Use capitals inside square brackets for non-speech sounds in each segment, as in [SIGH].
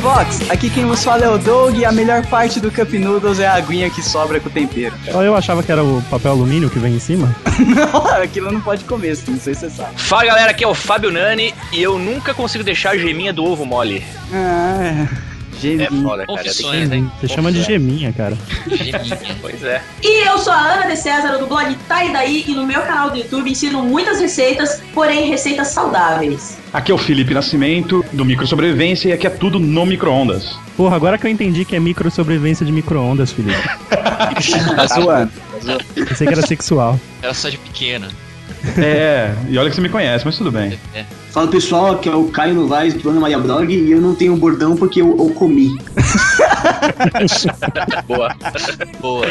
Geekbox. Aqui quem vos fala é o Doug e a melhor parte do Cup Noodles é a aguinha que sobra com o tempero. Eu achava que era o papel alumínio que vem em cima. [LAUGHS] não, aquilo não pode comer, não sei se você sabe. Fala galera, aqui é o Fábio Nani e eu nunca consigo deixar a geminha do ovo mole. Ah, geminha. É foda, cara. Confissões, Tem hein? Você chama de geminha, cara. Geminha. [LAUGHS] Pois é. E eu sou a Ana de César do blog Tá e Daí e no meu canal do YouTube ensino muitas receitas, porém receitas saudáveis. Aqui é o Felipe Nascimento, do Micro Sobrevivência, e aqui é tudo no micro-ondas. Porra, agora que eu entendi que é micro sobrevivência de micro-ondas, Felipe. [LAUGHS] Tá zoando. Pensei que era sexual. Era só de pequena. É, e olha que você me conhece, mas tudo bem. Fala pessoal, aqui é o Caio Novaes do Ana Maria Blog e eu não tenho bordão porque eu, eu comi. [LAUGHS] Boa. Boa.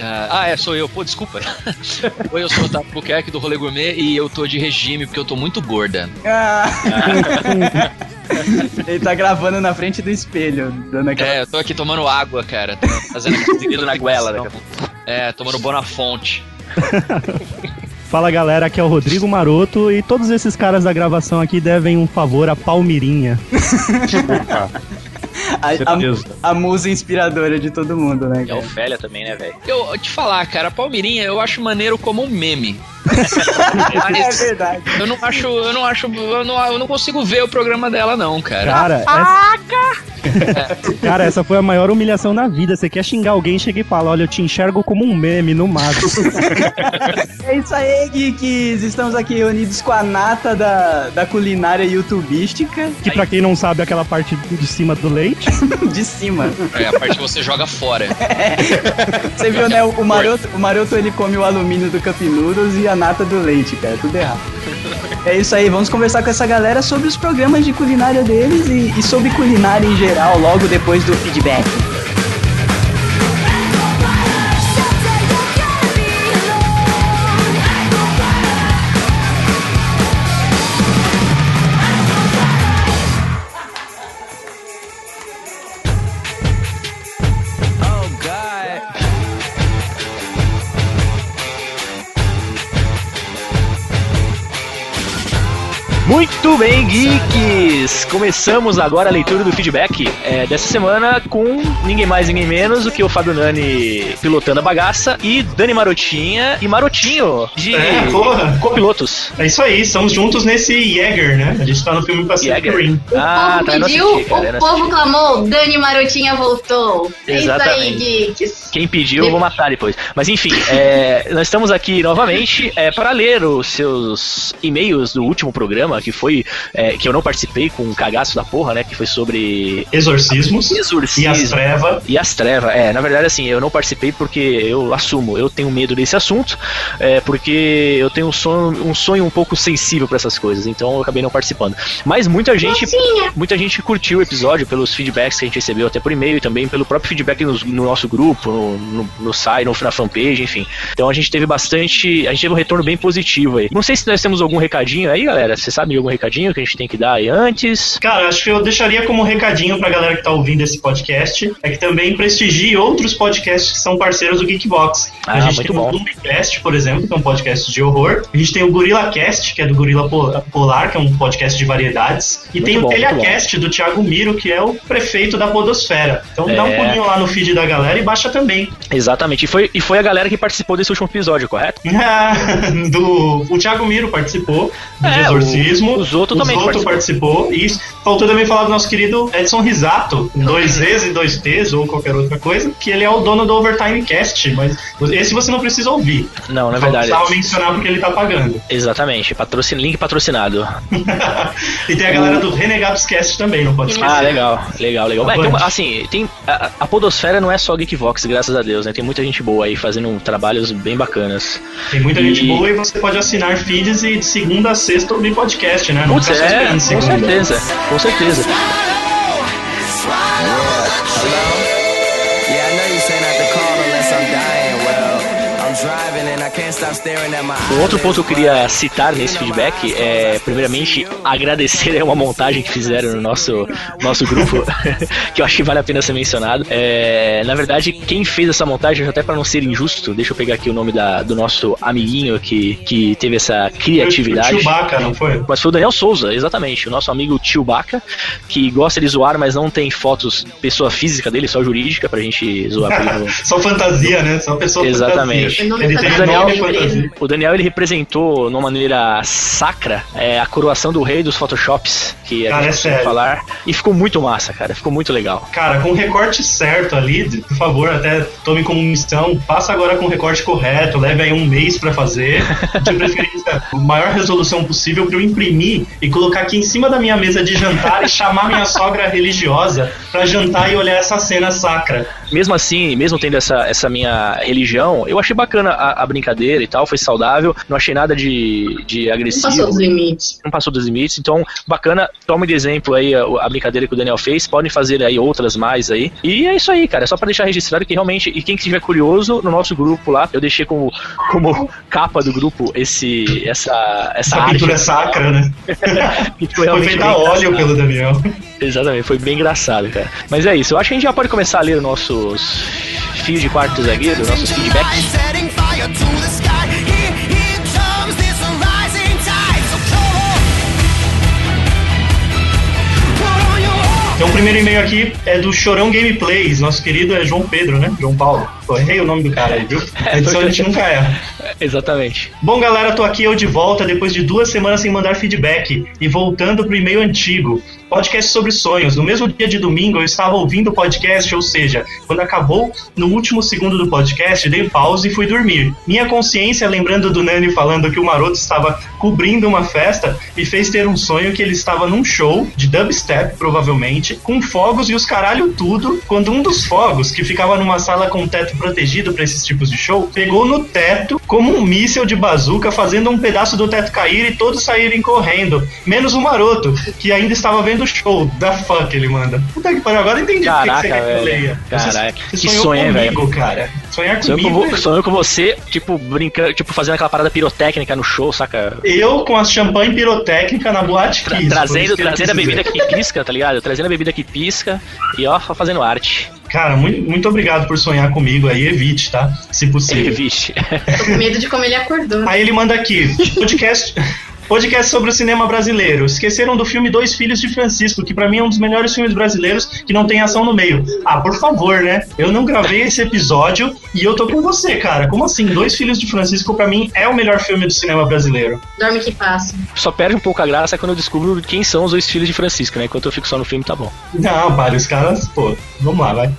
Ah, ah, é, sou eu. Pô, desculpa. [LAUGHS] Oi, eu sou o Tato Buquerque do Rolê Gourmet e eu tô de regime porque eu tô muito gorda. Ah. [LAUGHS] Ele tá gravando na frente do espelho, dando aquela. É, eu tô aqui tomando água, cara. Tô fazendo aquele Seguido na goela, daqui a pouco. É, tomando Bonafonte. Fala galera, aqui é o Rodrigo Maroto e todos esses caras da gravação aqui devem um favor a Palmirinha. [LAUGHS] A, a, a musa inspiradora de todo mundo, né? E a? Ofélia também, né, velho? Eu te falar, cara, a Palmirinha eu acho maneiro como um meme. [LAUGHS] É verdade. eu não acho, eu não acho, eu não, eu não consigo ver o programa dela, não, cara. Cara, essa... cara, essa foi a maior humilhação na vida. Você quer xingar alguém, chega e fala: Olha, eu te enxergo como um meme no mato. [LAUGHS] É isso aí, geeks! Estamos aqui reunidos com a nata da, da culinária youtubística que pra quem não sabe, é aquela parte de cima do leite. [LAUGHS] de cima. É a parte que você joga fora. [LAUGHS] Você viu, né? O Maroto, o Maroto ele come o alumínio do Cup Noodles e a nata do leite, cara. Tudo errado. É isso aí, vamos conversar com essa galera sobre os programas de culinária deles e, e sobre culinária em geral, logo depois do feedback. Muito bem, geeks! Começamos agora a leitura do feedback é, dessa semana com ninguém mais, ninguém menos do que o Fábio Nani pilotando a bagaça e Dani Marotinha e Marotinho de É, copilotos. É isso aí, estamos juntos nesse Jäger, né? A gente tá no filme Pacific Jäger. Rim. O Ah, povo tá, eu não pediu, assisti, cara, o não povo clamou, Dani Marotinha voltou. É isso aí, Exatamente. geeks. Quem pediu, eu vou matar depois. Mas enfim, é, nós estamos aqui novamente é, para ler os seus e-mails do último programa, que foi. é, que eu não participei com um cagaço da porra, né? Que foi sobre Exorcismos exorcismo. e as trevas. E as trevas, é, na verdade assim, eu não participei porque eu assumo, eu tenho medo desse assunto, é, porque eu tenho um sonho, um sonho um pouco sensível para essas coisas, então eu acabei não participando. Mas muita gente, Mocinha. muita gente curtiu o episódio pelos feedbacks que a gente recebeu até por e-mail e também pelo próprio feedback no, no nosso grupo, no, no, no site, no, na fanpage, enfim. Então a gente teve bastante, a gente teve um retorno bem positivo aí. Não sei se nós temos algum recadinho aí, galera, você sabe algum recadinho que a gente tem que dar aí antes? Cara, acho que eu deixaria como recadinho pra galera que tá ouvindo esse podcast, é que também prestigie outros podcasts que são parceiros do Geekbox. Ah, a gente muito tem bom. o Zombicast, por exemplo, que é um podcast de horror. A gente tem o Gorilla Cast, que é do Gorila Po- Polar, que é um podcast de variedades. E Muito tem bom, o Telhacast do Thiago Miro, que é o prefeito da Podosfera. Então dá um É. pulinho lá no feed da galera e baixa também. [LAUGHS] Exatamente, e foi, e foi a galera que participou desse último episódio, correto? [LAUGHS] do, o Thiago Miro participou do É, de Exorcismo. o- o Zoto também participou. E isso. faltou também falar do nosso querido Edson Risato, dois E's e dois T's ou qualquer outra coisa, que ele é o dono do Overtime Cast, mas esse você não precisa ouvir. Não, na Só verdade. precisava mencionar porque ele tá pagando. [LAUGHS] Exatamente, patrocin... link patrocinado. e tem a galera do Renegados Cast também, não pode esquecer. Ah, legal, legal, legal. Tá É, tem assim, tem a, a Podosfera não é só Geekvox, graças a Deus, né? Tem muita gente boa aí fazendo trabalhos bem bacanas. Tem muita E- gente boa e você pode assinar feeds e de segunda a sexta ouvir podcast, né? Não Putz, só é, com certeza, com certeza. Um outro ponto que eu queria citar nesse feedback é, primeiramente, agradecer a uma montagem que fizeram no nosso, nosso grupo, [LAUGHS] que eu acho que vale a pena ser mencionado. É, na verdade, quem fez essa montagem, até para não ser injusto, deixa eu pegar aqui o nome da, do nosso amiguinho que, que teve essa criatividade. O Chewbacca, não foi? Mas foi o Daniel Souza, exatamente, o nosso amigo Chewbacca, que gosta de zoar, mas não tem fotos pessoa física dele, só jurídica, pra gente zoar. [LAUGHS] Só fantasia, né? Só pessoa Exatamente. fantasia. O nome Ele tá tem Daniel- nome e Daniel-. O Daniel ele representou de uma maneira sacra é, a coroação do rei dos Photoshops, que a Cara, gente é sério. falar, e ficou muito massa, cara, ficou muito legal. Cara, com o recorte certo ali, por favor, até tome como missão, faça agora com o recorte correto, leve aí um mês pra fazer, de preferência, [LAUGHS] a maior resolução possível pra eu imprimir e colocar aqui em cima da minha mesa de jantar e chamar minha sogra religiosa pra jantar e olhar essa cena sacra. Mesmo assim, mesmo tendo essa, essa minha religião, eu achei bacana a, a brincadeira e tal, foi saudável, não achei nada de, de Não agressivo. passou dos limites. não passou dos limites, então bacana, tome de exemplo aí a, a brincadeira que o Daniel fez, podem fazer aí outras mais aí. E é isso aí, cara, é só pra deixar registrado que realmente, e quem estiver curioso, no nosso grupo lá, eu deixei como, como capa do grupo esse essa essa, Essa arte pintura sacra, né? [LAUGHS] foi feita a óleo pelo Daniel. Exatamente, foi bem engraçado, cara. Mas é isso, eu acho que a gente já pode começar a ler nossos fios de quarto zagueiro, nossos feedbacks. Então o primeiro e-mail aqui é do Chorão Gameplays, nosso querido é João Pedro, né? João Paulo. Pô, errei o nome do cara aí, viu? A edição a gente nunca erra. [LAUGHS] Exatamente. Bom, galera, tô aqui eu de volta depois de duas semanas sem mandar feedback e voltando pro e-mail antigo. Podcast sobre sonhos. No mesmo dia de domingo eu estava ouvindo o podcast, ou seja, quando acabou no último segundo do podcast, dei pausa e fui dormir. Minha consciência, lembrando do Nani falando que o Maroto estava cobrindo uma festa, me fez ter um sonho que ele estava num show de dubstep, provavelmente, com fogos e os caralho tudo, quando um dos fogos, que ficava numa sala com teto protegido para esses tipos de show, pegou no teto como um míssil de bazuca, fazendo um pedaço do teto cair e todos saírem correndo, menos o Maroto, que ainda estava vendo o show. Da fuck ele manda. Puta que pariu, agora eu entendi por que que Caraca, você que velho. leia. Você- Caraca, você que sonhou sonho, comigo, velho? cara. Sonhar Sonhou com, comigo. sonhou com você, tipo, brincando, tipo, fazendo aquela parada pirotécnica no show, saca? Eu com a champanhe pirotécnica na boate Tra- Kiss, trazendo trazendo a bebida que pisca, tá ligado? Trazendo a bebida que pisca e ó, fazendo arte. Cara, muito, muito obrigado por sonhar comigo aí. Evite, tá? Se possível. Vixe. Tô com medo de como ele acordou. Aí ele manda aqui, podcast. [LAUGHS] Podcast sobre o cinema brasileiro. Esqueceram do filme Dois Filhos de Francisco, que pra mim é um dos melhores filmes brasileiros que não tem ação no meio. Ah, por favor, né? Eu não gravei esse episódio e eu tô com você, cara. Como assim? Dois Filhos de Francisco pra mim é o melhor filme do cinema brasileiro. Dorme que passa. Só perde um pouco a graça quando eu descubro quem são os dois filhos de Francisco, né? Enquanto eu fico só no filme, tá bom. Não, para, os caras, pô, vamos lá, vai.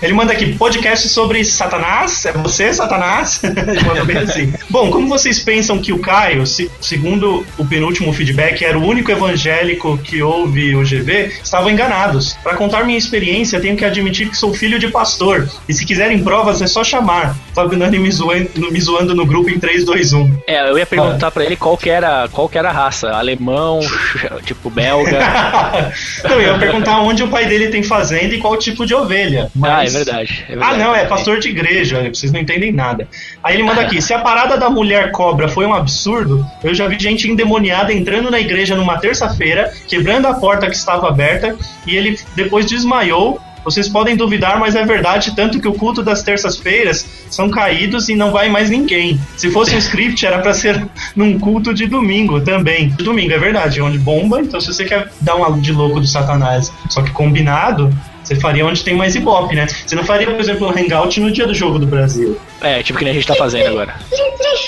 Ele manda aqui, podcast sobre Satanás? É você, Satanás? [LAUGHS] Ele manda bem assim. Bom, como vocês pensam que o Caio, se- segundo o penúltimo feedback, era o único evangélico que ouve o GV, estavam enganados. Para contar minha experiência, tenho que admitir que sou filho de pastor. E se quiserem provas, é só chamar. Fábio Nani me zoando, me zoando no grupo em 3, 2, 1. É, eu ia perguntar pra ele qual que era, qual que era a raça. Alemão, [LAUGHS] tipo belga. [LAUGHS] Não, eu ia perguntar onde o pai dele tem fazenda e qual tipo de ovelha. Ah, é Mas- verdade. é Ah, verdade. não, é pastor de igreja, vocês não entendem nada. Aí ele manda [LAUGHS] aqui: se a parada da mulher cobra foi um absurdo, eu já vi gente endemoniada entrando na igreja numa terça-feira, quebrando a porta que estava aberta, e ele depois desmaiou. Vocês podem duvidar, mas é verdade, tanto que o culto das terças-feiras são caídos e não vai mais ninguém. Se fosse um script, era pra ser num culto de domingo também. Domingo, é verdade, onde bomba, então se você quer dar um de louco do satanás, só que combinado, você faria onde tem mais ibope, né? Você não faria, por exemplo, um hangout no dia do jogo do Brasil. É, tipo que nem a gente tá fazendo agora.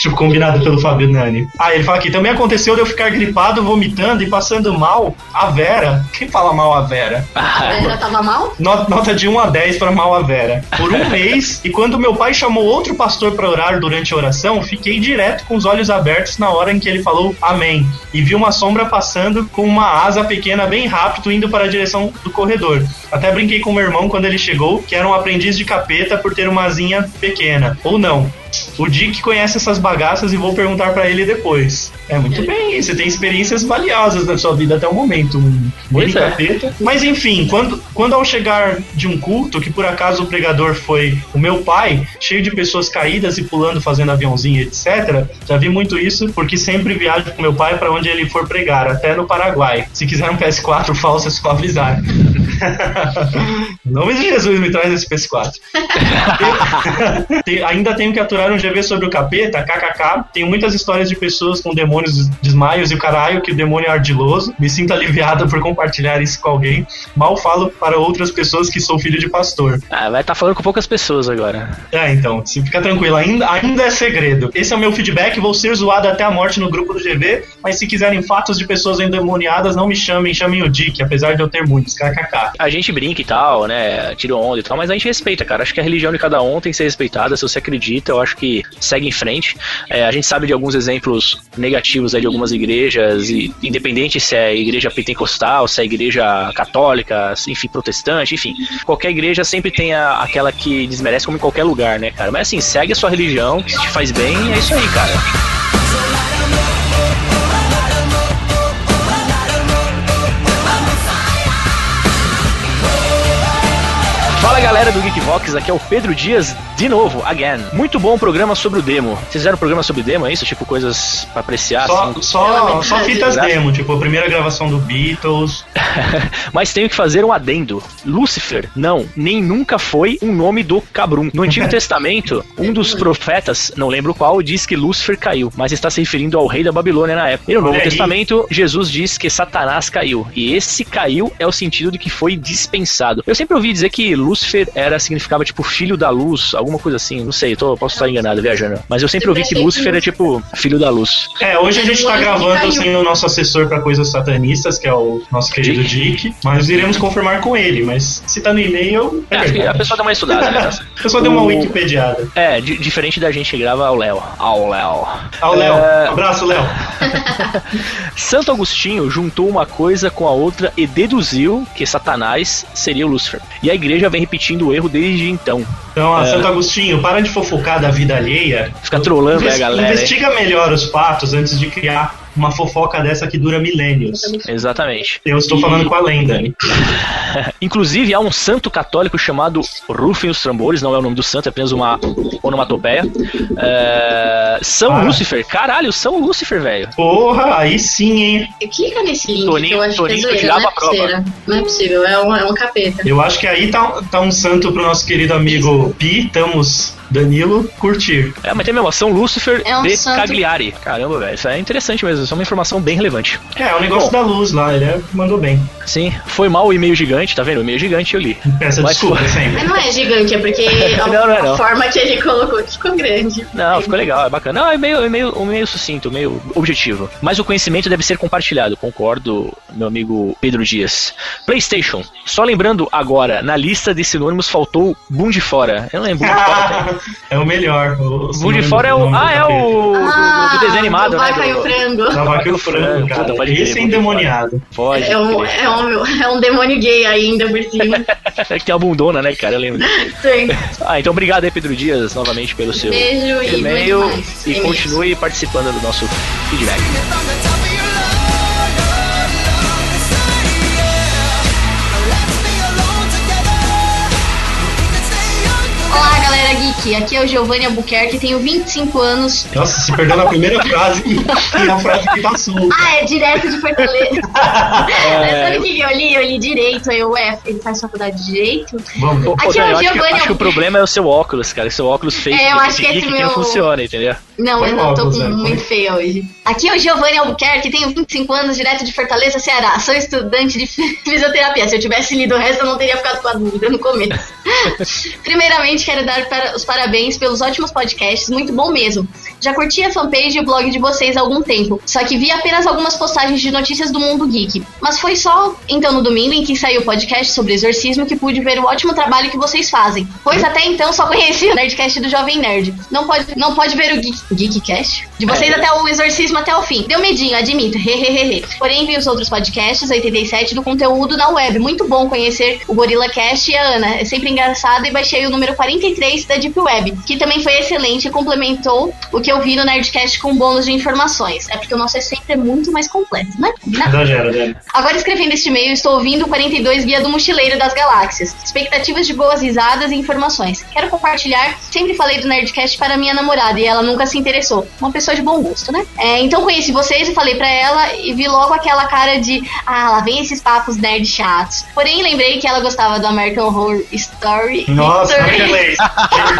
Tipo, combinado pelo Fábio Nani. Ah, ele fala aqui, também aconteceu de eu ficar gripado, vomitando e passando mal a Vera. Quem fala mal a Vera? Ela já tava mal? No- Nota de 1 a 10 para mal a Vera. Por um mês, e quando meu pai chamou outro pastor para orar durante a oração, fiquei direto com os olhos abertos na hora em que ele falou amém. E vi uma sombra passando com uma asa pequena bem rápido indo para a direção do corredor. Até brinquei com meu irmão quando ele chegou, que era um aprendiz de capeta por ter uma asinha pequena. Ou não. O Dick conhece essas bagaças e vou perguntar pra ele depois. É muito bem, você tem experiências valiosas na sua vida até o momento. Um Pois é. capeta. Mas enfim, quando, quando ao chegar de um culto, que por acaso o pregador foi o meu pai, cheio de pessoas caídas e pulando, fazendo aviãozinho, etc., já vi muito isso, porque sempre viajo com meu pai pra onde ele for pregar, até no Paraguai. Se quiser um PS4 falso, é só avisar. Em nome de Jesus, me traz esse PS4. Tem- [LAUGHS] [LAUGHS] ainda tenho que aturar um GV sobre o capeta, kkk. Tenho muitas histórias de pessoas com demônios, desmaios e o caralho, que o demônio é ardiloso. Me sinto aliviado por compartilhar isso com alguém. Mal falo para outras pessoas que sou filho de pastor. Ah, vai estar falando com poucas pessoas agora. É, então, se fica tranquilo, ainda, ainda é segredo. Esse é o meu feedback, vou ser zoado até a morte no grupo do GV, mas se quiserem fatos de pessoas endemoniadas, não me chamem, chamem o Dick, apesar de eu ter muitos, kkk. A gente brinca e tal, né? Tira onda e tal, mas a gente respeita, cara. Acho que a religião de cada um tem que ser respeitada. Se você acredita, eu acho que segue em frente. É, a gente sabe de alguns exemplos negativos aí de algumas igrejas, e independente se é igreja pentecostal, se é igreja católica, enfim, protestante, enfim. Qualquer igreja sempre tem a- aquela que desmerece como em qualquer lugar, né, cara? Mas assim, segue a sua religião, que te faz bem, é isso aí, cara. Galera do Geekvox, aqui é o Pedro Dias de novo, again. Muito bom programa sobre o demo. Vocês fizeram um programa sobre demo, é isso? Tipo, coisas pra apreciar, Só, assim? só, só fitas Exato. demo, tipo a primeira gravação do Beatles. [LAUGHS] Mas tenho que fazer um adendo. Lúcifer, não, nem nunca foi um nome do Cabrum. No Antigo [LAUGHS] Testamento, um dos profetas, não lembro qual, diz que Lúcifer caiu, mas está se referindo ao rei da Babilônia na época. E no Novo aí. Testamento, Jesus diz que Satanás caiu. E esse caiu é o sentido de que foi dispensado. Eu sempre ouvi dizer que Lúcifer era significava tipo filho da luz, alguma coisa assim. Não sei, tô, posso estar enganado, viajando. Mas eu sempre ouvi que Lúcifer é tipo filho da luz. É, hoje a gente tá gravando sem o nosso assessor pra coisas satanistas, que é o nosso querido Dick, mas iremos confirmar com ele. Mas se tá no e-mail, é É, que a pessoa dá uma estudada, né? [LAUGHS] A pessoa deu uma O- wikipediada. É, di- diferente da gente que grava ao Léo. Ao Léo. Ao Léo. É, Abraço, Léo. [LAUGHS] Santo Agostinho juntou uma coisa com a outra e deduziu que Satanás seria o Lúcifer. E a igreja vem repetindo o erro desde então. Então, É. Santo Agostinho, para de fofocar da vida alheia. Fica trolando né, a galera. Investiga melhor os fatos antes de criar uma fofoca dessa que dura milênios. Exatamente. Eu estou E- falando com a lenda. [LAUGHS] Inclusive, há um santo católico chamado Rufem os Trambores, não é o nome do santo, é apenas uma onomatopeia. É, São Ah. Lúcifer, caralho, São Lúcifer, velho. Porra, aí sim, hein? Clica nesse link Toninho- que eu acho que é Toninho zoeira, tirava não é a prova. possível. Não é possível, é um, é um capeta. Eu acho que aí tá, tá um santo pro nosso querido amigo Pi, Tamos Danilo, curtir. É, mas tem mesmo, São Lúcifer É um de santo- Cagliari. Caramba, velho, isso é interessante mesmo, isso é uma informação bem relevante. É, é o negócio da luz lá, ele é- mandou bem. Sim, foi mal o e-mail gigante, tá vendo? O e-mail gigante eu li. Peça Mas desculpa foi- sempre. Mas não é gigante, é porque [LAUGHS] a, Não, não é a não. forma que ele colocou ficou grande. Não, ficou legal, é bacana. Não, é meio, é meio, um meio sucinto, meio objetivo. Mas o conhecimento deve ser compartilhado, concordo, meu amigo Pedro Dias. PlayStation. Só lembrando agora, na lista de sinônimos faltou Boom de Fora. Eu não lembro, Boom de Fora [LAUGHS] tem. É o melhor. O, de Fora é o. Ah, é o. do- do, do desenho animado, do né? E o frango. Da vaca e o frango, Puta, cara. pode crer, Esse é endemoniado. Pode. É um, é, um, é um demônio gay ainda por cima. [LAUGHS] É que tem a bundona, né, cara? Eu lembro. [LAUGHS] Sim. Ah, então obrigado aí, Pedro Dias, novamente pelo seu Beijo e e-mail. E E-mails. continue participando do nosso feedback. Geek. Aqui é o Giovanni Albuquerque, tenho 25 anos. Nossa, se perdeu na primeira frase e a frase que passou. Ah, é direto de Fortaleza. [LAUGHS] Sabe o que eu li? Eu li direito. Aí eu, ué, ele faz faculdade de direito? Vamos. Ô, Aqui ô, é o eu acho, que, Giovanni acho que o problema é o seu óculos, cara. Seu óculos fake É, eu acho que esse geek que meu- não funciona, entendeu? Não, Foi eu não tô óculos, com né? muito feia hoje. Aqui é o Giovanni Albuquerque, tenho 25 anos, direto de Fortaleza, Ceará. Sou estudante de [LAUGHS] fisioterapia. Se eu tivesse lido o resto, eu não teria ficado com a dúvida no começo. [LAUGHS] Primeiramente, quero dar para- os parabéns pelos ótimos podcasts, muito bom mesmo. Já curti a fanpage e o blog de vocês há algum tempo, só que vi apenas algumas postagens de notícias do mundo geek. Mas foi só então no domingo em que saiu o podcast sobre exorcismo que pude ver o ótimo trabalho que vocês fazem. Pois até então só conhecia o Nerdcast do Jovem Nerd. Não pode, não pode ver o Geek, Geekcast de vocês até o exorcismo até o fim. Deu medinho, admito. [LAUGHS] Hehehe. Porém, vi os outros podcasts, 87, do conteúdo na web. Muito bom conhecer o Gorilla Cast e a Ana. É sempre engraçado e baixei o número 43 da de Deep Web, que também foi excelente e complementou o que eu vi no Nerdcast com bônus de informações. É porque o nosso é sempre muito mais completo, né? [LAUGHS] Não. Exagera, né? Agora escrevendo este e-mail, estou ouvindo o 42 Guia do Mochileiro das Galáxias. Expectativas de boas risadas e informações. Quero compartilhar, sempre falei do Nerdcast para minha namorada e ela nunca se interessou. Uma pessoa de bom gosto, né? É, então conheci vocês e falei pra ela e vi logo aquela cara de ah, lá vem esses papos nerd chatos. Porém, lembrei que ela gostava do American Horror Story. Nossa, Story. [LAUGHS]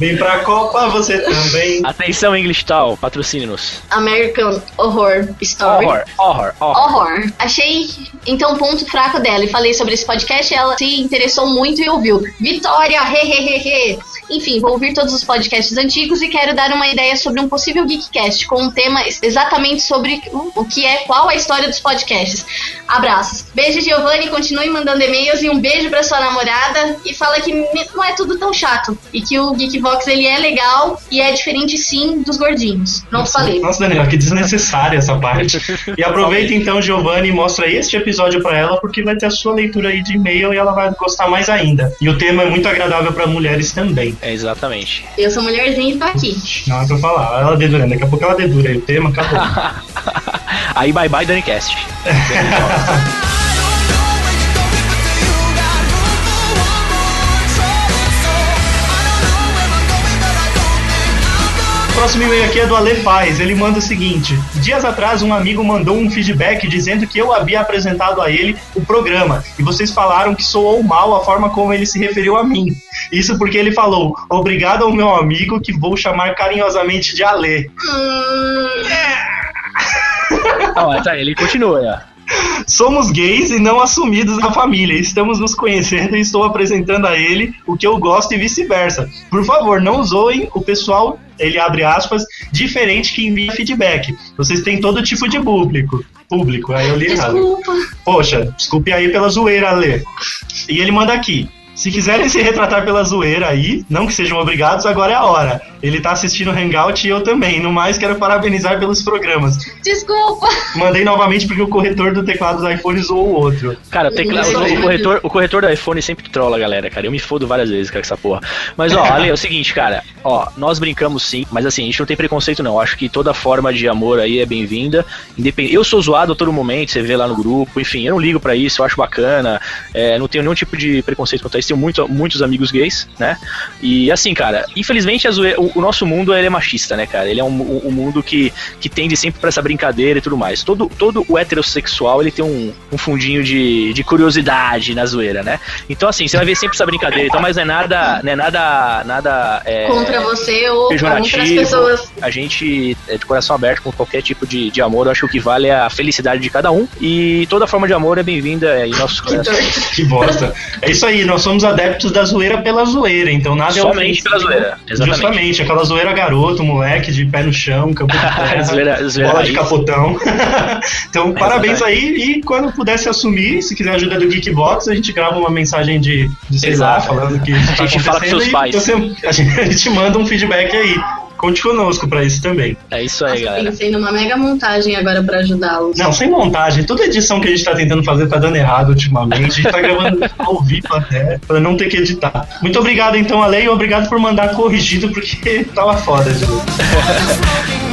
Vem pra Copa, você também. Atenção, English Tal, patrocine-nos. American Horror Story. Horror, horror, horror. Horror. Achei, então, o ponto fraco dela e falei sobre esse podcast. Ela se interessou muito e ouviu. Vitória, hehehehe. Enfim, vou ouvir todos os podcasts antigos e quero dar uma ideia sobre um possível Geekcast com um tema exatamente sobre o que é, qual a história dos podcasts. Abraços. Beijo, Giovanni. Continue mandando e-mails e um beijo pra sua namorada. E fala que não é tudo tão chato. E que o Geekbox ele é legal e é diferente sim dos gordinhos. Não falei. Nossa, Daniel, que desnecessária essa parte. E aproveita então, Giovanni, e mostra este episódio pra ela, porque vai ter a sua leitura aí de e-mail e ela vai gostar mais ainda. E o tema é muito agradável pra mulheres também. É, exatamente. Eu sou mulherzinha e tô aqui. Não é pra falar, ela dedura, daqui a pouco ela dedura aí o tema, acabou. [LAUGHS] Aí, bye bye, DaniCast. [LAUGHS] próximo e-mail aqui é do Ale Paz. Ele manda o seguinte: Dias atrás, um amigo mandou um feedback dizendo que eu havia apresentado a ele o programa e vocês falaram que soou mal a forma como ele se referiu a mim. Isso porque ele falou: Obrigado ao meu amigo que vou chamar carinhosamente de Ale. Não, tá, ele continua. Somos gays e não assumidos na família. Estamos nos conhecendo e estou apresentando a ele o que eu gosto e vice-versa. Por favor, não zoem o pessoal, ele abre aspas, diferente que envia feedback. Vocês têm todo tipo de público. Público, aí eu li errado. Desculpa. Poxa, desculpe aí pela zoeira, Ale. E ele manda aqui. Se quiserem se retratar pela zoeira aí, não que sejam obrigados, agora é a hora. Ele tá assistindo o Hangout e eu também. No mais, quero parabenizar pelos programas. Desculpa. Mandei novamente porque o corretor do teclado do iPhone zoou o outro. Cara, o, teclado, o, corretor, o corretor do iPhone sempre trola, galera, cara. Eu me fodo várias vezes, cara, com essa porra. Mas, ó, Ale, é o seguinte, cara. Ó, nós brincamos sim, mas assim, a gente não tem preconceito, não. Acho que toda forma de amor aí é bem-vinda. Independ... Eu sou zoado a todo momento, você vê lá no grupo, enfim, eu não ligo pra isso, eu acho bacana. É, não tenho nenhum tipo de preconceito quanto a isso. Tenho muito, muitos amigos gays, né? E assim, cara, infelizmente o, o nosso mundo ele é machista, né, cara? Ele é um, um- mundo que, que tende sempre pra essa brincadeira e tudo mais. Todo, todo o heterossexual ele tem um, um fundinho de, de curiosidade na zoeira, né? Então, assim, você vai ver sempre essa brincadeira, então, mas não é nada, não é nada, nada é, Contra você ou contra as pessoas. A gente é de coração aberto com qualquer tipo de, de amor. Eu acho que o que vale é a felicidade de cada um. E toda forma de amor é bem-vinda em nossos corações. Que bosta. É isso aí, nós somos adeptos da zoeira pela zoeira, então nada é Somente pela zoeira, exatamente. Justamente, aquela zoeira garoto, moleque de pé no chão, campo de [LAUGHS] terra, [LAUGHS] Zoeira- zoeira bola de capotão. [LAUGHS] então, parabéns Exatamente. aí e quando pudesse assumir, se quiser ajuda do Geekbox, a gente grava uma mensagem de, de sei lá, Exato. falando que isso tá A gente fala com seus e pais. gente, a gente manda um feedback aí. Conte conosco pra isso também. É isso aí, Nossa, galera. pensei numa mega montagem agora pra ajudá-los. Não, sem montagem. Toda edição que a gente tá tentando fazer tá dando errado ultimamente. A gente tá gravando [LAUGHS] ao vivo até, pra não ter que editar. Muito obrigado então, Ale, e obrigado por mandar corrigido, porque [LAUGHS] tava foda, [LAUGHS]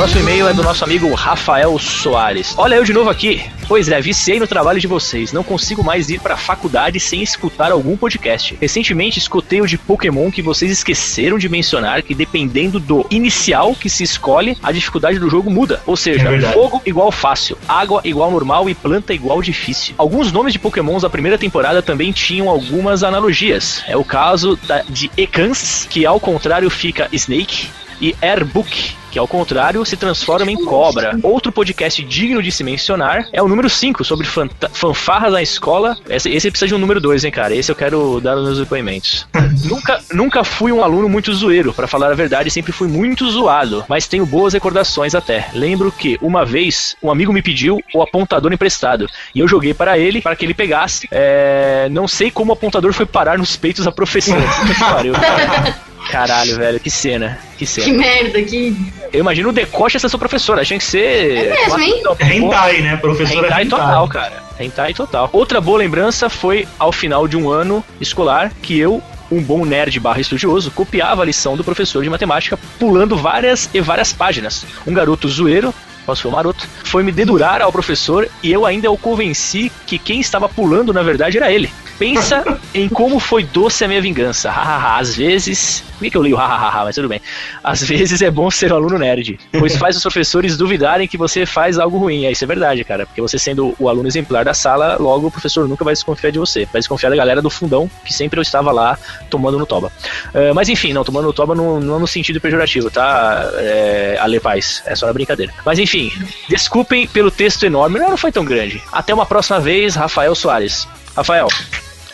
Próximo e-mail é do nosso amigo Rafael Soares. Olha eu de novo aqui. Pois é, viciei no trabalho de vocês. Não consigo mais ir pra faculdade sem escutar algum podcast. Recentemente escutei o de Pokémon que vocês esqueceram de mencionar que dependendo do inicial que se escolhe, a dificuldade do jogo muda. Ou É seja, verdade. fogo igual fácil, água igual normal e planta igual difícil. Alguns nomes de Pokémons da primeira temporada também tinham algumas analogias. É o caso da- de Ekans, que ao contrário fica Snake, e Airbook, que ao contrário se transforma em cobra. Outro podcast digno de se mencionar é o número 5, sobre fanfarras na escola. Esse, esse precisa de um número 2, hein, cara? Esse eu quero dar nos meus depoimentos. [LAUGHS] nunca, nunca fui um aluno muito zoeiro, pra falar a verdade, sempre fui muito zoado, mas tenho boas recordações até. Lembro que uma vez um amigo me pediu o apontador emprestado e eu joguei para ele para que ele pegasse. É, não sei como o apontador foi parar nos peitos da professora. [LAUGHS] Pariu. [LAUGHS] Caralho, velho, que cena. Que Que cena. merda, que. Eu imagino o decote dessa sua professora. Tinha que ser. É mesmo, hein? Hentai, né? Professora Hentai hentai. total, cara. Hentai total. Outra boa lembrança foi ao final de um ano escolar que eu, um bom nerd barra estudioso, copiava a lição do professor de matemática pulando várias e várias páginas. Um garoto zoeiro, posso ser o maroto, foi me dedurar ao professor e eu ainda o convenci que quem estava pulando na verdade era ele. Pensa [LAUGHS] em como foi doce a minha vingança. [LAUGHS] Às vezes. Por que que eu li o [LAUGHS] hahaha, mas tudo bem. Às vezes é bom ser um aluno nerd, pois faz os professores duvidarem que você faz algo ruim. É, isso é verdade, cara. Porque você sendo o aluno exemplar da sala, logo o professor nunca vai desconfiar de você. Vai desconfiar da galera do fundão, que sempre eu estava lá tomando no toba. Ah, mas enfim, não, tomando no toba não, não no sentido pejorativo, tá? É, Ale Paz, é só na brincadeira. Mas enfim, desculpem pelo texto enorme, não foi tão grande. Até uma próxima vez, Rafael Soares. Rafael,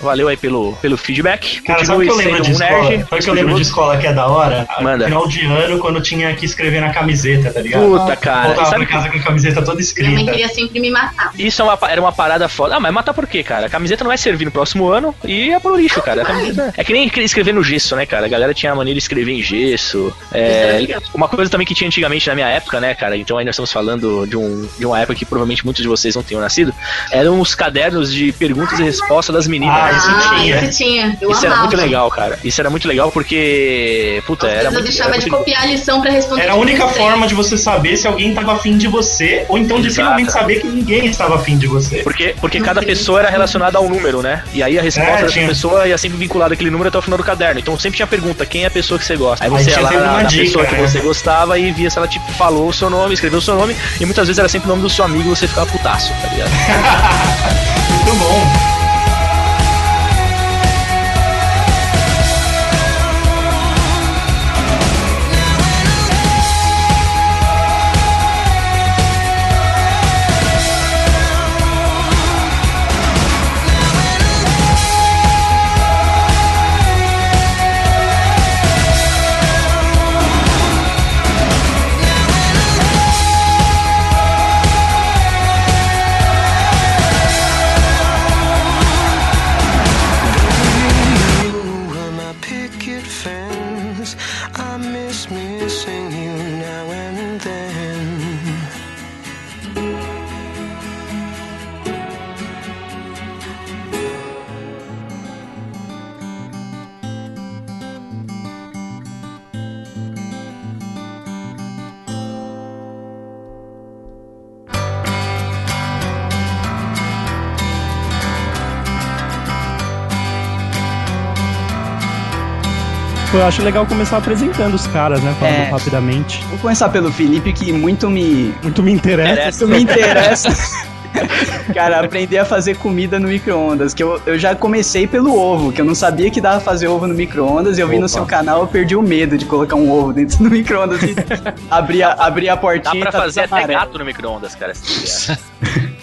valeu aí pelo, pelo feedback. Cara, sabe o que eu Continue lembro de um escola? nerd, Sabe que eu lembro de escola que é da hora? Manda. Final de ano, quando tinha que escrever na camiseta, tá ligado? Puta, cara. Voltava Sabe pra casa com a camiseta toda Minha mãe escrita. queria sempre me matar. Isso é uma, era uma parada foda. Ah, mas matar por quê, cara? A camiseta não vai servir no próximo ano e é pro lixo, cara. A camiseta- É que nem escrever no gesso, né, cara? A galera tinha a mania de escrever em gesso. É, uma coisa também que tinha antigamente na minha época, né, cara? Então ainda estamos falando de, um, de uma época que provavelmente muitos de vocês não tenham nascido. Eram os cadernos de perguntas e respostas das meninas. Ah, isso ah, tinha. isso tinha. Eu Isso era amava. muito legal, cara. Isso era muito legal porque. Puta, Às era vezes eu muito. deixava era de muito- copiar a lição pra responder. Era a única forma de você saber se alguém tava afim de você, ou então de finalmente saber que ninguém estava afim de você. Porque, porque cada pessoa era relacionada a um número, né? E aí a resposta É, dessa tinha. pessoa ia sempre vinculada àquele número até o final do caderno. Então sempre tinha a pergunta, quem é a pessoa que você gosta? Aí Aí você ia tinha lá na, dica, pessoa que né? você gostava e via se ela tipo falou o seu nome, escreveu o seu nome, e muitas vezes era sempre o nome do seu amigo e você ficava putaço, tá ligado? [LAUGHS] Muito bom. Eu acho legal começar apresentando os caras, né? Falando É. rapidamente. Vou começar pelo Felipe, que muito me, Muito me interessa. Isso me interessa. [LAUGHS] Cara, aprender a fazer comida no micro-ondas. Que eu, eu já comecei pelo ovo, que eu não sabia que dava pra fazer ovo no micro-ondas. E eu vi no Opa. seu canal, eu perdi o medo de colocar um ovo dentro do micro-ondas e [LAUGHS] abrir a, abrir a Dá portinha pra e tá fazer até amarelo. gato no micro-ondas, cara. se. [LAUGHS]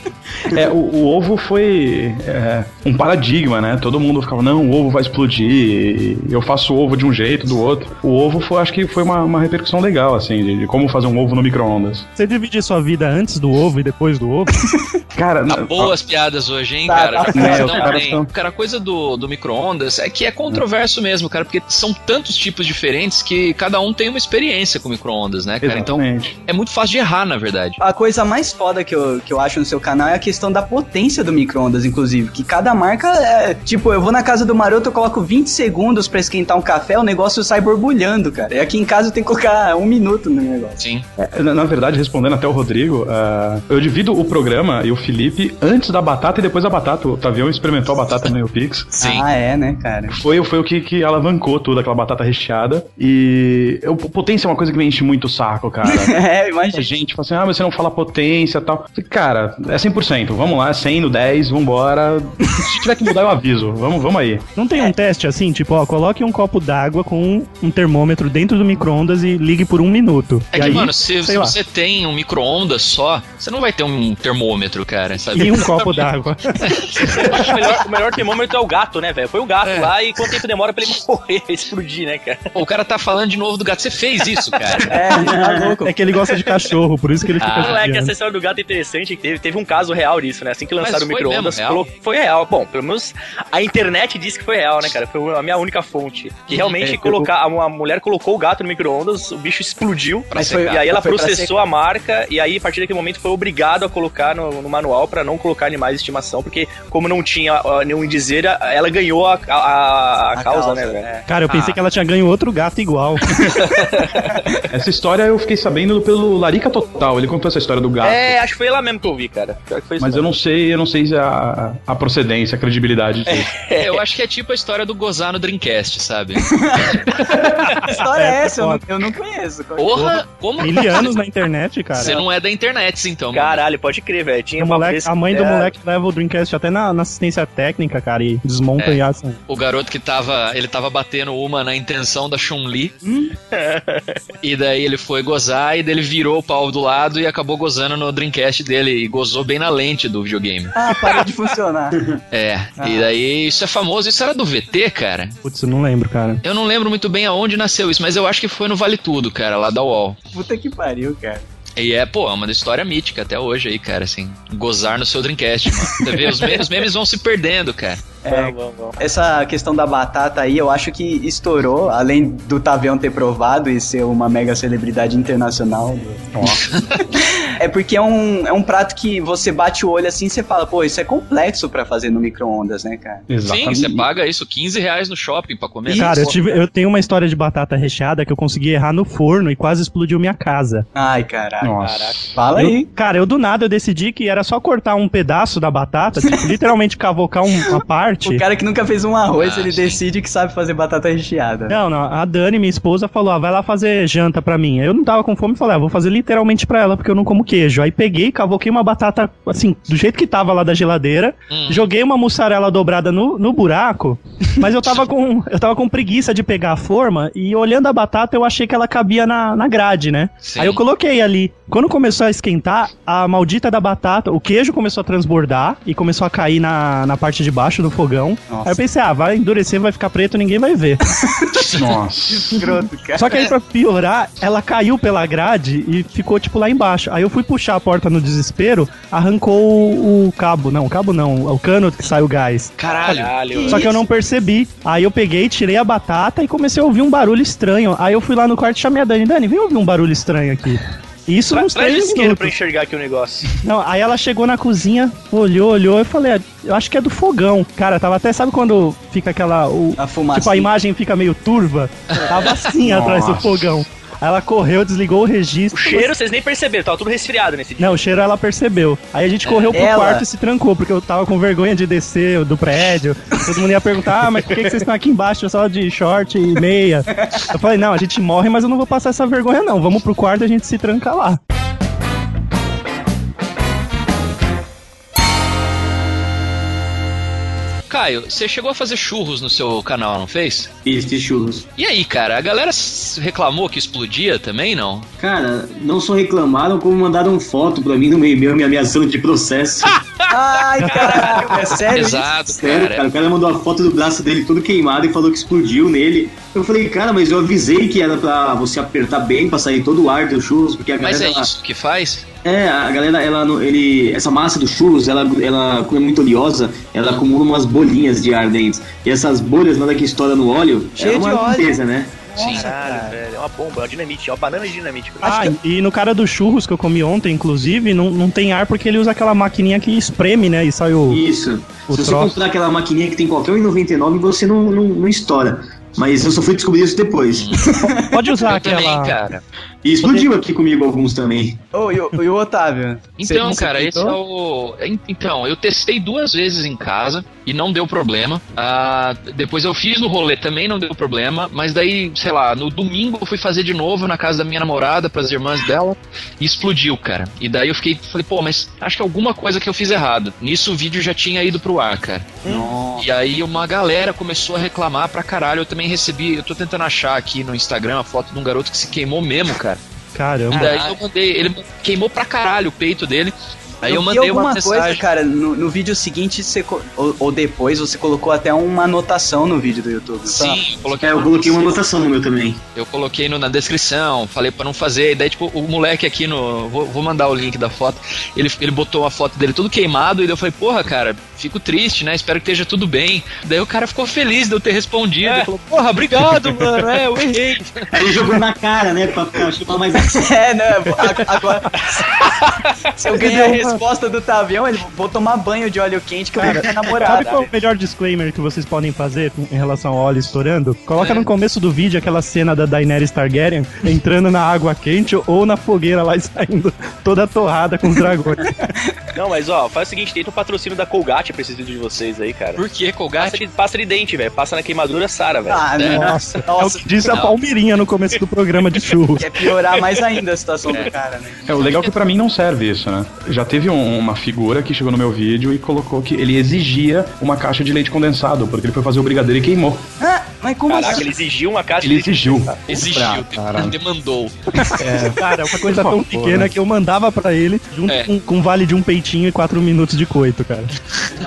É, o, o ovo foi é, um paradigma, né? Todo mundo ficava, não, o ovo vai explodir, e eu faço ovo de um jeito, do outro. O ovo foi, acho que foi uma, uma repercussão legal, assim, de, de como fazer um ovo no micro-ondas. Você divide sua vida antes do ovo e depois do ovo? [LAUGHS] Cara, Tá na- boas piadas hoje, hein, Tá, cara? tá. Começou É, caras bem. tão- Cara, a coisa do, do micro-ondas é que é controverso mesmo, cara, porque são tantos tipos diferentes que cada um tem uma experiência com micro-ondas, né, cara? Então exatamente. é muito fácil de errar, na verdade. A coisa mais foda que eu, que eu acho no seu canal é a questão da potência do micro-ondas, inclusive. Que cada marca é. Tipo, eu vou na casa do Maroto, eu coloco 20 segundos pra esquentar um café, o negócio sai borbulhando, cara. E aqui em casa eu tenho que colocar um minuto no negócio. Sim. É, Na, na verdade, respondendo até o Rodrigo, ah, eu divido o programa e o Felipe antes da batata e depois da batata. O Tavião experimentou a batata no Pix. Sim. Ah, é, né, cara? Foi, foi o que, que alavancou tudo, aquela batata recheada. E eu, potência é uma coisa que me enche muito o saco, cara. [LAUGHS] é, A imagina. gente fala assim, ah, mas você não fala potência e tal. Cara, é 100%, vamos lá, 100 no 10, vambora. Se tiver que mudar, eu aviso. Vamos, vamos aí. Não tem um teste assim, tipo, ó, coloque um copo d'água com um, termômetro dentro do micro-ondas e ligue por um minuto. É e que, aí, mano, se, se você tem um micro-ondas só, você não vai ter um termômetro, cara, sabe? e um copo d'água. [LAUGHS] [LAUGHS] o, melhor, o melhor termômetro é o gato, né, velho? Põe o gato É. lá e quanto tempo demora pra ele morrer, [LAUGHS] explodir, né, cara? Pô, o cara tá falando de novo do gato. Você fez isso, cara. É, tá louco. É que ele gosta de cachorro, por isso que ele fica Ah, é que essa história do gato é interessante. que Teve, teve um caso real real disso, né? Assim que lançaram o foi micro-ondas, real? foi real. Bom, pelo menos a internet disse que foi real, né, cara? Foi a minha única fonte. Que realmente É, colocar, a uma mulher colocou o gato no micro-ondas, o bicho explodiu. Mas foi- e aí ela processou a marca, e aí a partir daquele momento foi obrigado a colocar no, no manual pra não colocar animais de estimação, porque como não tinha ó, nenhum dizer, ela ganhou a, a, a- a causa, causa, né? é. Cara, eu pensei Ah. que ela tinha ganho outro gato igual. [LAUGHS] Essa história eu fiquei sabendo pelo Larica Total. Ele contou essa história do gato. É, acho que foi lá mesmo que eu vi, cara. Foi isso Mas eu não sei, eu não sei a, a procedência, a credibilidade disso. É, [LAUGHS] eu acho que é tipo a história do gozar no Dreamcast, sabe? [LAUGHS] Que história é essa? Eu não, eu não conheço. Porra, como Mil anos na internet, cara. Você não é da internet, então. mano. Caralho, pode crer, velho. Tinha O uma moleque- vez- a mãe do é, moleque leva o Dreamcast até na, na assistência técnica, cara, e desmonta É. e assim. O garoto que tava. Ele tava batendo uma na intenção da Chun-Li. [LAUGHS] e daí ele foi gozar e daí ele virou o pau do lado e acabou gozando no Dreamcast dele. E gozou bem na lente do videogame. Ah, parou de funcionar. [LAUGHS] É. E daí isso é famoso. Isso era do VT, cara. Putz, eu não lembro, cara. Eu não lembro muito bem aonde nasceu isso, mas eu acho que foi no Vale Tudo, cara, lá da UOL. Puta que pariu, cara. E é, pô, é uma história mítica até hoje aí, cara, assim. Gozar no seu Dreamcast, mano. Você vê, os memes vão se perdendo, cara. É, Vamos, vamos, vamos. essa questão da batata aí, eu acho que estourou, além do Tavião ter provado e ser uma mega celebridade internacional. [LAUGHS] é porque é um, é um prato que você bate o olho assim e você fala, pô, isso é complexo pra fazer no micro-ondas, né, cara? Sim, você paga isso, 15 reais no shopping pra comer. Cara, eu, tive, eu tenho uma história de batata recheada que eu consegui errar no forno e quase explodiu minha casa. Ai, caralho. Nossa. Fala Eu- aí. cara, eu do nada eu decidi que era só cortar um pedaço da batata, tipo, [LAUGHS] literalmente cavocar um- uma parte. O cara que nunca fez um arroz, Ah, ele decide que sabe fazer batata recheada. Não, não, a Dani, minha esposa, falou: ah, vai lá fazer janta pra mim. Eu não tava com fome e falei: ah, vou fazer literalmente pra ela, porque eu não como queijo. Aí peguei, cavoquei uma batata, assim, do jeito que tava lá da geladeira, Hum. joguei uma mussarela dobrada no, no buraco, mas eu tava com eu tava com preguiça de pegar a forma e olhando a batata eu achei que ela cabia na, na grade, né? Sim. Aí eu coloquei ali. Quando começou a esquentar, a maldita da batata, o queijo começou a transbordar e começou a cair na, na parte de baixo do fogão. Nossa. Aí eu pensei, ah, vai endurecer, vai ficar preto, ninguém vai ver. [LAUGHS] Nossa. Escroto, cara. Só que aí pra piorar, ela caiu pela grade e ficou tipo lá embaixo. Aí eu fui puxar a porta no desespero, arrancou o, o cabo, não, o cabo não, o cano que sai o gás. Caralho. Caralho. Só que eu não percebi. Aí eu peguei, tirei a batata e comecei a ouvir um barulho estranho. Aí eu fui lá no quarto e chamei a Dani, Dani, vem ouvir um barulho estranho aqui. Isso Tra nos três isqueiro pra minutos. enxergar aqui o negócio. [LAUGHS] Não, aí ela chegou na cozinha, olhou, olhou, eu falei, ah, eu acho que é do fogão. Cara, tava até, sabe quando fica aquela. o- A fumaça. tipo, a imagem fica meio turva? [LAUGHS] Tava assim atrás do fogão. Aí ela correu, desligou o registro. O cheiro vocês nem perceberam, tava tudo resfriado nesse dia. Não, o cheiro ela percebeu. Aí a gente correu pro Ela- quarto e se trancou, porque eu tava com vergonha de descer do prédio. Todo mundo ia perguntar, ah, mas por que, que vocês estão aqui embaixo só de short e meia? Eu falei, não, a gente morre, mas eu não vou passar essa vergonha, não. Vamos pro quarto e a gente se tranca lá. Caio, você chegou a fazer churros no seu canal, não fez? Fiz, fiz churros. E aí, cara, a galera reclamou que explodia também, não? Cara, não só reclamaram, como mandaram foto pra mim no meu e-mail me ameaçando de processo. [LAUGHS] Ai, caralho, é sério? isso? Exato, Sério, cara. cara. O cara mandou a foto do braço dele todo queimado e falou que explodiu nele. Eu falei, cara, mas eu avisei que era pra você apertar bem, pra sair todo o ar do churros, porque a Mas galera... é isso que faz? É, a galera, ela, não- ele, essa massa do churros, ela, ela, como é muito oleosa, ela acumula umas bolinhas de ar dentro. E essas bolhas, na hora que estoura no óleo, Cheio é uma de óleo. limpeza, né? Sim. Caralho, velho. É uma bomba, é uma dinamite, é uma banana de dinamite. Ah, e no cara dos churros que eu comi ontem, inclusive, não, não tem ar porque ele usa aquela maquininha que espreme, né? E sai o. Isso. O Se você troço. comprar aquela maquininha que tem qualquer 1,99, você não, não, não estoura. Mas eu só fui descobrir isso depois. Pode usar Eu também, aquela. cara. E explodiu aqui comigo alguns também. Ô, e, o- e o Otávio? Então, Você- você cara, esse é o. Então, eu testei duas vezes em casa e não deu problema. Ah, depois eu fiz no rolê também, não deu problema. Mas daí, sei lá, no domingo eu fui fazer de novo na casa da minha namorada, pras irmãs dela, e explodiu, cara. E daí eu fiquei, falei, pô, mas acho que alguma coisa que eu fiz errado. Nisso o vídeo já tinha ido pro ar, cara. E aí uma galera começou a reclamar pra caralho. Eu também recebi, eu tô tentando achar aqui no Instagram a foto de um garoto que se queimou mesmo, cara. Caramba. daí eu mandei, ele queimou pra caralho o peito dele. Aí eu, vi mandei alguma uma coisa, cara, no, no vídeo seguinte, você ou, ou depois, você colocou até uma anotação no vídeo do YouTube. tá? Sim, eu coloquei, É, eu uma- coloquei uma anotação no meu também. eu coloquei no- na descrição, falei pra não fazer. E daí, tipo, o moleque aqui no. Vou, vou mandar o link da foto. Ele, ele botou a foto dele tudo queimado. E daí eu falei, porra, cara, fico triste, né? Espero que esteja tudo bem. Daí o cara ficou feliz de eu ter respondido. Ele falou, porra, obrigado, mano. É, eu errei. [LAUGHS] Aí ele jogou na cara, né? Pra ficar chamar mais [LAUGHS] É, né? Agora. [LAUGHS] Se eu ganhar a resposta do Tavião, ele vou tomar banho de óleo quente que eu vou ficar Sabe qual é o melhor disclaimer que vocês podem fazer em relação ao óleo estourando? Coloca no começo do vídeo aquela cena da Daenerys Targaryen entrando na água quente ou na fogueira lá e saindo toda torrada com os dragões. [LAUGHS] Não, mas ó, faz o seguinte, tenta o patrocínio da Colgate pra esse vídeo de vocês aí, cara. Por que, Passa Colgate? de, passa de dente, velho. Passa na queimadura, Sara, velho. Ah, É. não. Nossa, é o Nossa, que disse a não. Palmeirinha no começo do programa de churros. [LAUGHS] quer piorar mais ainda a situação do cara, né? É, o legal é que pra mim não serve isso, né? Já teve um- uma figura que chegou no meu vídeo e colocou que ele exigia uma caixa de leite condensado, porque ele foi fazer o brigadeiro e queimou. Ah, mas como Caraca, assim? ele exigiu uma caixa Ele de- exigiu. Exigiu, Ah, cara. demandou. Cara, é uma coisa tão pequena né? que eu mandava pra ele junto É. com, com vale de um peitinho e quatro minutos de coito, cara.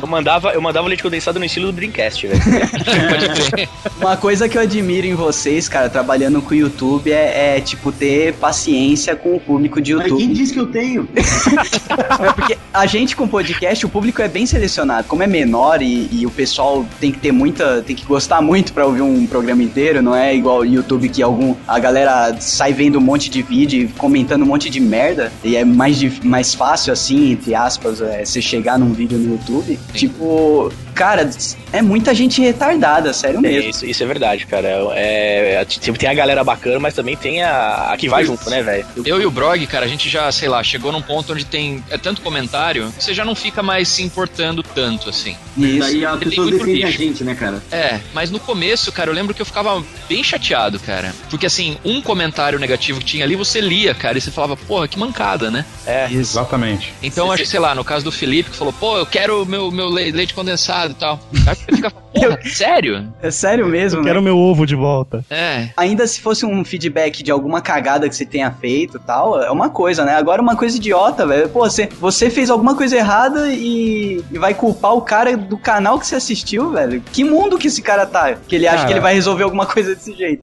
Eu mandava, eu mandava leite condensado no estilo do Dreamcast, velho. [LAUGHS] Pode crer. Uma coisa que eu admiro em vocês, cara, trabalhando com o YouTube, é, é, tipo, ter paciência com o público de Mas quem YouTube. disse que eu tenho? [LAUGHS] É porque a gente com podcast, o público é bem selecionado. Como é menor e, e o pessoal tem que ter muita. tem que gostar muito pra ouvir um programa inteiro, não é igual o YouTube que algum. A galera sai vendo um monte de vídeo e comentando um monte de merda. E é mais, mais fácil, assim, entre aspas, é, você chegar num vídeo no YouTube. Tipo. Cara, é muita gente retardada, sério É, mesmo. isso, isso é verdade, cara. É, é, tipo, tem a galera bacana, mas também tem a, a que vai junto, né, velho? Eu e o Brog, cara, a gente já, sei lá, chegou num ponto onde tem é tanto comentário você já não fica mais se importando tanto, assim. Isso. Daí a Tem pessoa muito defende a lixo. gente, né, cara? É, mas no começo, cara, eu lembro que eu ficava bem chateado, cara. Porque assim, um comentário negativo que tinha ali, você lia, cara, e você falava, porra, que mancada, né? É. Exatamente. Então, acho que, sei lá, no caso do Felipe, que falou, pô, eu quero meu, meu le- leite condensado e tal. Aí você fica, [LAUGHS] porra, sério? É sério mesmo, Eu né? quero meu ovo de volta. É. Ainda se fosse um feedback de alguma cagada que você tenha feito e tal, é uma coisa, né? Agora uma coisa idiota, velho. Pô, você, você fez alguma coisa errada e, e vai culpar o cara do canal que você assistiu, velho. Que mundo que esse cara tá? Que ele acha Cara. que ele vai resolver alguma coisa desse jeito.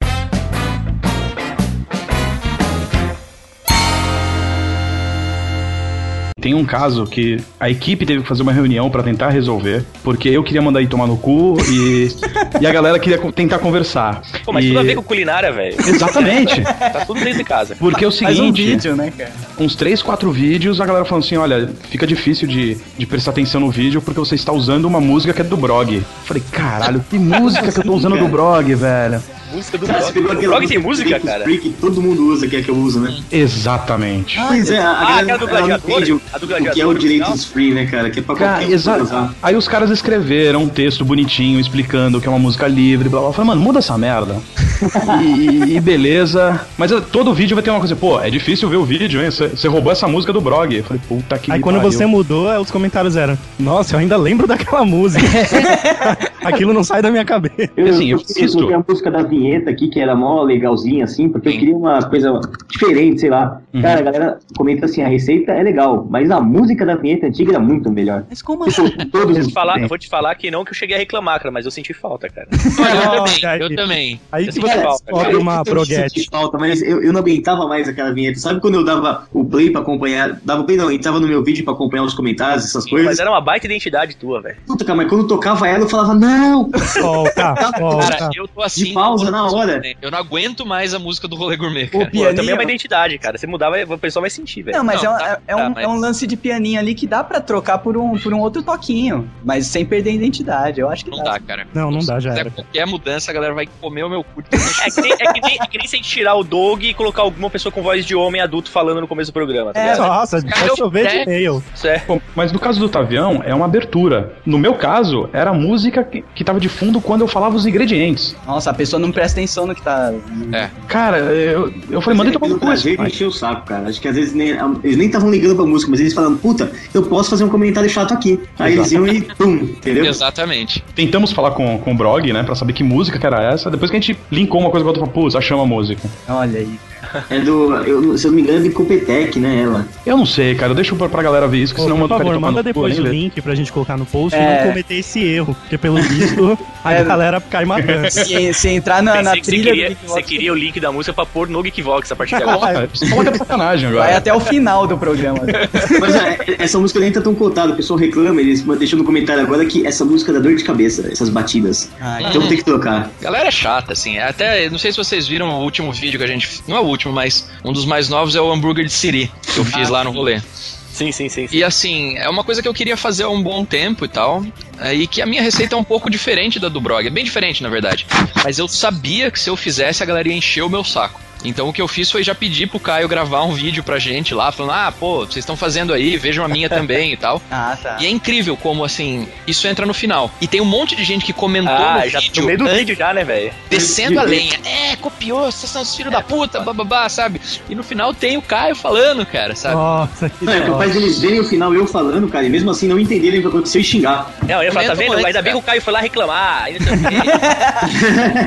Tem um caso que a equipe teve que fazer uma reunião pra tentar resolver, porque eu queria mandar ir tomar no cu e, [LAUGHS] e a galera queria co- tentar conversar. Pô, mas E- tudo a ver com culinária, velho. Exatamente. [LAUGHS] Tá tudo dentro de casa. Porque é o Faz um seguinte, vídeo, né, cara? uns três, quatro vídeos, a galera falando assim, olha, fica difícil de, de prestar atenção no vídeo porque você está usando uma música que é do Brog. Eu Falei, caralho, que música que eu tô usando do Brog, velho. Música do Cara, você aquela Brog tem música, Freak cara? Freak que todo mundo usa, que é que eu uso, né? Exatamente. Pois é, a, Ah, galera aquela do Gladiador? o, A do o que é Gladiador o no direitos free, né, cara? Que é pra Cara, qualquer exato. usar. Aí os caras escreveram um texto bonitinho explicando que é uma música livre, blá blá. Eu falei, mano, muda essa merda. [LAUGHS] e, e beleza. Mas todo vídeo vai ter uma coisa, pô, é difícil ver o vídeo, hein? Você roubou essa música do Brog. Eu falei, puta que Aí quando pariu. você mudou, é, os comentários eram: Nossa, eu ainda lembro daquela música. [LAUGHS] [LAUGHS] Aquilo não sai da minha cabeça. Eu, Assim, eu eu, eu a música da vinheta aqui, que era mó legalzinha, assim, porque eu Sim. queria uma coisa diferente, sei lá. Uhum. Cara, a galera comenta assim, a receita é legal, mas a música da vinheta antiga era muito melhor. Mas como assim? [LAUGHS] Todos Vou te falar, eu vou te falar que não que eu cheguei a reclamar, cara, mas eu senti falta, cara. Eu [LAUGHS] também, aí. eu também. Aí Eu que você falta, descobre cara. uma eu proguete. senti falta, mas eu, eu não aguentava mais aquela vinheta. Sabe quando eu dava o play pra acompanhar? Dava o play não, entrava no meu vídeo pra acompanhar os comentários, essas Mas coisas. era uma baita identidade tua, velho. Puta, cara, mas quando tocava ela, eu falava, não! Volta, Cara, volta. eu tô assim. De pausa na hora. Eu não aguento mais a música do Rolê Gourmet, O cara. Pô, pianinho. também é uma identidade, cara. Se mudar, vai- o pessoal vai sentir, velho. Não, mas Não, é, um- tá- é, um, tá, mas- é um lance de pianinho ali que dá pra trocar por um, por um outro toquinho, mas sem perder a identidade. Eu acho que Não dá. dá, cara. Não, não dá, já era. qualquer mudança, a galera vai comer o meu cu. [LAUGHS] É que, nem, é, que nem, é que nem se a gente tirar o Doug e colocar alguma pessoa com voz de homem adulto falando no começo do programa, tá É, ligado? Nossa, vai eu- chover de é. e-mail. É. Bom, mas no caso do Tavião, é uma abertura. No meu caso, era a música que, que tava de fundo quando eu falava os ingredientes. Nossa, a pessoa não presta atenção no que tá. É. Cara, eu, eu falei, mandei tomar pelo prazer de encher o saco, cara. Acho que às vezes nem, eles nem estavam ligando pra música, mas eles falando, puta, eu posso fazer um comentário chato aqui. Aí eles iam e pum, entendeu? Exatamente. Tentamos falar com, com o Brog, né, pra saber que música que era essa. Depois que a gente linkou uma coisa com a outra, falou, pô, achamos a música. Olha aí. É do. Eu, se eu não me engano, é de Copetec, né? Ela. Eu não sei, cara, deixa pra, pra galera ver isso, que senão por eu favor, tomando manda depois o link pra gente colocar no post e É. não cometer esse erro, porque pelo visto [LAUGHS] a É. galera cai matando. Se, se entrar na, na que você trilha queria, do você queria o link da música pra pôr no Geekvox a partir de [LAUGHS] agora. Coloca, de sacanagem agora. vai até o final do programa. [LAUGHS] Mas é, essa música nem tá tão cotada, o pessoal reclama, eles deixam no comentário agora que essa música dá dor de cabeça, essas batidas. Ai, Então tem que trocar. Galera é chata, assim. Até, não sei se vocês viram o último vídeo que a gente. Não é o último, mas um dos mais novos é o hambúrguer de Siri, que eu fiz lá no rolê. Sim, sim, sim. sim. E assim, é uma coisa que eu queria fazer há um bom tempo e tal. é, E que a minha receita é um pouco diferente da do Brog. É bem diferente, na verdade. Mas eu sabia que se eu fizesse, a galera ia encher o meu saco. Então o que eu fiz foi já pedir pro Caio gravar um vídeo pra gente lá, falando: ah, pô, vocês estão fazendo aí, vejam a minha [LAUGHS] também e tal. Ah, tá. E é incrível como, assim, isso entra no final. E tem um monte de gente que comentou Ah, no já vídeo, no meio do vídeo já, né, velho? descendo a lenha. É, copiou, vocês são os filhos da puta, bababá, sabe? E no final tem o Caio falando, cara, sabe? Nossa, que Não, é capaz deles verem o final eu falando, cara, e mesmo assim não entenderem o que aconteceu e xingar. Não, eu ia falar, tá vendo? antes, Ainda bem que cara. o Caio foi lá reclamar. [LAUGHS]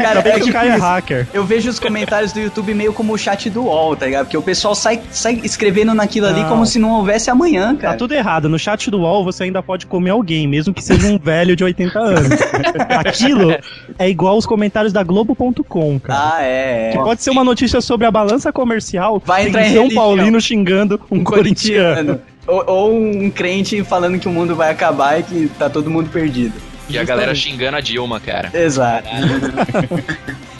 Cara, é que o cara é hacker. Eu vejo os comentários do YouTube meio como o chat do UOL, tá ligado? Porque o pessoal sai, sai escrevendo naquilo ali Não. como se não houvesse amanhã, Tá cara. tudo errado. No chat do UOL você ainda pode comer alguém, mesmo que seja um velho de 80 anos. [LAUGHS] Aquilo é igual os comentários da Globo.com, cara. Ah, é. Que é. pode ser uma notícia sobre a balança comercial. Vai entrar em São religião. Paulino xingando um, corintiano. Ou, ou um crente falando que o mundo vai acabar e que tá todo mundo perdido. E a galera xingando a Dilma, cara. Exato. [LAUGHS]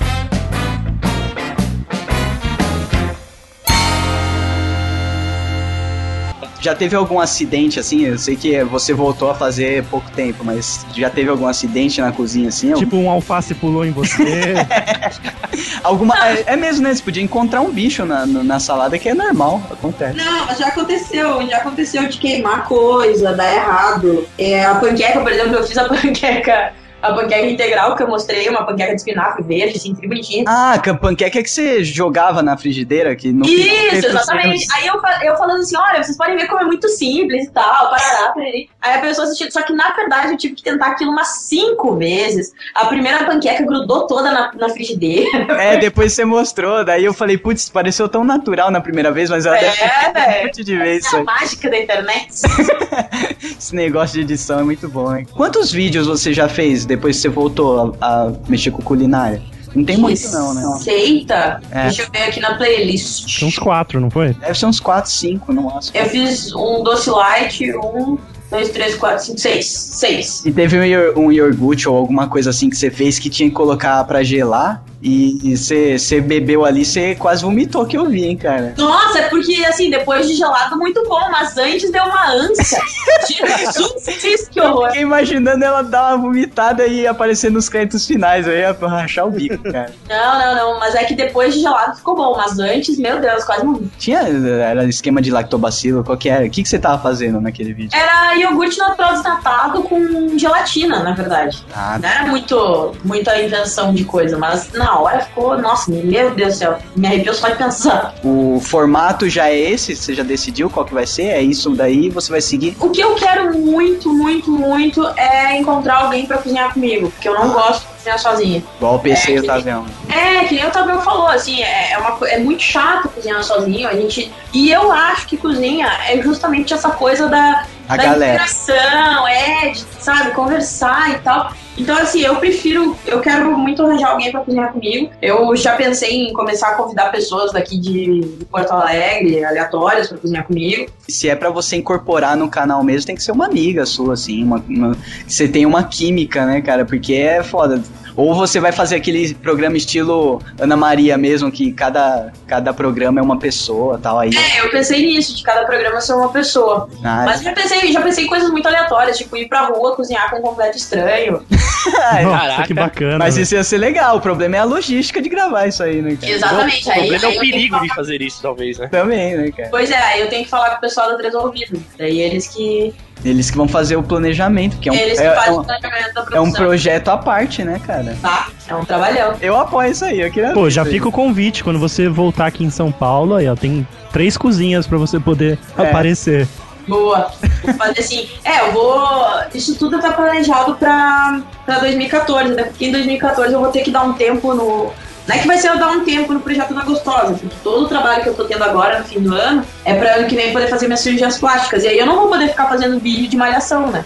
Já teve algum acidente assim? Eu sei que você voltou a fazer pouco tempo, mas já teve algum acidente na cozinha assim? Tipo, um alface pulou em você. [LAUGHS] Alguma. É, é mesmo, né? Você podia encontrar um bicho na, na salada que é normal, acontece. Não, mas já aconteceu, já aconteceu de queimar coisa, dar errado. É, a panqueca, por exemplo, eu fiz a [LAUGHS] panqueca, a panqueca integral que eu mostrei, uma panqueca de espinafre verde, assim, tri bonitinha. Ah, que a panqueca que você jogava na frigideira, que final Isso, teve exatamente. os- Aí eu, eu falando assim, olha, vocês podem ver como é muito simples e tal, parará, parari. Aí a pessoa assistindo, só que na verdade eu tive que tentar aquilo umas cinco vezes. A primeira panqueca grudou toda na, na frigideira. [LAUGHS] É, depois você mostrou, daí eu falei, putz, pareceu tão natural na primeira vez, mas ela deve ter É, um monte de vezes É a mágica da internet. [LAUGHS] Esse negócio de edição é muito bom, hein? Quantos vídeos você já fez depois que você voltou a, a mexer com culinária? Não tem muito não, né? Receita? É. Deixa eu ver aqui na playlist. Uns quatro, não foi? Deve ser uns 4, 5 no máximo. Eu fiz um doce light, um, dois, três, quatro, cinco, seis. Seis. E teve um, um iogurte ou alguma coisa assim que você fez que tinha que colocar pra gelar e você bebeu ali, você quase vomitou que eu vi, hein, cara. Nossa, é porque assim, depois de gelado, muito bom, mas antes deu uma ânsia. [LAUGHS] Jesus, que horror. Fiquei imaginando ela dar uma vomitada e aparecer nos créditos finais, eu ia rachar o bico, cara. Não, não, não, mas é que depois de gelado ficou bom, mas antes, meu Deus, quase morri. Tinha era esquema de lactobacilo, qual que era? O que, que você tava fazendo naquele vídeo? Era iogurte natural desnatado com gelatina, na verdade. Ah, Não era muito, muita invenção de coisa, mas na hora ficou, nossa, meu Deus do céu, me arrepiou só de pensar. O formato já é esse? Você já decidiu qual que vai ser? É isso daí? Você vai seguir? O que eu quero muito, muito, muito é encontrar alguém pra cozinhar comigo, porque eu não gosto de cozinhar sozinha. Igual o PC É, e o Tavião. É, que nem o Tavel falou, assim, é, é uma, é muito chato cozinhar sozinho, a gente... E eu acho que cozinha é justamente essa coisa da, A da galera. interação, é, de, sabe, conversar e tal. Então, assim, eu prefiro, eu quero muito arranjar alguém pra cozinhar comigo. Eu já pensei em começar a convidar pessoas daqui de, Porto Alegre, aleatórias, pra cozinhar comigo. Se é pra você incorporar no canal mesmo, tem que ser uma amiga sua, assim. Uma, uma- você tem uma química, né, cara? Porque é foda. Ou você vai fazer aquele programa estilo Ana Maria mesmo, que cada, cada programa é uma pessoa tal. Aí. É, eu pensei nisso, de cada programa ser uma pessoa. Ah, Mas já pensei, já pensei em coisas muito aleatórias, tipo ir pra rua cozinhar com um completo estranho. [LAUGHS] Nossa, caraca. que bacana. mas isso ia ser legal. O problema é a logística de gravar isso aí, né, cara? Exatamente. O aí, problema é aí o tenho que perigo falar- de fazer isso, talvez, né? Também, né, cara? Pois é, aí eu tenho que falar com o pessoal da Três Ouvidos. Daí eles que. Eles que vão fazer o planejamento, que é um, Eles que é, é fazem um, o planejamento da é um projeto à parte, né, cara? Tá, é um trabalhão. Eu apoio isso aí, eu queria Pô, já fica o convite. Quando você voltar aqui em São Paulo, aí, ó, tem três cozinhas pra você poder É. aparecer. Boa. Vou fazer assim. É, eu vou. Isso tudo tá planejado pra, pra 2014, né? Porque em 2014 eu vou ter que dar um tempo no. Não é que vai ser eu dar um tempo no projeto da Gostosa, porque todo o trabalho que eu tô tendo agora no fim do ano é pra ano que vem poder fazer minhas cirurgias plásticas. E aí eu não vou poder ficar fazendo vídeo de malhação, né?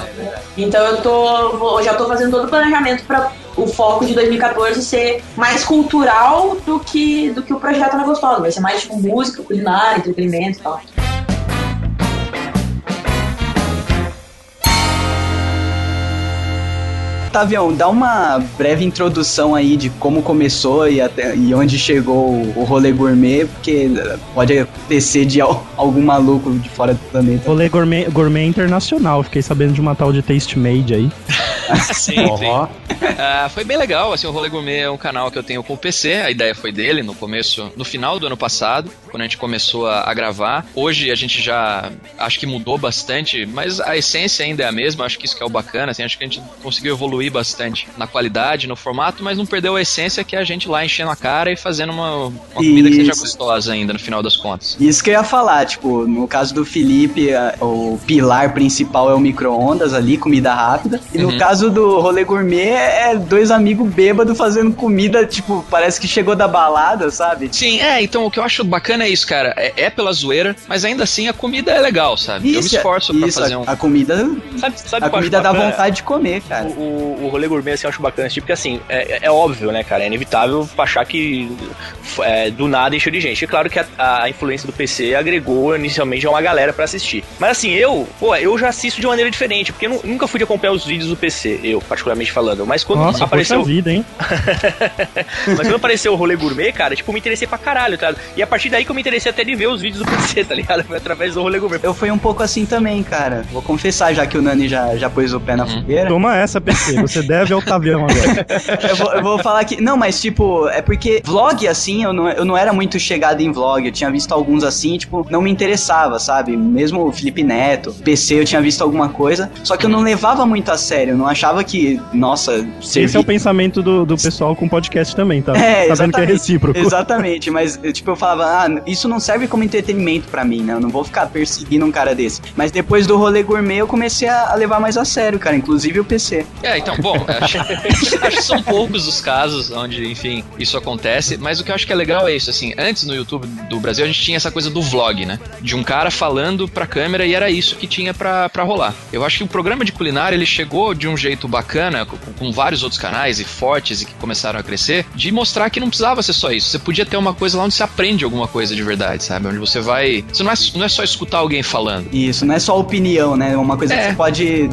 é verdade. Então eu tô. vou- já tô fazendo todo o planejamento pra o foco de 2014 ser mais cultural do que, do que o projeto na Gostosa. Vai ser mais tipo música, culinária, entretenimento e tal. Tavião, dá uma breve introdução aí de como começou e, até, e onde chegou o, rolê gourmet, porque pode acontecer de al- algum maluco de fora do planeta. Rolê gourmet, gourmet internacional. Fiquei sabendo de uma tal de Taste Made aí. [LAUGHS] [LAUGHS] Ó, Ah, foi bem legal, assim, o Rolê Gourmet é um canal que eu tenho com o PC, a ideia foi dele no começo, no final do ano passado, quando a gente começou a, a gravar. Hoje a gente já, acho que mudou bastante, mas a essência ainda é a mesma, acho que isso que é o bacana, assim, acho que a gente conseguiu evoluir bastante na qualidade, no formato, mas não perdeu a essência que é a gente lá enchendo a cara e fazendo uma, uma comida que seja gostosa ainda, no final das contas. Isso que eu ia falar, tipo, no caso do Felipe, a- o pilar principal é o micro-ondas ali, comida rápida. E no Uhum. caso do rolê gourmet, é dois amigos bêbados fazendo comida, tipo, parece que chegou da balada, sabe? Sim, é, então o que eu acho bacana é isso, cara, é, é pela zoeira, mas ainda assim a comida é legal, sabe? eu me Isso, esforço pra isso, fazer a, um... a comida, Sabe, sabe a comida dá bacana? vontade de comer, cara. O, o, o rolê gourmet assim, eu acho bacana, tipo, porque assim, é, é óbvio, né, cara? É inevitável achar que é, do nada encheu de gente. É claro que a, a influência do PC agregou inicialmente a uma galera pra assistir. Mas assim, eu, pô, eu já assisto de maneira diferente, porque eu nu- nunca fui de acompanhar os vídeos do PC, eu, particularmente falando. Mas quando Nossa, apareceu. poxa vida, hein? [LAUGHS] Mas quando apareceu o rolê gourmet, cara, tipo, eu me interessei pra caralho, tá? ligado? E a partir daí que eu me interessei até de ver os vídeos do PC, [LAUGHS] tá ligado? Foi através do rolê gourmet. Eu fui um pouco assim também, cara. Vou confessar, já que o Nani já, já pôs o pé na fogueira. Toma essa, PC. Você deve ao Tavião agora. [LAUGHS] eu, vou, eu vou falar que. Não, mas tipo, é porque vlog assim, eu não, eu não era muito chegado em vlog. Eu tinha visto alguns assim, tipo, não me interessava, sabe? Mesmo o Felipe Neto, PC, eu tinha visto alguma coisa. Só que eu não levava muito a sério. Eu não achava que, nossa, Esse é o pensamento do, do pessoal com podcast também, tá? [LAUGHS] É, tá vendo que é exatamente. recíproco. Exatamente, mas tipo, eu falava, ah, isso não serve como entretenimento pra mim, né? Eu não vou ficar perseguindo um cara desse. Mas depois do rolê gourmet eu comecei a, a levar mais a sério, cara, inclusive o PC. É, então, bom, acho, [LAUGHS] acho que são poucos os casos onde, enfim, isso acontece, mas o que eu acho que é legal é isso, assim, antes no YouTube do Brasil a gente tinha essa coisa do vlog, né? De um cara falando pra câmera e era isso que tinha pra, pra rolar. Eu acho que o programa de culinária, ele chegou de um jeito bacana, com, com vários outros canais e fortes e que começaram a crescer, de mostrar que não precisava ser só isso. Você podia ter uma coisa lá onde você aprende alguma coisa de verdade, sabe? Onde você vai... Você não é, não é só escutar alguém falando. Isso, não é só opinião, né? É uma coisa É. que você pode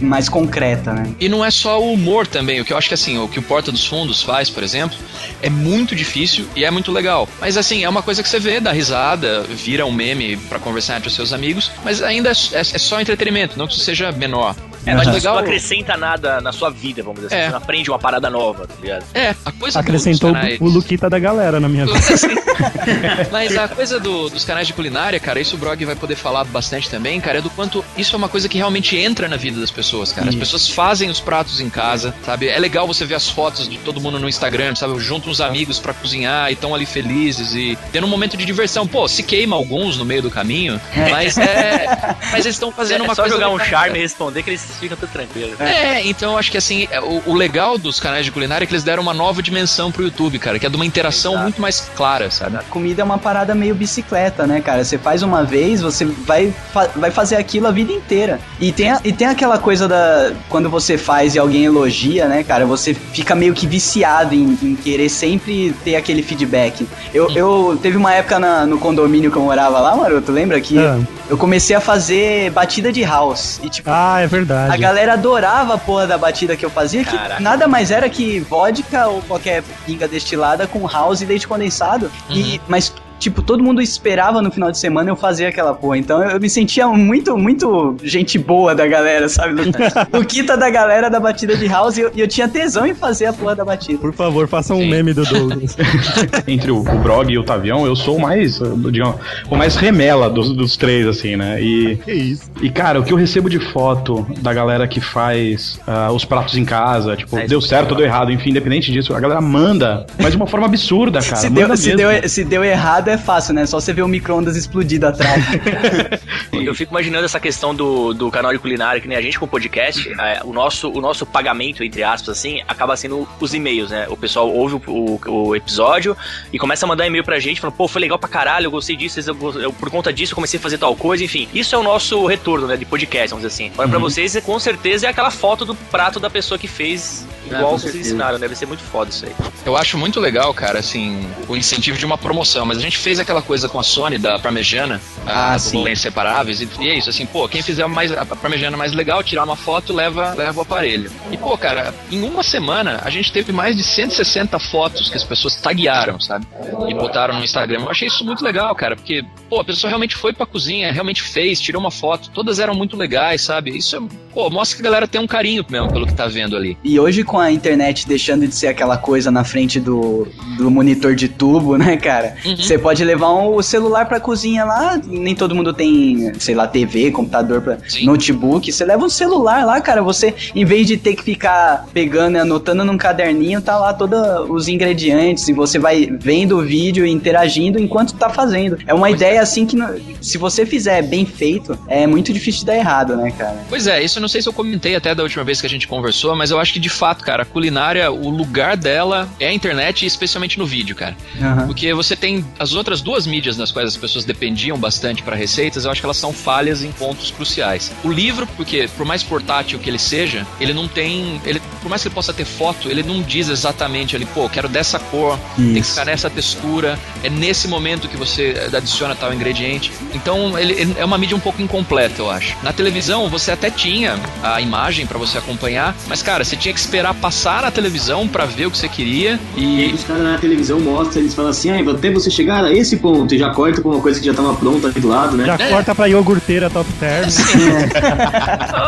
mais concreta, né? E não é só o humor também. O que eu acho que assim, o que o Porta dos Fundos faz, por exemplo, é muito difícil e é muito legal. Mas assim, é uma coisa que você vê, dá risada, vira um meme pra conversar entre os seus amigos, mas ainda é, é- é só entretenimento, não que isso seja menor. É, mas isso não acrescenta nada na sua vida, vamos dizer assim. É. Você não aprende uma parada nova, tá ligado? É, a coisa do- Acrescentou dos canais... o Luquita da galera na minha vida. [LAUGHS] Mas a coisa do- dos canais de culinária, cara, isso o Brog vai poder falar bastante também, cara, é do quanto isso é uma coisa que realmente entra na vida das pessoas, cara. As Isso. pessoas fazem os pratos em casa, sabe? É legal você ver as fotos de todo mundo no Instagram, sabe? Junto uns amigos pra cozinhar e estão ali felizes e tendo um momento de diversão. Pô, se queima alguns no meio do caminho, mas é. Mas eles estão fazendo uma é só coisa. jogar um legal, charme cara. e responder que eles ficam tudo tranquilos. É, então eu acho que assim, é, o, o legal dos canais de culinária é que eles deram uma nova dimensão pro YouTube, cara, que é de uma interação Exato. muito mais clara, sabe? Comida é uma parada meio bicicleta, né, cara? Você faz uma vez, você vai, fa- vai fazer aquilo a vida inteira. E tem, a- e tem aquela coisa da. Quando você faz e alguém elogia, né, cara? Você fica meio que viciado em, em querer sempre ter aquele feedback. Eu, eu teve uma época na- no condomínio que eu morava lá, Maroto, lembra que Ah. Eu comecei a fazer batida de house. E tipo, Ah, é verdade. a galera adorava a porra da batida que eu fazia, que Caraca. nada mais era que vodka ou qualquer pinga destilada com house e leite condensado. E, mas tipo, todo mundo esperava no final de semana eu fazer aquela porra. Então eu me sentia muito, muito gente boa da galera, sabe? [LAUGHS] O Kita da galera da batida de house e eu, e eu tinha tesão em fazer a porra da batida. Por favor, faça um meme do Douglas. [LAUGHS] Entre o, o Brog e o Tavião, eu sou o mais, uh, digamos, o mais remela dos, dos três, assim, né? E, que isso? e, cara, o que eu recebo de foto da galera que faz ah, os pratos em casa, tipo, É, deu certo ou deu errado, enfim, independente disso, a galera manda, mas de uma forma absurda, [LAUGHS] cara. se, manda deu, se, deu, se deu errado é fácil, né? Só você ver o micro-ondas explodido atrás. [LAUGHS] Eu fico imaginando essa questão do, do canal de culinária, que nem a gente com o podcast, é, o, nosso, o nosso pagamento, entre aspas, assim, acaba sendo os e-mails, né? O pessoal ouve o, o- o episódio e começa a mandar e-mail pra gente, falando, pô, foi legal pra caralho, eu gostei disso, eu, eu- por conta disso eu comecei a fazer tal coisa, enfim. Isso é o nosso retorno, né, de podcast, vamos dizer assim. Agora, pra vocês, com certeza, é aquela foto do prato da pessoa que fez Ah, igual com vocês ensinaram, deve ser muito foda isso aí. Eu acho muito legal, cara, assim, o incentivo de uma promoção, mas a gente fez aquela coisa com a Sony da Parmegiana, Ah, a sim. do Inseparáveis, e, e é isso, assim, pô, quem fizer mais, a Parmegiana mais legal, tirar uma foto, leva, leva o aparelho. E, pô, cara, em uma semana, a gente teve mais de 160 fotos que as pessoas taguearam, sabe? E botaram no Instagram. Eu achei isso muito legal, cara, porque, pô, a pessoa realmente foi pra cozinha, realmente fez, tirou uma foto, todas eram muito legais, sabe? Isso, é, pô, mostra que a galera tem um carinho mesmo pelo que tá vendo ali. E hoje, com a internet deixando de ser aquela coisa na frente do, do monitor de tubo, né, cara? Uhum. Pode levar um- o celular pra cozinha lá. Nem todo mundo tem, sei lá, TV, computador, pra, Sim. notebook. Você leva um celular lá, cara. Você, em vez de ter que ficar pegando e anotando num caderninho, tá lá todos os ingredientes. E você vai vendo o vídeo e interagindo enquanto tá fazendo. É uma ideia assim que, se você fizer bem feito, é muito difícil de dar errado, né, cara? Pois é, isso eu não sei se eu comentei até da última vez que a gente conversou, mas eu acho que de fato, cara, a culinária, o lugar dela é a internet, especialmente no vídeo, cara. Aham. Porque você tem as outras duas mídias das quais as pessoas dependiam bastante para receitas, eu acho que elas são falhas em pontos cruciais. O livro, porque por mais portátil que ele seja, ele não tem, ele, por mais que ele possa ter foto, ele não diz exatamente ali, pô, quero dessa cor, tem que Isso. ficar nessa textura, é nesse momento que você adiciona tal ingrediente. Então, ele, ele é uma mídia um pouco incompleta, eu acho. Na televisão, você até tinha a imagem para você acompanhar, mas cara, você tinha que esperar passar na televisão para ver o que você queria E aí e os caras na televisão mostram, eles falam assim, ah, até você chegar a esse ponto, e já corta pra uma coisa que já tava pronta aqui do lado, né? Já É. corta pra iogurteira top term. [LAUGHS]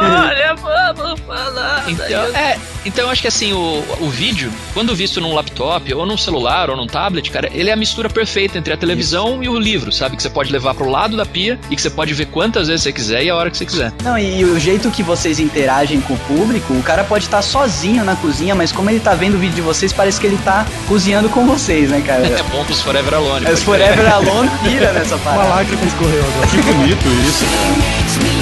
Olha, vamos falar. Então, é, então eu acho que assim, o, o vídeo, quando visto num laptop, ou num celular, ou num tablet, cara, ele é a mistura perfeita entre a televisão e o livro, sabe? Que você pode levar pro lado da pia e que você pode ver quantas vezes você quiser e a hora que você quiser. Não, e o jeito que vocês interagem com o público, o cara pode estar sozinho na cozinha, mas como ele tá vendo o vídeo de vocês, parece que ele tá cozinhando com vocês, né, cara? [LAUGHS] É bom pros Forever Alone. Pode crer. Forever [LAUGHS] Alone pira nessa Uma parada. lágrima escorreu agora. Que bonito isso. [LAUGHS]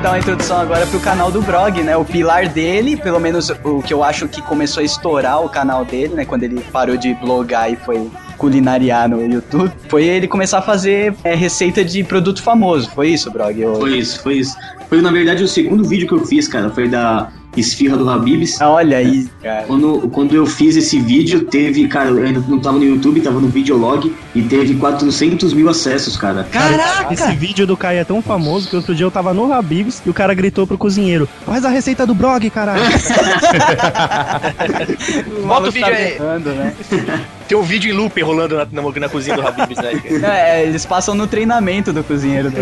dar uma introdução agora pro canal do Brog, né? O pilar dele, pelo menos o que eu acho que começou a estourar o canal dele, né? Quando ele parou de blogar e foi culinariar no YouTube, foi ele começar a fazer é, receita de produto famoso. Foi isso, Brog? Eu- Foi isso, foi isso. Foi, na verdade, o segundo vídeo que eu fiz, cara. Foi da Esfirra do Habibs. Ah, Olha aí, cara. Quando, quando eu fiz esse vídeo, teve, cara, eu ainda não tava no YouTube, tava no Videolog, e teve 400 mil acessos, cara. Caraca! Esse vídeo do Caio é tão famoso que outro dia eu tava no Habibs e o cara gritou pro cozinheiro: Faz a receita do blog, caralho. [LAUGHS] Bota o vídeo aí. Errando, né? [LAUGHS] Tem um vídeo em loop rolando na, na, na cozinha do Habib's, [LAUGHS] né? É, eles passam no treinamento do cozinheiro do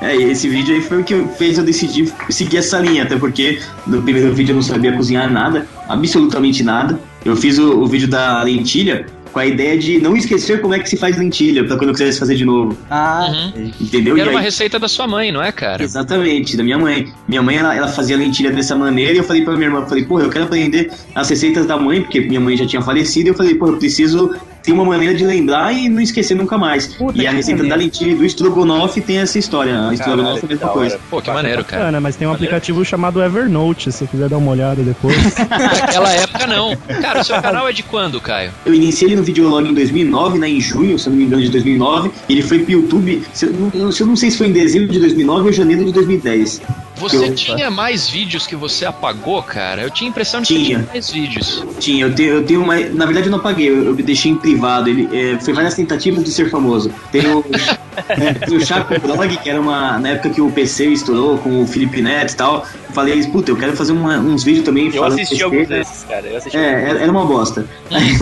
É, e esse vídeo aí foi o que fez eu decidir seguir essa linha, até porque no primeiro vídeo eu não sabia cozinhar nada, absolutamente nada. Eu fiz o, o vídeo da lentilha com a ideia de não esquecer como é que se faz lentilha, pra quando eu quisesse fazer de novo, Ah, Uhum. entendeu? E era aí- uma receita da sua mãe, não é, cara? Exatamente, da minha mãe. Minha mãe, ela, ela fazia lentilha dessa maneira e eu falei pra minha irmã, eu falei, pô, eu quero aprender as receitas da mãe, porque minha mãe já tinha falecido, e eu falei, pô, eu preciso tem uma maneira de lembrar e não esquecer nunca mais. Puta, e a receita maneiro. da lentilha e do estrogonofe tem essa história. A estrogonofe é a mesma coisa. Pô, que maneiro, cara. Bacana, mas tem um aplicativo chamado Evernote, se você quiser dar uma olhada depois. [LAUGHS] Naquela época não. Cara, o seu canal é de quando, Caio? Eu iniciei ele no Videolog em 2009, né, em junho, se eu não me engano, de 2009. Ele foi pro YouTube, se eu, não- se eu não sei se foi em dezembro de 2009 ou janeiro de 2010. Você Eu- tinha mais vídeos que você apagou, cara? Eu tinha a impressão de que Tinha. tinha mais vídeos. Tinha, eu tenho, eu tenho uma. Na verdade, eu não apaguei, eu, eu deixei em privado. Ele é, foi várias tentativas de ser famoso. Tem o, [LAUGHS] é, tem o Chaco Blog, que era uma. Na época que o PC estourou com o Felipe Neto e tal. Eu falei, puta, eu quero fazer uma- uns vídeos também Eu falando assisti alguns desses, cara. Eu assisti É, era era uma bosta. Aí,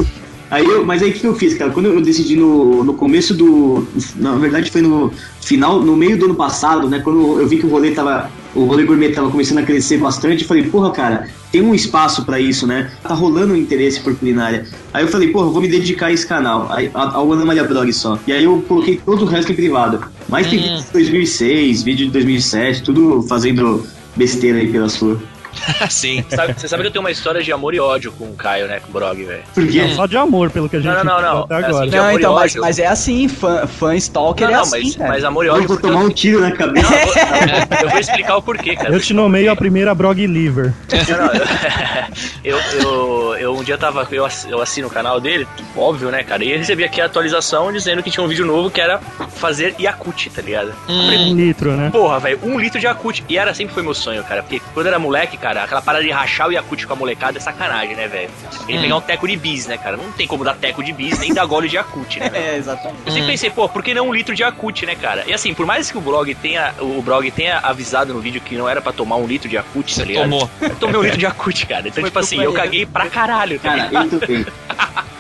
aí eu, mas aí o que eu fiz, cara? Quando eu decidi no, no começo do. Na verdade foi no final, no meio do ano passado, né? Quando eu vi que o rolê tava. O rolê gourmet tava começando a crescer bastante, eu falei, porra, cara, tem um espaço pra isso, né? Tá rolando um interesse por culinária. Aí eu falei, porra, eu vou me dedicar a esse canal, ao Ana Maria Blog só. E aí eu coloquei todo o resto em privado. Mas tem Hum. vídeo de 2006, vídeo de 2007, tudo fazendo besteira aí pela sua. [LAUGHS] Sim. Sabe- Você sabe que eu tenho uma história de amor e ódio com o Caio, né? Com o Brog, velho. Por quê? Só de amor, pelo que a gente Não, não, não, não. até É agora. assim, de Não, então, mas, mas é assim, fã, fã stalker Não, é não, assim, mas, cara. mas amor e Eu ódio. vou porque tomar um tiro na cabeça. Não, eu vou, eu vou explicar o porquê, cara. Eu te nomeio a primeira Brog Liver. Não, não, eu, [LAUGHS] eu, eu, eu um dia tava. Eu, eu assino o canal dele, óbvio, né, cara? E eu recebi aqui a atualização dizendo que tinha um vídeo novo que era fazer Yakut, tá ligado? Um litro, né? Porra, velho, um litro de Yakut. E era sempre foi meu sonho, cara. Porque quando eu era moleque, cara, aquela parada de rachar o Yakut com a molecada é sacanagem, né, velho? Ele Hum. pegar um teco de bis, né, cara? Não tem como dar teco de bis nem dar gole de Yakut, né, [LAUGHS] velho? É, exatamente. Eu sempre pensei, pô, por que não um litro de Yakut, né, cara? E assim, por mais que o blog tenha, o blog tenha avisado no vídeo que não era pra tomar um litro de Yakut, tá ligado? Tomou. Eu tomei um litro de Yakut, cara. Então, Foi tipo assim, eu caguei pra caralho, tá Cara, ligado? eu. [LAUGHS]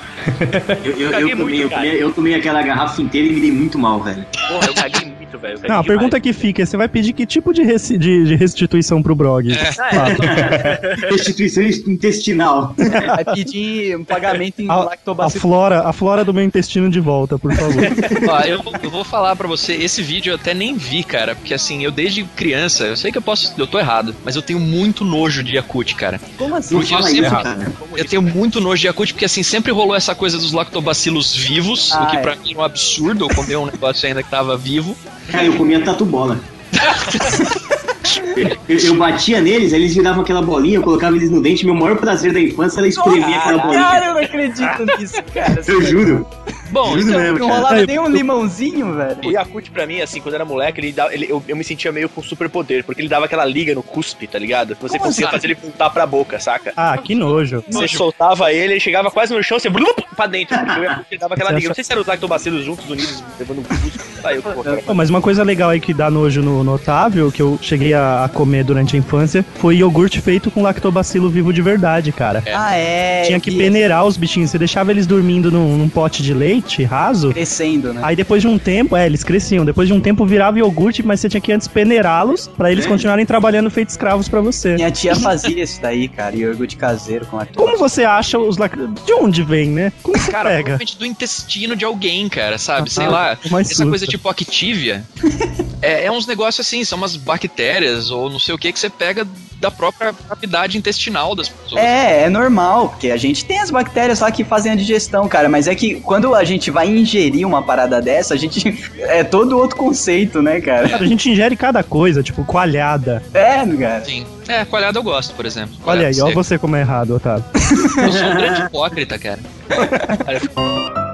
Eu, eu, eu, muito, tomei, eu, cara. tomei, eu tomei aquela garrafa inteira e me dei muito mal, velho. Porra, eu caguei muito, velho. Não, a demais. pergunta que fica é: você vai pedir que tipo de, reci- de- de restituição pro Brog? Ah, é, [LAUGHS] Restituição intestinal. Vai pedir um pagamento em A, a flora, a flora do meu intestino de volta, por favor. [LAUGHS] Ó, eu, eu vou falar pra você, esse vídeo eu até nem vi, cara, porque assim, eu desde criança, eu sei que eu posso, eu tô errado, mas eu tenho muito nojo de Yakut, cara. Como assim? Porque eu sempre- cara. Eu tenho muito nojo de Yakut, porque assim, sempre rolou essa coisa dos lactobacilos vivos, Ah, o que é. pra mim é um absurdo, eu comer um negócio ainda que tava vivo. Cara, eu comia tatu bola. Eu, eu batia neles, aí eles viravam aquela bolinha, eu colocava eles no dente. Meu maior prazer da infância era espremer aquela bolinha. Cara, eu não acredito nisso, cara. Eu juro. Bom, então, mesmo, Não rolava Aí, nem um limãozinho, velho. O Yakut, pra mim, assim, quando eu era moleque, ele dava, ele, eu, eu me sentia meio com superpoder, porque ele dava aquela liga no cuspe, tá ligado? Você Como conseguia assim? fazer ele voltar pra boca, saca? Ah, que nojo. Você soltava ele, ele chegava quase no chão, você blup, pra dentro, [LAUGHS] porque o Yakut dava aquela Você liga. acha- Não sei se eram os lactobacilos juntos, unidos, levando um cuspe. Aí eu, pô, cara, Pô, mas uma coisa legal aí que dá nojo no, no Otávio, que eu cheguei a, a comer durante a infância, foi iogurte feito com lactobacilo vivo de verdade, cara. Ah, é. Tinha que peneirar os bichinhos. Você deixava eles dormindo num, num pote de leite raso. Crescendo, né? Aí depois de um tempo, é, eles cresciam. Depois de um tempo virava iogurte, mas você tinha que antes peneirá-los pra eles continuarem trabalhando feito escravos pra você. Minha tia fazia isso daí, cara. Iogurte caseiro com Como você acha os lac... De onde vem, né? Como você cara, pega? provavelmente do intestino de alguém, cara, sabe? Sei Ah, lá. mais Essa susto. coisa tipo Activia. é, é uns negócios assim, são umas bactérias ou não sei o que que você pega da própria cavidade intestinal das pessoas. É, é normal, porque a gente tem as bactérias lá que fazem a digestão, cara, mas é que quando a gente vai ingerir uma parada dessa, a gente. [LAUGHS] É todo outro conceito, né, cara? Cara, a gente ingere cada coisa, tipo coalhada. É, cara. Sim. É, coalhada eu gosto, por exemplo. Olha aí, seca. você como é errado, Otávio. Eu sou um grande hipócrita, cara. [LAUGHS]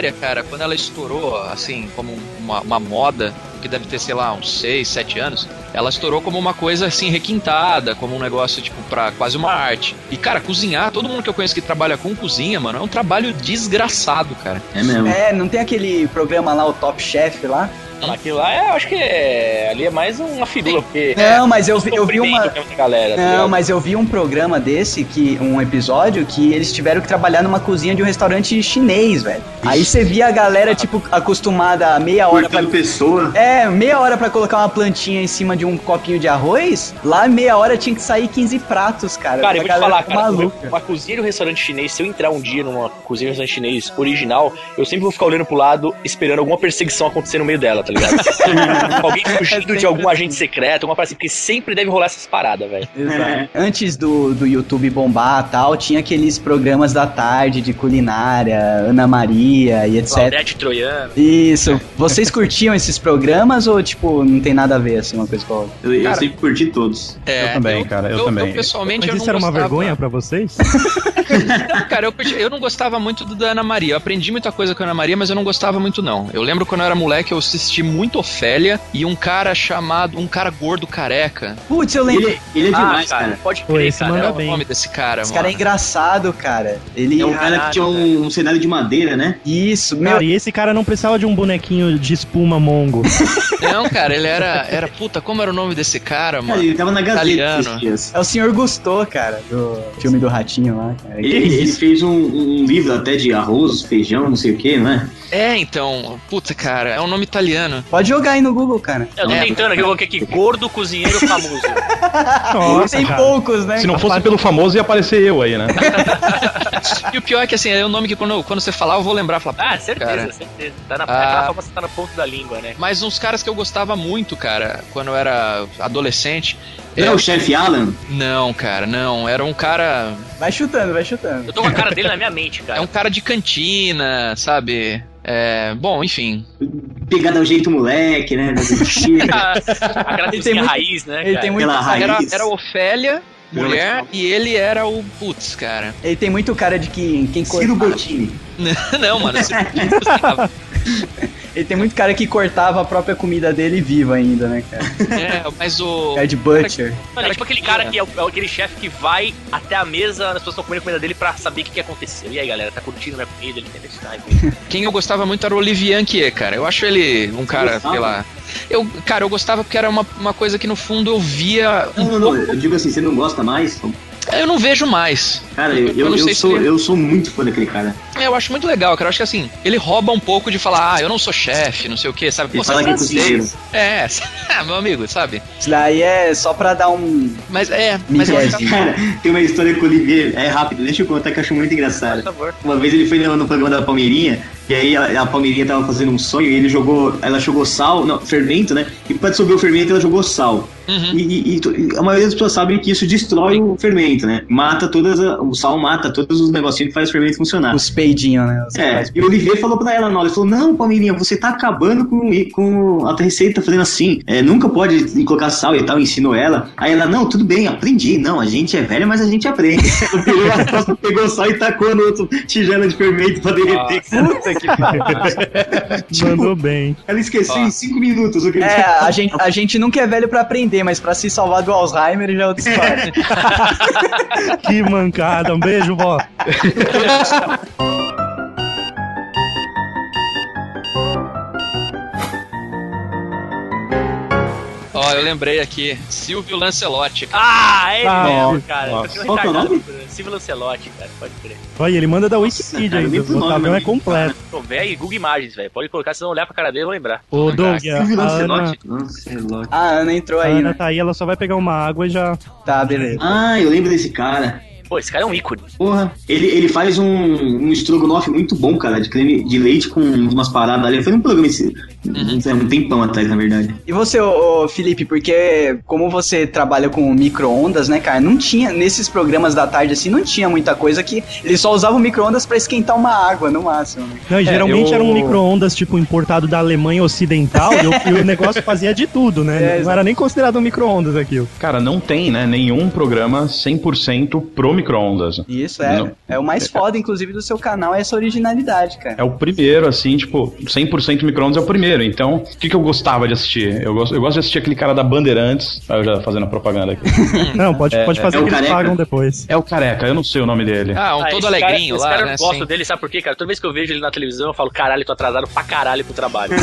Culinária, cara, quando ela estourou, assim, como uma, uma moda, que deve ter, sei lá, uns 6, 7 anos, ela estourou como uma coisa, assim, requintada, como um negócio, tipo, pra quase uma arte. E, cara, cozinhar, todo mundo que eu conheço que trabalha com cozinha, mano, é um trabalho desgraçado, cara. É mesmo. É, não tem aquele programa lá, o Top Chef lá? Aquilo lá, é, eu acho que é, ali é mais uma figura, porque... Não, mas eu vi, eu vi uma. Galera, tá Não, mas eu vi um programa desse, que um episódio, que eles tiveram que trabalhar numa cozinha de um restaurante chinês, velho. Aí você via a galera, tipo, acostumada a meia hora pra. Pessoa. É, É, meia hora pra colocar uma plantinha em cima de um copinho de arroz, lá meia hora tinha que sair 15 pratos, cara. Cara, eu vou te falar, cara, maluca. uma cozinha de um restaurante chinês, se eu entrar um dia numa cozinha de um restaurante chinês original, eu sempre vou ficar olhando pro lado, esperando alguma perseguição acontecer no meio dela, tá ligado? [LAUGHS] Alguém fugindo de algum agente secreto, alguma coisa assim, porque sempre deve rolar essas paradas, velho. Exato. Antes do, do YouTube bombar e tal, tinha aqueles programas da tarde de culinária, Ana Maria e etc. Claudete Troiano. Isso. Vocês curtiam esses programas ou, tipo, não tem nada a ver, assim, uma coisa Eu, eu Cara, sempre curti todos. É, Eu também, cara, eu também. pessoalmente, Mas eu isso não era uma gostava- vergonha pra vocês? Não, [LAUGHS] cara, eu, curti- eu não gostava muito do da Ana Maria. Eu aprendi muita coisa com a Ana Maria, mas eu não gostava muito, não. Eu lembro quando eu era moleque, eu assisti muito Ofélia e um cara chamado. Um cara gordo careca. Putz, eu lembro. Ele, ele é demais, cara. Pode Pô, crer, esse cara. Qual é o nome desse cara, Esse mano? cara é engraçado, cara. Ele. É um cara que tinha um, um cenário de madeira, né? Isso, meu. Cara, e esse cara não precisava de um bonequinho de espuma mongo. [LAUGHS] Não, cara, ele era. Era puta, como era o nome desse cara, Cara, mano? ele tava na Gazeta Italiano. esses dias. É o senhor Gusto, cara, do filme do Ratinho lá, cara. Ele, ele fez um, um livro até de arroz, feijão, não sei o que, não é? É, então. Puta, cara, é um nome italiano. Pode jogar aí no Google, cara. Eu tô É. tentando aqui, eu coloquei aqui, gordo cozinheiro famoso. [LAUGHS] Nossa, tem cara. poucos, né? Se não fosse pelo famoso, ia aparecer eu aí, né? [LAUGHS] E o pior é que assim, é um nome que quando, quando você falar, eu vou lembrar. Falar, Ah, certeza, Cara. certeza. Tá na, Ah. tá na ponta da língua, né? Mas uns caras que eu gostava muito, cara, quando eu era adolescente. Ele é o chefe Alan? Não, cara, não. Era um cara. Vai chutando, vai chutando. Eu tô com a cara dele na minha mente, É cara. um cara de cantina, sabe? É. Bom, enfim. Pegada ao jeito moleque, né? [LAUGHS] Aquela Ele tem muito- raiz, né, Ele cara? tem muito, raiz. Era, era Ofélia, mulher, e ele era o. Putz, cara. ele tem muito cara de que quem Ciro Bottini. [LAUGHS] não, mano. Você... [LAUGHS] ele tem muito cara que cortava a própria comida dele viva ainda, né, cara? é, mas o. Cara de butcher. Mano, é tipo aquele cara que é, é aquele chefe que vai até a mesa, as pessoas estão comendo a comida dele pra saber o que, que aconteceu. E aí, galera, tá curtindo minha comida? Ele tem esse type. Quem eu gostava muito era o Olivier Anquier, cara. Eu acho ele um cara, gostava? sei lá. Eu, cara, eu gostava porque era uma, uma coisa que no fundo eu via. um Não, não, não. Eu digo assim, você não gosta mais? Eu não vejo mais. Cara, eu, Eu eu, não eu sou, ele- eu sou muito fã daquele cara. É, Eu acho muito legal, cara. Eu acho que assim, ele rouba um pouco de falar, ah, eu não sou chefe, não sei o que, sabe? Pô, fala que é cozinheiro. É, [LAUGHS] meu amigo, sabe? Isso daí é só pra dar um. Mas é, mas eu acho que- Miguezinho. Cara, tem uma história com o Olivier, é rápido, deixa eu contar que eu acho muito engraçado. Por favor. Uma vez ele foi no, no programa da Palmeirinha, e aí a, a Palmeirinha tava fazendo um sonho, e ele jogou, ela jogou sal, não, fermento, né? E pra dissolver o fermento, ela jogou sal. Uhum. E, e- e a maioria das pessoas sabem que isso destrói o fermento, né? Mata todas, a- o sal mata todos os negocinhos que faz o fermento funcionar. Os peidinhos, né? Os É, e o Olivier falou pra ela na hora, ele falou, não, Palmeirinha, você tá acabando com, com a tua receita fazendo assim, é, nunca pode colocar sal e tal, ensinou ela. Aí ela, não, tudo bem, aprendi, não, a gente é velha, mas a gente aprende. [LAUGHS] Ela pegou, pegou sal e tacou no outro tigela de fermento pra derreter. Puta que [LAUGHS] pariu. Mandou bem. Ela esqueceu Ó. em cinco minutos o que ele É, a gente, a gente nunca é velho pra aprender, mas pra se salvar do Alzheimer já é outra história. [LAUGHS] Que mancada. Um beijo, vó. [LAUGHS] eu lembrei aqui, Silvio Lancelotti. Ah, ele Ah, mesmo, cara. Um Qual é o retardado nome? Silvio Lancelotti, cara, pode crer. Olha, ele manda da Wikipedia cara, ainda. O Otavião é completo. Tô velho, Google Imagens, velho. Pode colocar, se não olhar pra cara dele, eu vou lembrar. Ô, Doug, a, Silvio a Ana, Lancelotti. Lancelotti. A Ana entrou a aí, Ana né? tá aí, ela só vai pegar uma água e já. Tá, beleza. Ah, eu lembro desse cara. Pô, esse cara é um ícone. Porra, ele, ele faz um, um estrogonofe muito bom, cara, de creme de leite com umas paradas ali. Foi num programa esse, um, um tempão atrás, na verdade. E você, ô, ô, Felipe, porque como você trabalha com micro-ondas, né, cara, não tinha, nesses programas da tarde assim, não tinha muita coisa que eles só usavam micro-ondas pra esquentar uma água, no máximo. né? Não, e geralmente eu- era um micro-ondas, tipo, importado da Alemanha Ocidental, e, o, e o negócio fazia de tudo, né? [LAUGHS] É, não era nem considerado um micro-ondas aquilo. Cara, não tem, né, nenhum programa 100% pro micro-ondas. Isso é, Não. é o mais foda, inclusive, do seu canal, é essa originalidade, cara. É o primeiro, assim, tipo, 100% micro-ondas é o primeiro. Então, o que, que eu gostava de assistir? Eu gosto, eu gosto de assistir aquele cara da Bandeirantes. Ah, eu já fazendo a propaganda aqui. [LAUGHS] Não, pode, pode fazer é o que eles pagam depois. é o careca, eu não sei o nome dele. Ah, um Ah, todo cara- alegrinho esse lá, cara né? eu gosto Sim. dele, sabe por quê, cara? Toda vez que eu vejo ele na televisão, eu falo, caralho, tô atrasado pra caralho pro trabalho. [LAUGHS]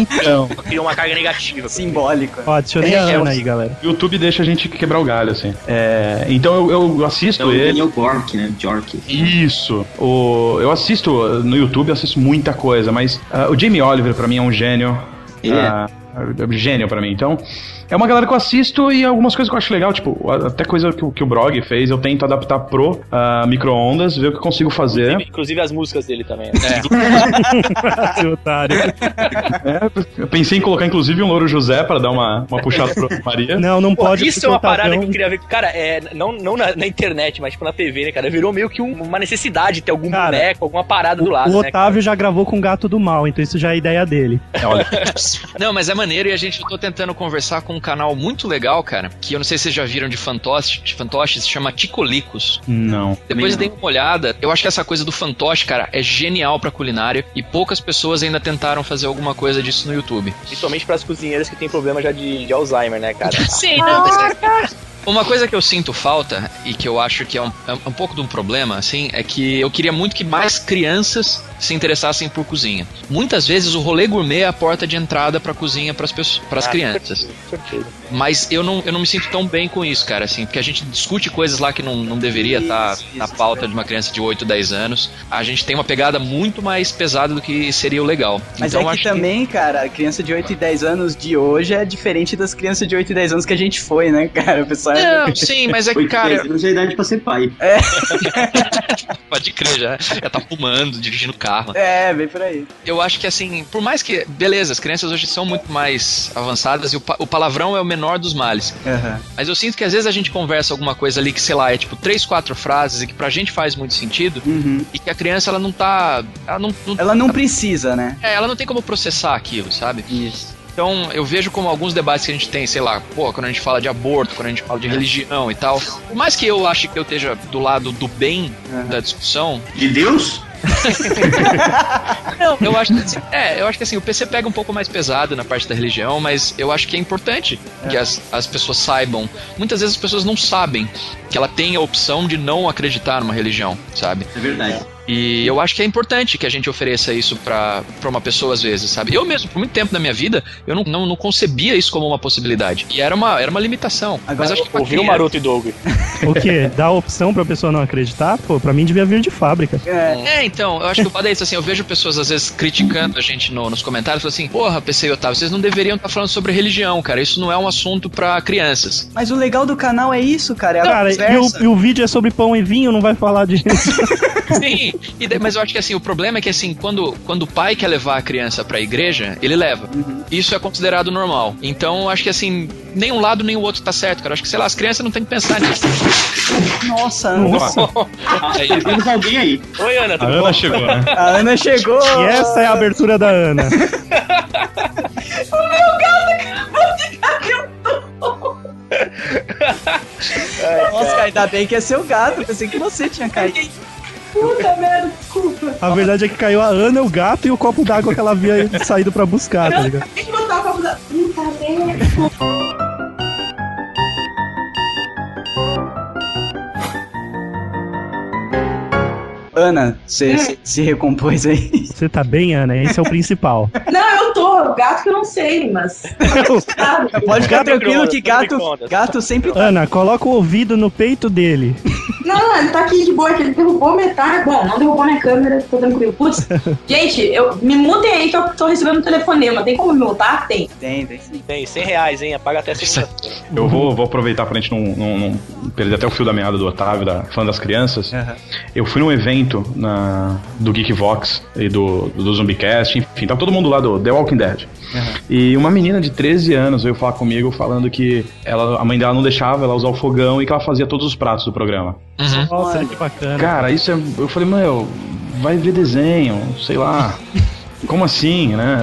Então, Criou uma carga negativa. Simbólico. Ó, adicionei É, a é Ana o- aí, galera. o YouTube deixa a gente quebrar o galho, assim. É, então eu, eu assisto É o ele. Daniel Bork, né? Jork. Isso. O, eu assisto no YouTube, eu assisto muita coisa, mas ah, o Jamie Oliver pra mim é um gênio. Ele é. É gênio pra mim. Então, é uma galera que eu assisto e algumas coisas que eu acho legal, tipo, até coisa que, o- que o Brog fez, eu tento adaptar pro ah, micro-ondas, ver o que eu consigo fazer. Inclusive, inclusive as músicas dele também. [LAUGHS] Seu otário. É, eu pensei em colocar, inclusive, um Louro José pra dar uma, uma puxada pro Maria. Não, não Pô, pode. isso porque é uma parada que eu queria ver. Cara, é, não, não na, na internet, mas tipo na TV, né, cara? Virou meio que um- uma necessidade de ter algum Cara, boneco, alguma parada do O, lado, o né? Otávio já gravou com o gato do mal, então isso já é ideia dele. Olha, [LAUGHS] Não, mas é maneiro e a gente eu tô tentando conversar com um canal muito legal, cara, que eu não sei se vocês já viram de fantoche, de fantoche se chama Ticolicos. não. Depois deem uma olhada. Eu acho que essa coisa do fantoche, cara, é genial pra culinária e poucas pessoas ainda tentaram fazer alguma coisa disso no YouTube. Principalmente pras cozinheiras que têm problema já de, de Alzheimer, né, cara? [LAUGHS] Sim, não, mas é- Uma coisa que eu sinto falta e que eu acho que é um, é um pouco de um problema, assim, é que eu queria muito que mais crianças se interessassem por cozinha. Muitas vezes o rolê gourmet é a porta de entrada pra cozinha pras pessoas, pras Ah, crianças. Com certeza. Mas eu não, eu não me sinto tão bem com isso, cara, assim, porque a gente discute coisas lá que não, não deveria estar Isso, na isso, pauta de uma criança de 8, 10 anos. A gente tem uma pegada muito mais pesada do que seria o legal. Mas então, é acho que também, cara, a criança de 8 e 10 anos de hoje é diferente das crianças de 8 e 10 anos que a gente foi, né, [LAUGHS] cara? O pessoal é- Não, sim, mas é que, cara, anos é a idade pra ser pai. [LAUGHS] pode crer, já, já tá fumando, dirigindo carro. É, vem por aí. Eu acho que assim, por mais que, beleza, as crianças hoje são muito mais avançadas e o, pa- o palavrão é o menor dos males. Aham. Mas eu sinto que às vezes a gente conversa alguma coisa ali que, sei lá, é tipo três, quatro frases e que pra gente faz muito sentido Uhum. e que a criança ela não tá. Ela não, não- Ela não precisa, né? é, ela não tem como processar aquilo, sabe? Isso. Então eu vejo como alguns debates que a gente tem, sei lá, pô, quando a gente fala de aborto, quando a gente fala de religião e tal. Por mais que eu ache que eu esteja do lado do bem Aham. da discussão, De Deus? [LAUGHS] [LAUGHS] Não, eu acho que assim, é, eu acho que assim, o PC pega um pouco mais pesado na parte da religião, mas eu acho que é importante que as, as pessoas saibam. Muitas vezes as pessoas não sabem que ela tem a opção de não acreditar numa religião, sabe? É verdade. E eu acho que é importante que a gente ofereça isso pra, pra uma pessoa às vezes, sabe? Eu mesmo, por muito tempo na minha vida, eu não, não, não concebia isso como uma possibilidade. E era uma, era uma limitação. Agora, mas acho que Ouviu o criança- Maroto e Doug? O quê? Dá a opção pra pessoa não acreditar? Pô, pra mim devia vir de fábrica. É, É, então, eu acho que o foda é isso, assim, eu vejo pessoas às vezes criticando a gente no- nos comentários, falando assim, porra, PC e Otávio, vocês não deveriam estar falando sobre religião, cara, isso não é um assunto pra crianças. mas o legal do canal é isso, cara. É a Cara, e o, e o vídeo é sobre pão e vinho, não vai falar disso. [LAUGHS] Sim, e daí- mas eu acho que assim, o problema é que assim, quando, quando o pai quer levar a criança pra igreja, ele leva. Isso é considerado normal. Então, eu acho que assim, nem um lado nem o outro tá certo, cara. Eu acho que, sei lá, as crianças não tem que pensar nisso. Nossa, Ana. [LAUGHS] Nossa. Aí, Temos alguém aí. Oi, Ana, A tudo bom? Ana chegou, né? A Ana chegou. E essa é a abertura da Ana. Nossa, cara, ainda bem que é seu gato. Eu pensei que você tinha caído. Puta merda, desculpa. A verdade é que caiu a Ana, o gato e o copo d'água que ela havia saído pra buscar, tá ligado? Tem que botar o copo da. Puta merda. Ana, você você se recompôs aí? Você tá bem, Ana? Esse é o principal. Não, eu tô. O gato que eu não sei, mas. [LAUGHS] Pode ficar Gato tranquilo que gato gato, sempre. Ana, coloca o ouvido no peito dele. Não, não, ele tá aqui de boa, que ele derrubou metade. Bom, não derrubou minha câmera, tô tranquilo. Putz, [LAUGHS] gente, eu me mutem aí que eu tô recebendo um telefonema. Tem como me multar? Tem. Tem, tem sim. Tem 100 reais, hein? Apaga até segunda-feira. [LAUGHS] Eu vou, vou aproveitar pra gente não, não- não perder até o fio da meada do Otávio, da fã das crianças. Aham. Eu fui num evento na, do Geekvox e do, do Zumbicast, enfim, tava todo mundo lá do The Walking Dead. E uma menina de 13 anos veio falar comigo falando que ela, a mãe dela não deixava ela usar o fogão e que ela fazia todos os pratos do programa. Uhum. Nossa, que bacana. Cara, isso é. Eu falei, meu, vai ver desenho, sei lá. [LAUGHS] Como assim, né?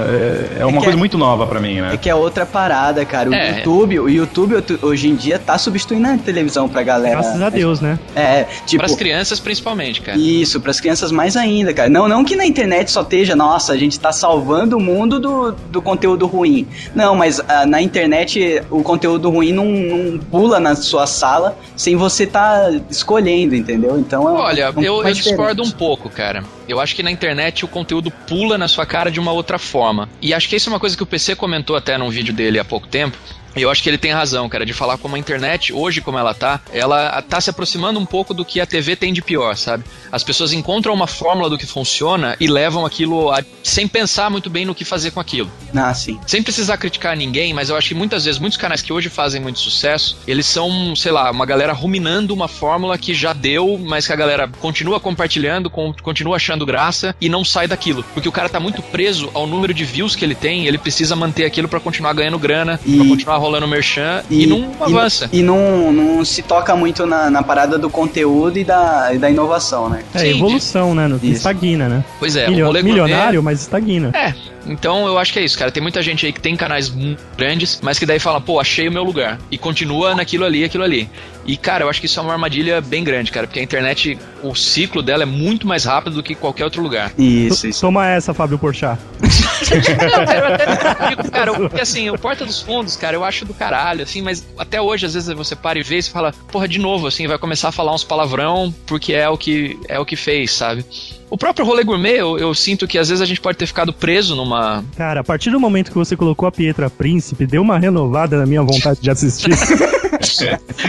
É, é uma que coisa é- muito nova pra mim, É né? que é outra parada, cara. O É. YouTube, o YouTube outu- hoje em dia tá substituindo a televisão pra galera. Graças a Deus, né? É, tipo. Para as crianças, principalmente, cara. Isso, pras crianças mais ainda, cara. Não, não que na internet só esteja, nossa, a gente tá salvando o mundo do, do conteúdo ruim. Não, mas ah, na internet o conteúdo ruim não, não pula na sua sala sem você tá escolhendo, entendeu? Então é Olha, é um eu, eu discordo um pouco, cara. Eu acho que na internet o conteúdo pula na sua cara de uma outra forma. E acho que isso é uma coisa que o PC comentou até num vídeo dele há pouco tempo. E eu acho que ele tem razão, cara, de falar como a internet, hoje como ela tá, ela tá se aproximando um pouco do que a TV tem de pior, sabe? As pessoas encontram uma fórmula do que funciona e levam aquilo a- sem pensar muito bem no que fazer com aquilo. Ah, sim. Sem precisar criticar ninguém, mas eu acho que muitas vezes, muitos canais que hoje fazem muito sucesso, eles são, sei lá, uma galera ruminando uma fórmula que já deu, mas que a galera continua compartilhando, con- continua achando graça e não sai daquilo. Porque o cara tá muito preso ao número de views que ele tem, ele precisa manter aquilo pra continuar ganhando grana, E- pra continuar rolando merchan e, não avança. E, não, não se toca muito na, na parada do conteúdo e da, e da inovação, né? É Sim, evolução, né? No, estagna, né? Pois é, Milio- milionário, mas estagna. É, então eu acho que é isso, cara. Tem muita gente aí que tem canais muito grandes, mas que daí fala, pô, achei o meu lugar. E continua naquilo ali, aquilo ali. E, cara, eu acho que isso é uma armadilha bem grande, cara, porque a internet, o ciclo dela é muito mais rápido do que qualquer outro lugar. Isso, isso. Toma essa, Fábio Porchat. [LAUGHS] Não, cara, eu até digo, cara, porque assim, o Porta dos Fundos, cara, eu acho do caralho, assim, mas até hoje, às vezes, você para e vê e você fala, porra, de novo, assim, vai começar a falar uns palavrão porque é o que, é o que fez, sabe? O próprio rolê gourmet, eu, eu sinto que às vezes a gente pode ter ficado preso numa. Cara, a partir do momento que você colocou a Pietra Príncipe, deu uma renovada na minha vontade de assistir. [LAUGHS]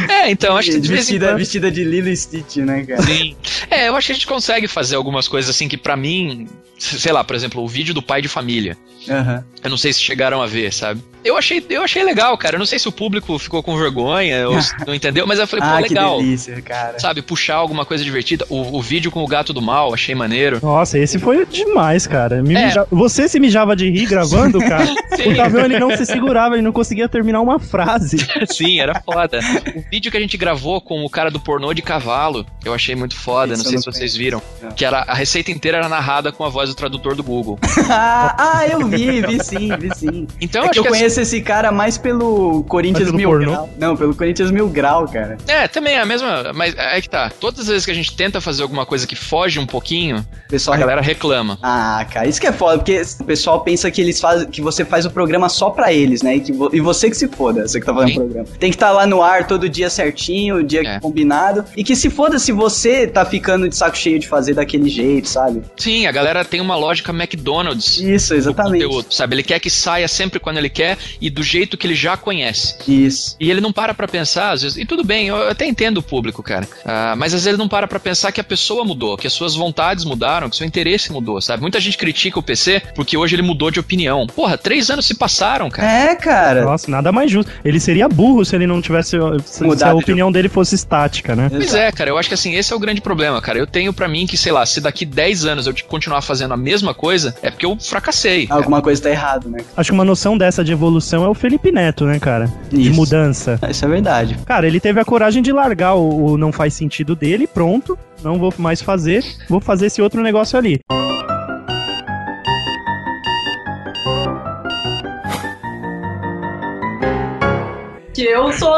É, então, acho que de vez em vestida, quando. vestida de Lilo e Stitch, né, cara? Sim. É, eu acho que a gente consegue fazer algumas coisas assim que pra mim, sei lá, por exemplo, o vídeo do pai de família. Aham. Eu não sei se chegaram a ver, sabe? Eu achei, eu achei legal, cara. Eu não sei se o público ficou com vergonha ou [LAUGHS] não entendeu, mas eu falei, pô, Ah, que legal. delícia, cara. Sabe, puxar alguma coisa divertida. O, o vídeo com o gato do mal, achei maneiro. Nossa, esse foi demais, cara. Me É. mija- Você se mijava de rir gravando, [LAUGHS] cara? Sim. o Tavião, ele não se segurava, ele não conseguia terminar uma frase. [LAUGHS] Sim, era foda. O vídeo que a gente gravou com o cara do pornô de cavalo, eu achei muito foda, Esse não eu sei não se vocês viram. Não. Que era, a receita inteira era narrada com a voz do tradutor do Google. ah, eu vi, vi sim, vi sim. Então é eu que acho eu que assim- conheço esse cara mais pelo Corinthians Mas pelo Mil pornô? Grau. Não, pelo Corinthians Mil Grau, cara. É, também é a mesma. Mas é que tá. Todas as vezes que a gente tenta fazer alguma coisa que foge um pouquinho, pessoal a galera reclama. Ah, cara, isso que é foda, porque o pessoal pensa que eles fazem, que você faz o programa só pra eles, né? E, que vo- e você que se foda, você que tá fazendo o programa. Tem que estar lá no ar todo dia certinho, o dia É. combinado. E que se foda se você tá ficando de saco cheio de fazer daquele jeito, sabe? Sim, a galera tem uma lógica McDonald's. Isso, do exatamente. conteúdo, sabe? Ele quer que saia sempre quando ele quer e do jeito que ele já conhece. Isso. E ele não para pra pensar, às vezes. E tudo bem, eu até entendo o público, cara. Ah, mas às vezes ele não para pra pensar que a pessoa mudou, que as suas vontades mudaram, que seu interesse mudou, sabe? Muita gente critica o PC porque hoje ele mudou de opinião. Porra, três anos se passaram, cara. É, cara. Nossa, nada mais justo. Ele seria burro se ele não tivesse. Se, se a de- opinião dele fosse estática, né? Pois é, cara, eu acho que assim, esse é o grande problema, cara. Eu tenho pra mim que, sei lá, se daqui 10 anos eu continuar fazendo a mesma coisa, é porque eu fracassei. cara. Alguma coisa tá errado, né? Acho que uma noção dessa de evolução é o Felipe Neto, né, cara? De Isso. mudança. Isso é verdade. Cara, ele teve a coragem de largar o, o não faz sentido dele, pronto. Não vou mais fazer, vou fazer esse outro negócio ali. Eu sou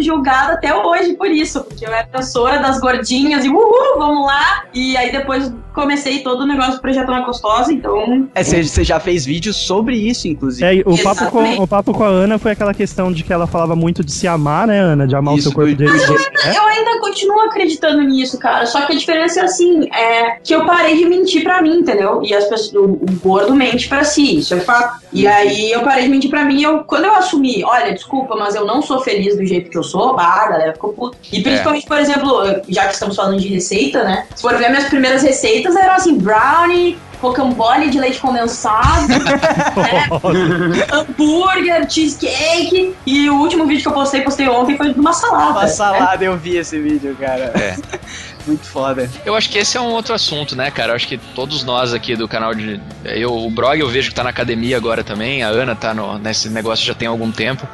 julgada até hoje por isso, porque eu era professora das gordinhas e uhul, vamos lá. E aí depois comecei todo o negócio do Projeto Ana Gostosa, então. É, você você já fez vídeo sobre isso, inclusive. É, o, papo com, o papo com a Ana foi aquela questão de que ela falava muito de se amar, né, Ana? De amar Isso, o seu corpo do- dele. Eu ainda continuo acreditando nisso, cara. Só que a diferença é assim, é que eu parei de mentir pra mim, entendeu? E as pessoas, o, o gordo mente pra si, isso é fato. E aí eu parei de mentir pra mim, eu, quando eu assumi, olha, desculpa, mas eu não sou feliz do jeito que eu sou, bah, a galera ficou puta. E principalmente, por exemplo, já que estamos falando de receita, né? Se for ver minhas primeiras receitas, eram assim, brownie, rocambole de leite condensado, [LAUGHS] né? hambúrguer, cheesecake. E o último vídeo que eu postei, postei ontem, foi de uma salada. Uma salada, eu vi esse vídeo, cara. É. [LAUGHS] Muito foda. Eu acho que esse é um outro assunto, né, cara? Eu acho que todos nós aqui do canal de. Eu, o Brog eu vejo que tá na academia agora também, a Ana tá no, nesse negócio já tem algum tempo.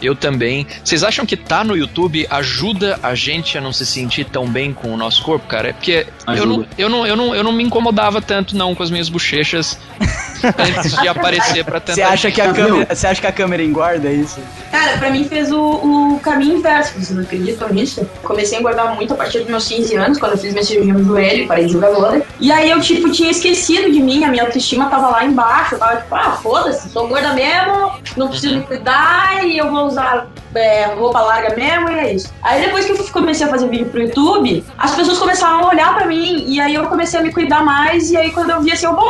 Eu também. Vocês acham que tá no YouTube ajuda a gente a não se sentir tão bem com o nosso corpo, cara? É porque eu não, eu, não, eu, não, eu não me incomodava tanto, não, com as minhas bochechas [LAUGHS] antes de aparecer pra tentar. Você acha, que a câmera, você acha que a câmera engorda é isso? Cara, pra mim fez o, o caminho inverso, vocês não acreditam nisso? Comecei a engordar muito a partir dos meus 15 anos anos, quando eu fiz minha cirurgia no joelho, parei de jogar vôlei. E aí eu, tipo, tinha esquecido de mim, a minha autoestima tava lá embaixo. Eu tava tipo, ah, foda-se, sou gorda mesmo, não preciso me cuidar e eu vou usar é, roupa larga mesmo e é isso. Aí depois que eu comecei a fazer vídeo pro YouTube, as pessoas começaram a olhar pra mim e aí eu comecei a me cuidar mais. E aí quando eu vi assim, eu, pô,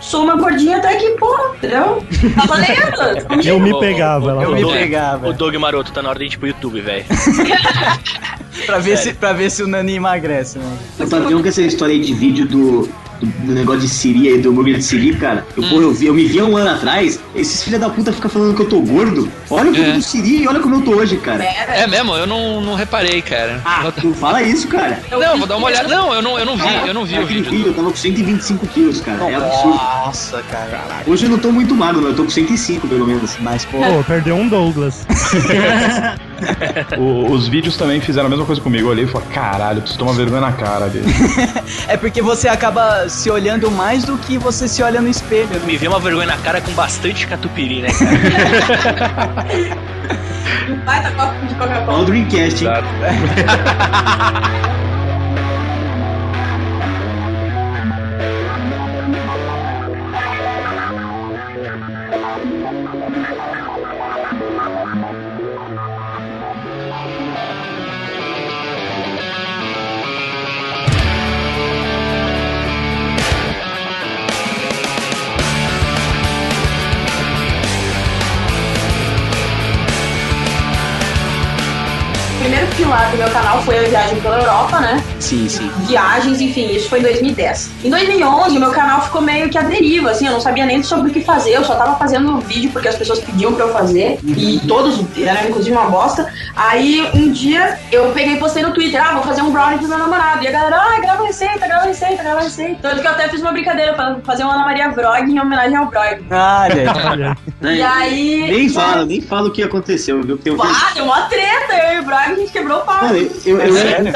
sou uma gordinha até que, pô, entendeu? Tá valendo. [LAUGHS] Eu me pegava, Eu me pegava. Ô, Doug Maroto, tá na hora de ir pro YouTube, velho. [LAUGHS] Pra ver, se, pra ver se o Nani emagrece, né? O Patrão com essa história aí de vídeo do, do, negócio de Siri aí, do hambúrguer de Siri, cara. Eu, pô, eu, vi, eu me vi há um ano atrás, esses filha da puta ficam falando que eu tô gordo. Olha o vídeo É. do Siri e olha como eu tô hoje, cara. É mesmo, eu não, não reparei, cara. Ah, não fala isso, cara. Não, vou dar uma olhada. Não, eu não, eu não vi, eu não vi o vídeo. vídeo eu tava com 125 quilos, cara. É absurdo. Nossa, cara. Hoje eu não tô muito magro, mas eu tô com 105 pelo menos. Mas, pô, Pô, perdeu um Douglas. [LAUGHS] [LAUGHS] O- os vídeos também fizeram a mesma coisa comigo. Eu olhei e falei, caralho, eu preciso tomar vergonha na cara dele. [LAUGHS] é porque você acaba se olhando mais do que você se olha no espelho. né? Me vê uma vergonha na cara com bastante catupiry, né, cara? Um [LAUGHS] baita copo de Coca-Cola. Dreamcast, hein? O pilar do meu canal foi a viagem pela Europa, né? Sim, sim. Viagens, enfim, isso foi em 2010. Em 2011, o meu canal ficou meio que à deriva, assim, eu não sabia nem sobre o que fazer, eu só tava fazendo vídeo porque as pessoas pediam pra eu fazer, e todos eram inclusive uma bosta. Aí, um dia, eu peguei e postei no Twitter, ah, vou fazer um brownie pro meu namorado. E a galera, ah, grava receita, grava receita, grava receita. Tanto que eu até fiz uma brincadeira pra fazer uma Ana Maria Vrog em homenagem ao Brog. Ah. [LAUGHS] E aí... Nem fala, nem fala o que aconteceu, viu? Tem um Ah, deu uma treta, eu e o Brog, a gente quebrou o pau. Cara, eu, eu, eu era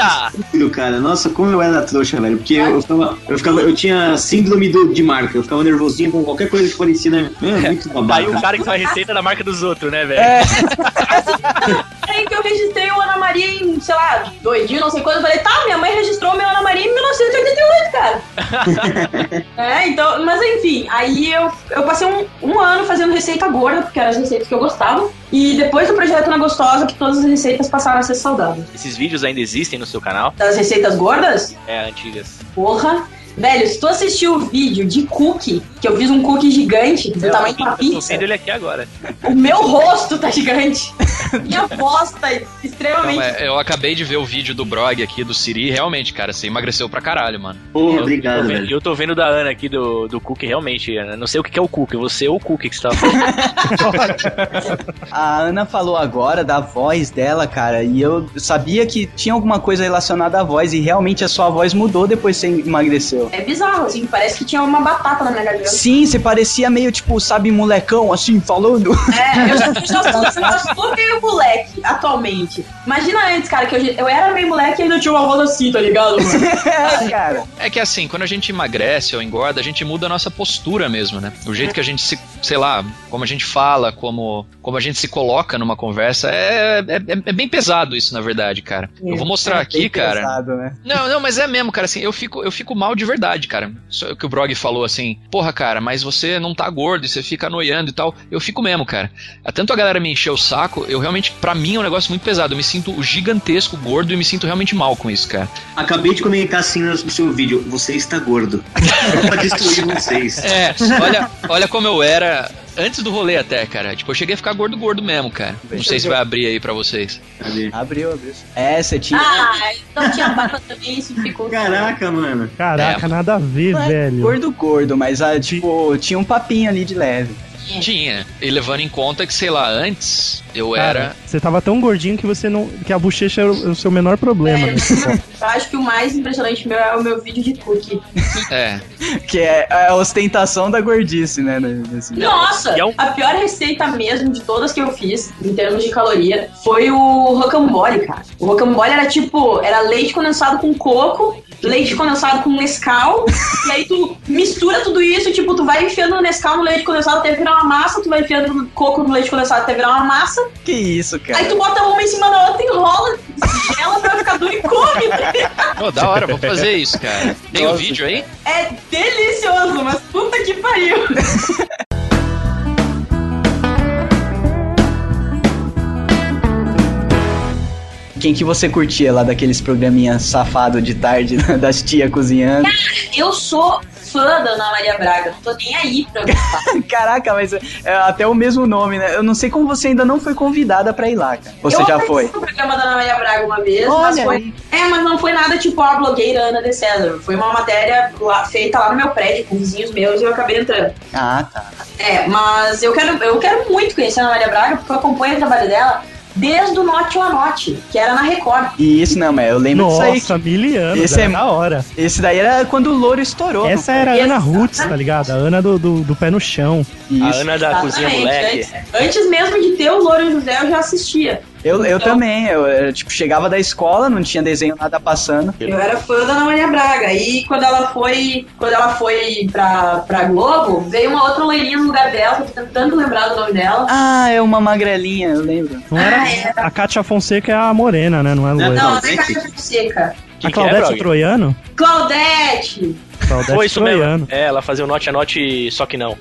cara. Nossa, como eu era trouxa, velho. Porque eu, eu ficava, eu ficava. Eu tinha síndrome do, de marca. Eu ficava nervosinho com qualquer coisa que parecia, né? É, muito Tá babaca. aí o cara que faz receita da marca dos outros, né, velho? É, Aí que eu registrei o Ana Maria em, sei lá, dois dias, não sei quando. Eu falei, tá, minha mãe registrou o meu Ana Maria em 1988, cara. [LAUGHS] é, então, mas enfim, aí eu, eu passei um, um ano fazendo receita gorda, porque eram as receitas que eu gostava. E depois do projeto Na Gostosa, que todas as receitas passaram a ser saudáveis. Esses vídeos ainda existem no seu canal? Das receitas gordas, É, antigas. porra. Velho, se tu assistiu o vídeo de cookie, que eu fiz um cookie gigante, do tamanho de uma Eu tô pizza, vendo ele aqui agora. o meu rosto tá gigante. [LAUGHS] Minha voz tá extremamente Não, é, eu acabei de ver o vídeo do Brog aqui, do Siri, e realmente, cara, você emagreceu pra caralho, mano. Porra, Eu obrigado, vendo- velho. Eu tô vendo da Ana aqui do, do Cook, realmente. eu Não sei o que é o Cook, você ou o Cook que você tava falando. [LAUGHS] a Ana falou agora da voz dela, cara, e eu sabia que tinha alguma coisa relacionada à voz, e realmente a sua voz mudou depois que você emagreceu. É bizarro, assim, parece que tinha uma batata na minha garganta. Sim, você parecia meio, tipo, sabe, molecão, assim, falando. É, eu já, eu [LAUGHS] já sou, eu já sou meio moleque atualmente. Imagina antes, cara, que eu, eu era meio moleque e ainda tinha uma voz assim, tá ligado? Mano? é, [LAUGHS] cara. É que assim, quando a gente emagrece ou engorda, a gente muda a nossa postura mesmo, né? O jeito que a gente se, sei lá, como a gente fala, como, como a gente se coloca numa conversa, é, é, é- é bem pesado isso, na verdade, cara. Eu vou mostrar É aqui, bem cara. pesado, né? Não, não, mas é mesmo, cara, assim, eu fico, eu fico mal de verdade, cara. Isso é o que o Brog falou, assim, porra, cara, mas você não tá gordo e você fica noiando e tal. Eu fico mesmo, cara. Tanto a galera me encheu o saco, eu realmente, pra mim é um negócio muito pesado. Eu me sinto gigantesco, gordo e me sinto realmente mal com isso, cara. Acabei de comentar assim no seu vídeo. Você está gordo. [LAUGHS] pra destruir vocês. É, olha, olha como eu era antes do rolê até, cara. Tipo, eu cheguei a ficar gordo, gordo mesmo, cara. Não sei se vai abrir aí pra vocês. Abriu, abriu. É, você tinha. Ah, então tinha barba também, isso ficou. Caraca, mano. Caraca, É. nada a ver, é velho. gordo, gordo, mas ah, tipo, tinha um papinho ali de leve. Tinha. E levando em conta que, sei lá, antes eu Cara, era. você tava tão gordinho que você não. que a bochecha era o, seu menor problema. É, né? [LAUGHS] eu acho que o mais impressionante meu é o meu vídeo de cookie. [LAUGHS] É. Que é a ostentação da gordice, né? Nesse... Nossa, é um- a pior receita mesmo de todas que eu fiz, em termos de caloria, foi o rocambole, cara. O rocambole era tipo, era leite condensado com coco leite condensado com Nescau, [LAUGHS] e aí tu mistura tudo isso, tipo, tu vai enfiando o Nescau no leite condensado até virar uma massa, tu vai enfiando coco no leite condensado até virar uma massa, Que isso, cara. aí tu bota uma em cima da outra, enrola, gela pra ficar duro e come. Pô, da hora, vou fazer isso, cara. Tem o vídeo aí? É delicioso, mas puta que pariu. Quem que você curtia lá daqueles programinhas safado de tarde [LAUGHS] das tia cozinhando? Eu sou fã da Ana Maria Braga, não tô nem aí pra. [LAUGHS] Caraca, mas é até o mesmo nome, né? Eu não sei como você ainda não foi convidada pra ir lá, cara. Você eu já foi? no programa da Ana Maria Braga uma vez, Olha mas foi. aí. É, mas não foi nada tipo a blogueira Ana de César. Foi uma matéria lá- feita lá no meu prédio com vizinhos meus e eu acabei entrando. Ah, tá. É, mas eu quero, eu quero muito conhecer a Ana Maria Braga, porque eu acompanho o trabalho dela desde o Note ou a Note, que era na Record. E isso não, mas eu lembro disso aí. Nossa, mil anos. Esse era é- da hora. Esse daí era quando o louro estourou. Essa era a Ana Roots, tá ligado? A Ana do, do, do pé no chão. foi? A Isso. Ana da Cozinha Exatamente. Moleque. Antes, antes mesmo de ter o Louro José, eu já assistia. Eu, eu Então- também, eu, eu, tipo, chegava da escola, não tinha desenho nada passando. Eu era fã da Ana Maria Braga. E quando ela foi, quando ela foi pra, pra Globo, veio uma outra loirinha no lugar dela, que eu tô tentando lembrar do nome dela. Ah, é uma magrelinha, eu lembro. Não era, Ah, é. A Kátia Fonseca é a morena, né? Não é a loira. Não, não é Claudete? Cátia Fonseca. Quem a que é, Claudete Brog? Troiano? Claudete! Claudete Foi isso Troiano. mesmo. É, ela fazia o note a note, só que não.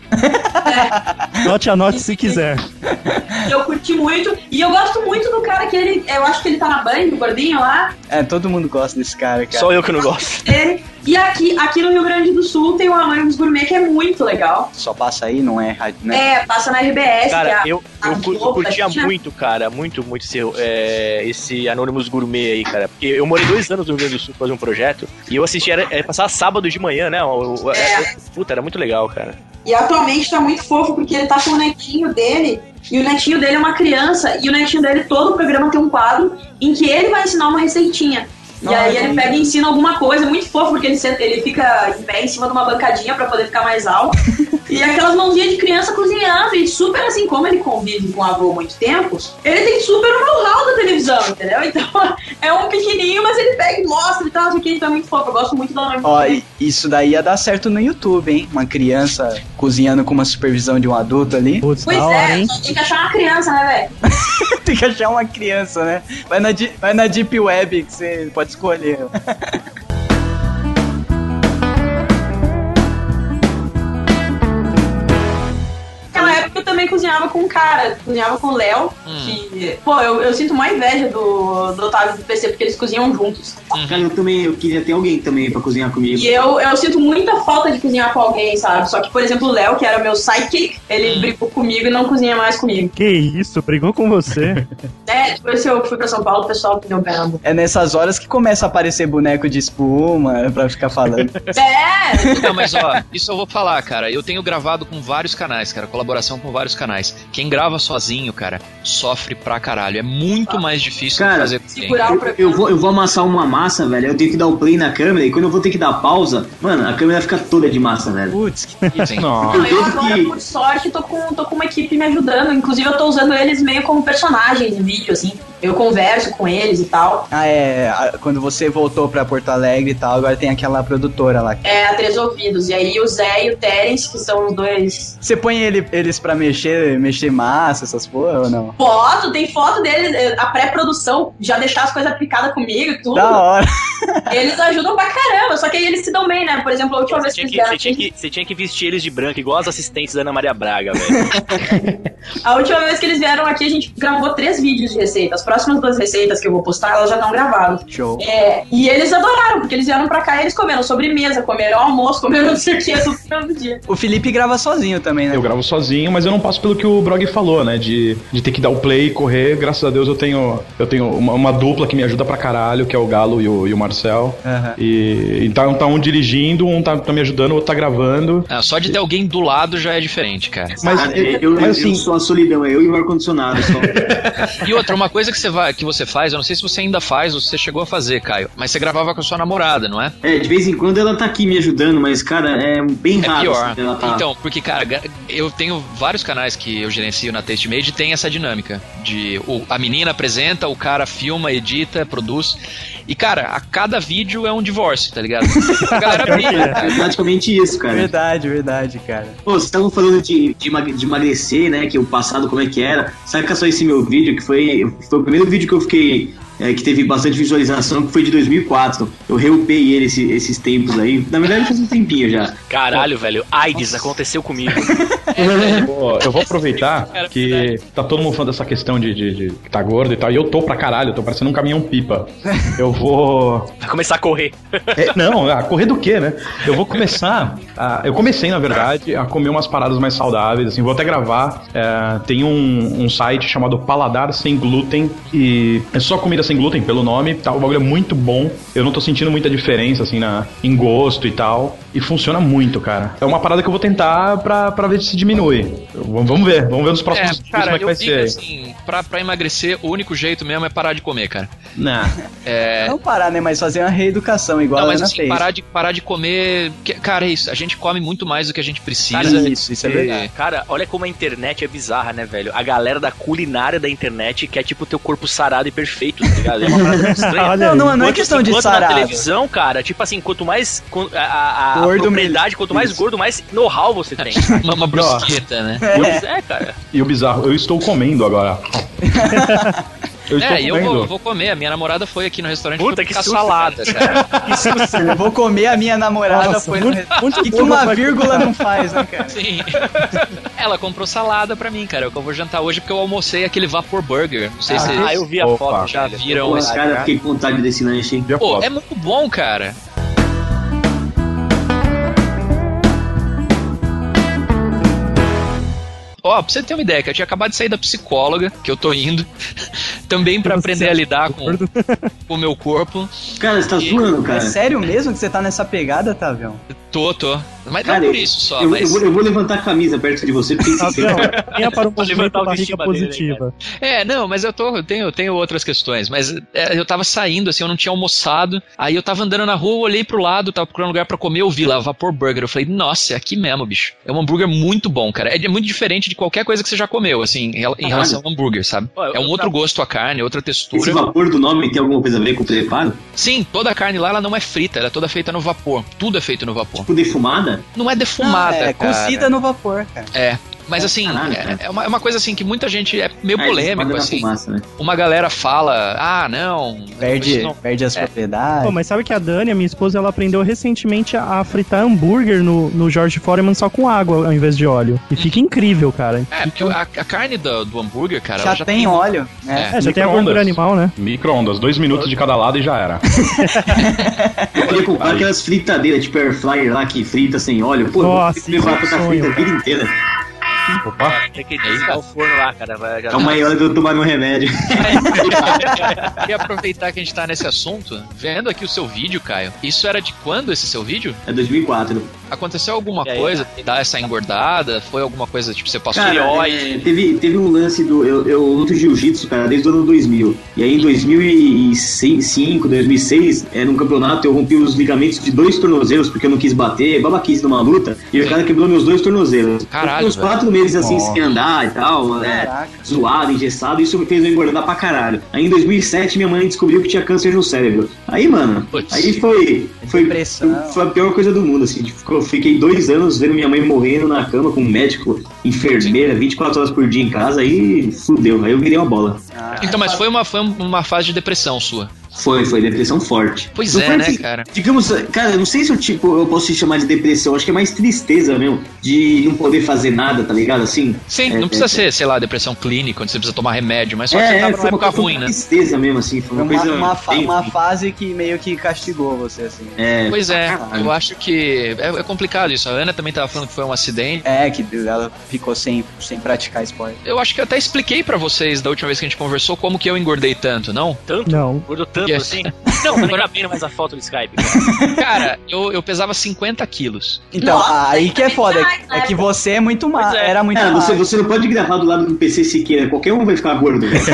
Note a note se quiser. [LAUGHS] Eu curti muito. E eu gosto muito do cara que ele. Eu acho que ele tá na Band, o gordinho lá. É, todo mundo gosta desse cara, cara. Só eu que não gosto. [LAUGHS] Ele. E aqui, aqui no Rio Grande do Sul tem o Anônimos Gourmet, que é muito legal. Só passa aí, não é rádio, né? É, passa na RBS. que Cara, é a- eu, a eu, eu curtia muito, cara, muito, muito esse, é, esse Anonymous Gourmet aí, cara. Porque eu morei dois anos no Rio Grande do Sul pra fazer um projeto e eu assistia, era, era passar sábado de manhã, né? O- o- É. Puta, era muito legal, cara. E atualmente tá muito fofo, porque ele tá com o netinho dele. E o netinho dele é uma criança. E o netinho dele, todo o programa tem um quadro em que ele vai ensinar uma receitinha. E aí ele pega e ensina alguma coisa, muito fofo, porque ele, senta- ele fica em pé em cima de uma bancadinha pra poder ficar mais alto. [LAUGHS] e aquelas mãozinhas de criança cozinhando, e super assim, como ele convive com o avô há muito tempo, ele tem super o know-how da televisão, entendeu? Então [LAUGHS] é um pequenininho, mas ele pega e mostra e tal, isso aqui, então é muito fofo. Eu gosto muito do nome. Ó, isso daí ia dar certo no YouTube, hein? Uma criança cozinhando com uma supervisão de um adulto ali. Putz, Pois da hora, é, hein? só tem que achar uma criança, né, velho? [LAUGHS] Tem que achar uma criança, né? Vai na, vai na Deep Web que você pode escolher. [LAUGHS] também cozinhava com um cara, cozinhava com o Léo, que, pô, eu, eu sinto uma inveja do, do Otávio e do PC, porque eles cozinham juntos. Cara, eu também eu queria ter alguém também pra cozinhar comigo. E eu, eu sinto muita falta de cozinhar com alguém, sabe? Só que, por exemplo, o Léo, que era meu sidekick, ele brigou comigo e não cozinha mais comigo. Que isso, brigou com você. [LAUGHS] É, depois que eu fui pra São Paulo, o pessoal me deu boca. É nessas horas que começa a aparecer boneco de espuma pra ficar falando. [LAUGHS] É! Não, mas ó, isso eu vou falar, cara. Eu tenho gravado com vários canais, cara. Colaboração com vários canais. Quem grava sozinho, cara, sofre pra caralho. É muito mais difícil Cara, fazer. Segurar o Eu, eu vou, eu vou amassar uma massa, velho. Eu tenho que dar o play na câmera e quando eu vou ter que dar pausa, mano, a câmera fica toda de massa, velho. Putz, que eu agora, por sorte, tô com, tô com uma equipe me ajudando. Inclusive, eu tô usando eles meio como personagens em vídeo, assim. Eu converso com eles e tal. Ah, é. Quando você voltou pra Porto Alegre e tal, agora tem aquela produtora lá. É, a Três Ouvidos. E aí o Zé e o Terence, que são os dois. Você põe ele- eles pra mexer, mexer massa, essas porra ou não? Foto, tem foto deles, eh, a pré-produção, já deixar as coisas aplicadas comigo e tudo. Da hora. [LAUGHS] Eles ajudam pra caramba, só que aí eles se dão bem, né? Por exemplo, a última vez Você que tinha eles que, você, vieram tinha aqui, que, você tinha que vestir eles de branco, igual as assistentes da Ana Maria Braga, velho. [LAUGHS] a última vez que eles vieram aqui, a gente gravou três vídeos de receita. As próximas duas receitas que eu vou postar, elas já estão gravadas. Show. É, e eles adoraram, porque eles vieram pra cá e eles comeram sobremesa, comeram almoço, comeram [LAUGHS] não sei o que, tudo no mesmo dia. O Felipe grava sozinho também, né? Eu gravo sozinho, mas eu não passo pelo que o Brog falou, né? De, de ter que dar o play e correr. Graças a Deus eu tenho, eu tenho uma, uma dupla que me ajuda pra caralho, que é o Galo e o, e o Marcel. Aham. E então tá um dirigindo, um tá, tá me ajudando, o outro tá gravando. Ah, só de ter alguém do lado já é diferente, cara. Mas, Cara, eu, eu, mas eu assim, sou a solidão, é eu e o ar-condicionado só. [LAUGHS] E outra, uma coisa que você, vai, que você faz, eu não sei se você ainda faz ou se você chegou a fazer, Caio, mas você gravava com a sua namorada, não é? É, de vez em quando ela tá aqui me ajudando, mas, cara, é bem É raro. pior. assim, tá... Então, porque, cara, eu tenho vários canais que eu gerencio na Taste Made e tem essa dinâmica de o- a menina apresenta, o cara filma, edita, produz. E, cara, a cada vídeo é um divórcio, tá ligado? A galera que [LAUGHS] briga, é. cara. É praticamente isso, cara. Verdade, verdade, cara. Pô, vocês estavam falando de, de, de emagrecer, né? Que o passado como é que era. Saca só esse meu vídeo, que foi, foi o primeiro vídeo que eu fiquei. É, que teve bastante visualização, que foi de 2004. Eu reupei ele esse- esses tempos aí. Na verdade, faz um tempinho já. Caralho, velho, AIDS aconteceu comigo. [LAUGHS] Pô, eu vou aproveitar que tá todo mundo falando dessa questão de, de, de que tá gordo e tal, e eu tô pra caralho, eu tô parecendo um caminhão pipa. [LAUGHS] Eu vou. Vai começar a correr. É, não, [LAUGHS] a correr do quê, né? Eu vou começar. A, eu comecei, na verdade, a comer umas paradas mais saudáveis, assim, vou até gravar. É, tem um, um site chamado Paladar Sem Glúten, e é só comida sem glúten, pelo nome, tá, o bagulho é muito bom. Eu não tô sentindo muita diferença, assim, na, em gosto e tal. E funciona muito, cara. É uma parada que eu vou tentar pra, pra ver se diminui. Eu- vamos ver, vamos ver nos próximos É, vídeos como cara, é que eu vai digo ser. assim, pra, pra emagrecer, o único jeito mesmo é parar de comer, cara. Nah. É, Não parar, né? Mas fazer uma reeducação igual Não, a mas assim, fez. parar de, parar de comer. cara, é isso. A gente come muito mais do que a gente precisa. Cara, isso, isso é verdade. Cara, olha como a internet é bizarra, né, velho? A galera da culinária da internet quer, tipo, teu corpo sarado e perfeito, tá ligado? É uma parada muito [LAUGHS] estranha. Olha Não, não, não é questão assim, de sarado. na televisão, cara, tipo assim, quanto mais quan- a, a, a Gordo, propriedade, quanto mais isso. gordo, mais know-how você tem. [LAUGHS] Uma, brusqueta, né? Pois é, cara. E o bizarro, eu estou comendo agora. [LAUGHS] eu estou É, eu comendo. vou, vou comer. A minha namorada foi aqui no restaurante Puta, que susto, salada, cara. [LAUGHS] Que susto, eu vou comer a minha namorada. Nossa, foi muito- no... muito O que, uma vírgula não faz, né, cara? Sim. Ela comprou salada pra mim, cara. É o que eu vou jantar hoje porque eu almocei aquele Vapor Burger. Não sei se Ah, vocês eu vi a Opa. foto. já viram Pô, esse. cara, fiquei com vontade desse lanche, hein? Pô, é muito bom, cara. Ó, pra você ter uma ideia, que eu tinha acabado de sair da psicóloga, que eu tô indo, [LAUGHS] também pra aprender a lidar com, [LAUGHS] com o meu corpo. Cara, você tá zoando, É cara. sério mesmo que você tá nessa pegada, Tavião? Tô, tô. Mas Cara, não por isso só, eu, mas. eu vou, eu vou levantar a camisa perto de você, porque vendo? Venha para movimento levantar barriga dele, positiva. É, não, mas eu tô, eu tenho, eu tenho outras questões, mas é, eu tava saindo, assim, eu não tinha almoçado, aí eu tava andando na rua, eu olhei pro lado, tava procurando lugar pra comer, eu vi lá, Vapor Burger, eu falei, nossa, é aqui mesmo, bicho. É um hambúrguer muito bom, cara, é muito diferente de qualquer coisa que você já comeu, assim, em, em relação ao hambúrguer, sabe? É um outro gosto a carne, outra esse textura. vapor do nome tem alguma coisa a ver com o preparo? Sim, toda a carne lá, ela não é frita, ela é toda feita no vapor, tudo é feito no vapor. Tipo defumada? Não é defumada, Ah, é, cara. cozida no vapor, cara. É. Mas assim, é, é uma, é uma coisa assim que muita gente é meio Ah, polêmico, assim. fumaça, né? Uma galera fala, ah, não. Perde, não- perde as É. propriedades. Pô, mas sabe que a Dani, a minha esposa, ela aprendeu recentemente a fritar hambúrguer no, no George Foreman só com água ao invés de óleo. E fica incrível, cara. É, porque a, a carne do, do hambúrguer, cara, já, já tem óleo, né? É, já tem a gordura animal, né? Micro-ondas, dois minutos de cada lado e já era. [LAUGHS] Eu queria comprar aquelas fritadeiras, tipo air fryer lá que frita sem óleo. Pô, Nossa, eu vou levar pra isso é um frita a vida inteira. Opa, Tem que desligar o forno lá, cara. Vai, já- Calma aí, hora de eu tomar meu remédio. [LAUGHS] Queria aproveitar que a gente tá nesse assunto, vendo aqui o seu vídeo, Caio. Isso era de quando esse seu vídeo? É 2004. Aconteceu alguma aí? coisa dá essa engordada? Foi alguma coisa, tipo, você passou Cara, é, teve, teve um lance do. Eu, eu luto jiu-jitsu, cara, desde o ano 2000. E aí em 2005, 2006, é, num campeonato, eu rompi os ligamentos de dois tornozelos porque eu não quis bater, babaquice numa luta. E o cara quebrou meus dois tornozelos. Caralho, uns velho. Quatro meses assim, Nossa. sem andar e tal, é, zoado, engessado. Isso me fez eu engordar pra caralho. Aí em 2007, minha mãe descobriu que tinha câncer no cérebro. Aí, mano, Putz. aí foi. Foi, Depressão. foi a pior coisa do mundo, assim. Tipo, Eu fiquei dois anos vendo minha mãe morrendo na cama com um médico, enfermeira, 24 horas por dia em casa, aí fudeu. Aí eu virei uma bola. Ah, Então, mas foi uma, foi uma fase de depressão sua. Foi, foi depressão forte. Pois Não é, né, assim, cara? Digamos, cara, eu não sei se eu, tipo, eu posso chamar de depressão, acho que é mais tristeza mesmo, de não poder fazer nada, tá ligado? Assim. Sim, É, não precisa é, ser, sei lá, depressão clínica, onde você precisa tomar remédio, mas só que você É, tava é, numa foi uma, época foi ruim, uma né? tristeza mesmo, assim. Foi uma, uma, coisa. uma, fa- uma fase que meio que castigou você, assim. É, Pois é, caralho. eu acho que é, é complicado isso. A Ana também tava falando que foi um acidente. É, que ela ficou sem, sem praticar esporte. Eu acho que eu até expliquei pra vocês da última vez que a gente conversou como que eu engordei tanto, não? Tanto? Não. Gordo tanto Yes. assim? [LAUGHS] Não, não vendo mais a foto do Skype. cara. Cara, eu, eu pesava 50 quilos. Então, Nossa, aí que é foda. mais, É né? que você é muito magro. é. Era muito Cara, você, você não pode gravar do lado do PC Siqueira, qualquer um vai ficar gordo. velho. [LAUGHS]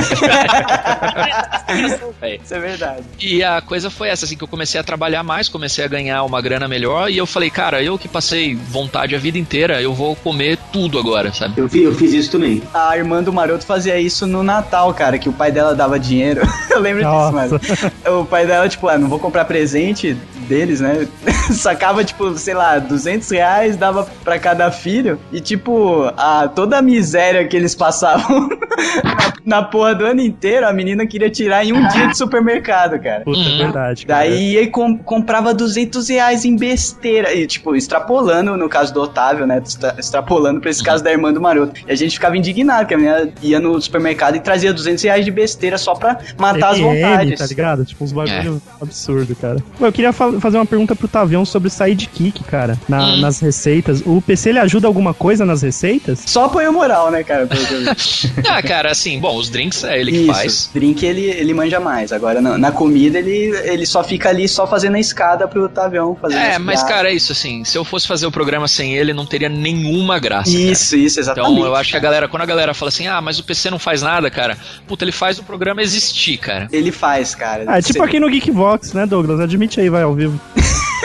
Véi. Isso é verdade. E a coisa foi essa, assim, que eu comecei a trabalhar mais, comecei a ganhar uma grana melhor, e eu falei, cara, eu que passei vontade a vida inteira, eu vou comer tudo agora, sabe? Eu fiz, eu fiz isso também. A irmã do Maroto fazia isso no Natal, cara, que o pai dela dava dinheiro. [LAUGHS] Eu lembro disso, Nossa. mano. [LAUGHS] o pai dela, tipo, ah, não vou comprar presente deles, né? [LAUGHS] Sacava, tipo, sei lá, 200 reais, dava pra cada filho. E, tipo, a, toda a miséria que eles passavam [LAUGHS] na, na porra do ano inteiro, a menina queria tirar em um [LAUGHS] dia de supermercado, cara. Puta, é verdade. cara. Daí ia e com- comprava 200 reais em besteira. E, tipo, extrapolando, no caso do Otávio, né? extra- Extrapolando pra esse caso da irmã do Maroto. E a gente ficava indignado, que a menina ia no supermercado e trazia 200 reais de besteira só pra matar as MM, vontades. tá ligado? Tipo, uns bagulho absurdo, cara. Pô, eu queria fa- fazer uma pergunta pro Tavião sobre sidekick, cara, na- Hum. nas receitas. O PC, ele ajuda alguma coisa nas receitas? Só apoio moral, né, cara? [LAUGHS] Ah, cara, assim, bom, os drinks é ele que Isso, faz. drink ele, ele manja mais. Agora, na, na comida, ele, ele só fica ali só fazendo a escada pro Tavião fazer É, as mas, cara, é isso, assim, se eu fosse fazer o programa sem ele, não teria nenhuma graça. cara. Isso, isso, exatamente. Então eu acho que a galera, quando a galera fala assim, ah, mas o PC não faz nada, cara, puta, ele faz o programa existir, cara. Ele faz, cara. É tipo aqui no Geekvox, né, Douglas? Admite aí, vai ao vivo. [LAUGHS]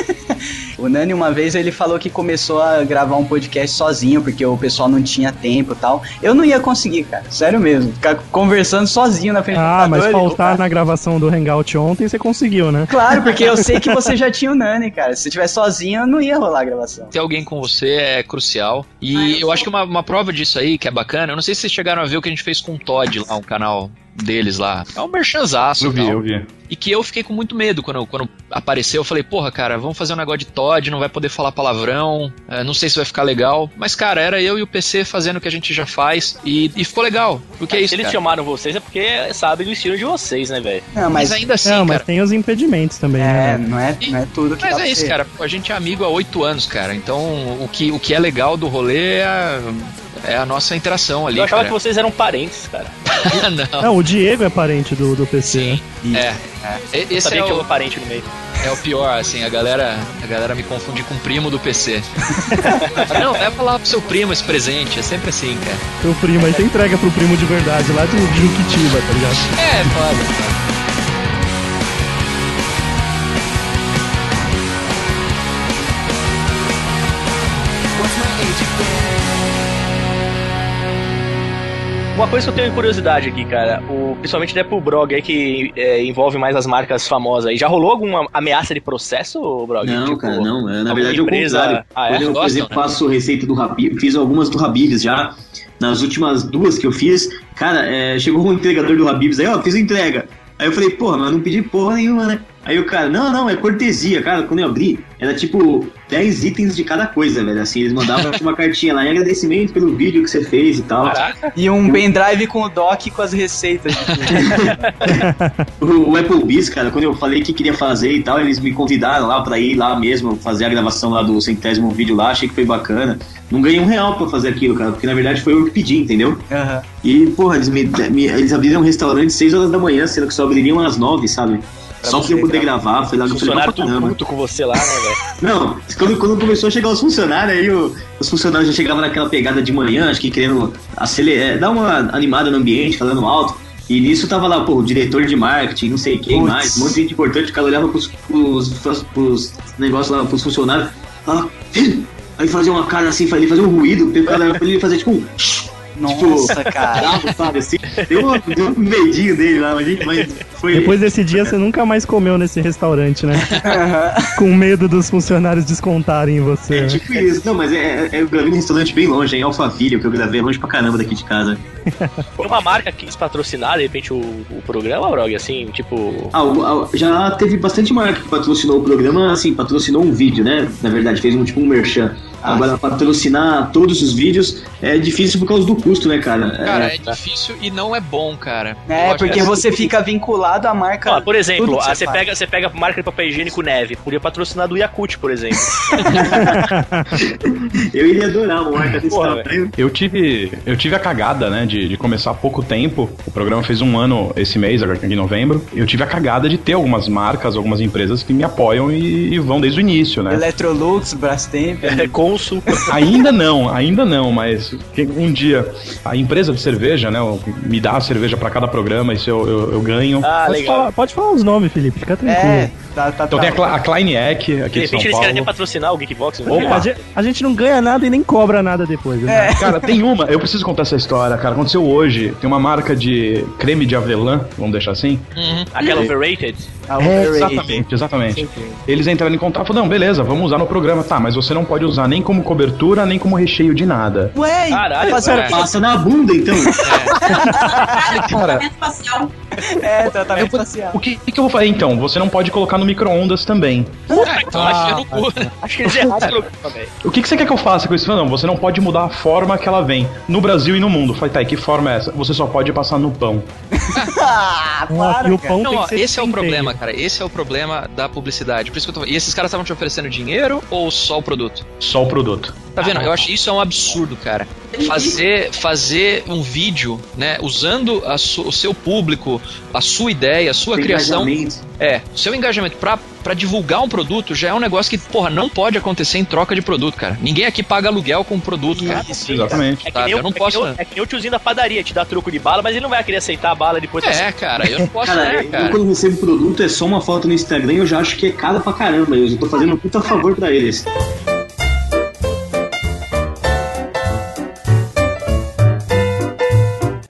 O Nani, uma vez, ele falou que começou a gravar um podcast sozinho, porque o pessoal não tinha tempo e tal. Eu não ia conseguir, cara. Sério mesmo. Ficar conversando sozinho na frente Ah, do mas computador. faltar ele- na gravação do Hangout ontem, você conseguiu, né? Claro, porque eu sei que [LAUGHS] você já tinha o Nani, cara. Se você tivesse sozinho, não ia rolar a gravação. Ter alguém com você é crucial. E eu acho que uma, uma prova disso aí, que é bacana, eu não sei se vocês chegaram a ver o que a gente fez com o Todd lá, um canal deles lá. É um merchanzaço. Eu vi, tal. eu vi. E que eu fiquei com muito medo quando, quando apareceu. Eu falei, porra, cara, vamos fazer um negócio de Todd, não vai poder falar palavrão, é, não sei se vai ficar legal. Mas, cara, era eu e o PC fazendo o que a gente já faz e, e ficou legal. Porque é isso, Se eles cara. chamaram vocês é porque sabem do estilo de vocês, né, velho? Não, Mas mas, ainda assim, não, mas cara. tem os impedimentos também, é, né? não é, não é tudo que Mas dá é pra isso, ser. cara. A gente é amigo há oito anos, cara. Então, o que, o que é legal do rolê é a, é a nossa interação ali, Eu achava cara. que vocês eram parentes, cara. [LAUGHS] não. Não, o Diego é parente do, do PC. Sim. É. E- Eu Esse sabia é que eu o, era parente no meio. é o pior, assim, a galera, a galera me confunde com o primo do PC. [LAUGHS] não, é falar pro seu primo esse presente, é sempre assim, cara. Teu primo aí, você entrega pro primo de verdade lá de Juquitiba, tá ligado? É, foda, foda. Uma coisa que eu tenho curiosidade aqui, cara, o, principalmente né, pro Brog aí que é, envolve mais as marcas famosas aí. Já rolou alguma ameaça de processo, Brog? Não, Tipo, cara, não. É, na verdade é o empresa- contrário. Ah, é? Quando eu, por exemplo, né? faço receita do Habib, fiz algumas do Habibs já. Nas últimas duas que eu fiz, cara, é, chegou um entregador do Habibs aí, ó, fiz entrega. Aí eu falei, porra, mas não pedi porra nenhuma, né? Aí o cara, não, não, é cortesia, cara. Quando eu abri, era tipo 10 itens de cada coisa, velho. Assim, eles mandavam [LAUGHS] uma cartinha lá em agradecimento pelo vídeo que você fez e tal. Caraca. E um pendrive com o doc com as receitas. [LAUGHS] O, o Applebee's, cara, quando eu falei que queria fazer e tal, eles me convidaram lá pra ir lá mesmo, fazer a gravação lá do centésimo vídeo lá, achei que foi bacana. Não ganhei um real pra fazer aquilo, cara, porque na verdade foi eu que pedi, entendeu? Aham. E, porra, eles, me, me- eles abriram um restaurante às 6 horas da manhã, sendo que só abririam às 9, sabe? Só pra eu poder cara. gravar, foi lá que O eu falei, funcionário pra tá caramba. puto com você lá, né, velho? [LAUGHS] Não, quando, quando começou a chegar os funcionários, aí o- os funcionários já chegavam naquela pegada de manhã, acho que querendo acelerar, dar uma animada no ambiente, falando alto. E nisso tava lá, pô, o diretor de marketing, não sei quem Putz. mais, um monte de gente importante, o cara olhava pros, pros, pros, pros negócios lá, pros funcionários, falava, [CLEARS THROAT] "Filho", aí fazia uma cara assim, ele fazia um ruído, o cara ele fazia tipo um. [SNIFFS] Nossa, cara. bravo, sabe assim? Deu, deu um medinho dele lá, mas, mas foi. Depois desse dia, você nunca mais comeu nesse restaurante, né? Com medo dos funcionários descontarem em você. É né? tipo isso. Não, mas é, é- eu gravei num restaurante bem longe, em Alphaville, que eu gravei longe pra caramba daqui de casa. [LAUGHS] Foi uma marca que quis patrocinar, de repente, o, o programa, Brog, assim, tipo... Ah, o- ah, já teve bastante marca que patrocinou o programa, assim, patrocinou um vídeo, né? Na verdade, fez um tipo um merchan. Agora, patrocinar todos os vídeos é difícil por causa do custo, né, cara? Cara, É, é difícil e não é bom, cara. É, porque que você fica vinculado à marca. Ó, por exemplo, você, faz. pega, você pega a marca de papel higiênico Neve, podia patrocinar do Yakut, por exemplo. [LAUGHS] eu iria adorar uma marca desse Porra, tamanho. Eu tive, eu tive a cagada, né, de, de começar há pouco tempo. O programa fez um ano esse mês, agora em novembro. Eu tive a cagada de ter algumas marcas, algumas empresas que me apoiam e, e vão desde o início, né? Electrolux, Brastemp. É, Consul. [LAUGHS] Ainda não, ainda não, mas um dia a empresa de cerveja, né, me dá a cerveja pra cada programa, isso eu, eu, eu ganho. Ah, Pode legal. falar, pode falar os nomes, Felipe, fica tranquilo. É, Tá, tá, Então tá. tem a, a Klein Eck De aqui de, repente São eles querem até Paulo. patrocinar o Geekbox. Opa. A gente, a gente não ganha nada e nem cobra nada depois. Né? É. Cara, tem uma, eu preciso contar essa história, cara. Aconteceu hoje. Tem uma marca de creme de avelã, vamos deixar assim. Uhum. Aquela overrated. Ah, É, overrated. exatamente, exatamente. Eles entraram em contato e falaram, não, beleza, vamos usar no programa. Tá, mas você não pode usar nem como cobertura, nem como recheio de nada. Ué, Caralho, ué. Passa na bunda, então. Cara, Cara. tratamento facial. é, tratamento facial. o que, que eu vou fazer? Então, você não pode colocar no micro-ondas também. Ah, então enfia no cu. Acho que eles erraram velho. [LAUGHS] O que, que você quer que eu faça com isso? Não, você não pode mudar a forma que ela vem. No Brasil e no mundo. Falei, tá, e que forma é essa? Você só pode passar no pão. [LAUGHS] Ah, Ó, e o pão Não, tem ó, que ser esse é o problema, cara. Esse é o problema da publicidade. Por isso que eu tô... E esses caras estavam te oferecendo dinheiro ou só o produto? Só o produto. Tá vendo? Eu acho isso é um absurdo, cara. Fazer, fazer um vídeo, né, usando a su- o seu público, a sua ideia, a sua criação. Engajamento. É, o seu engajamento pra, pra divulgar um produto já é um negócio que, porra, não pode acontecer em troca de produto, cara. Ninguém aqui paga aluguel com produto, cara. Exatamente. É que, nem eu o, não é que posso, nem é que nem o tiozinho da padaria, te dá troco de bala, mas ele não vai querer aceitar a bala depois. É, cara, eu não [LAUGHS] posso, Cara, né, eu cara? quando recebo produto é só uma foto no Instagram eu já acho que é caro pra caramba. Eu tô fazendo um puta favor pra eles.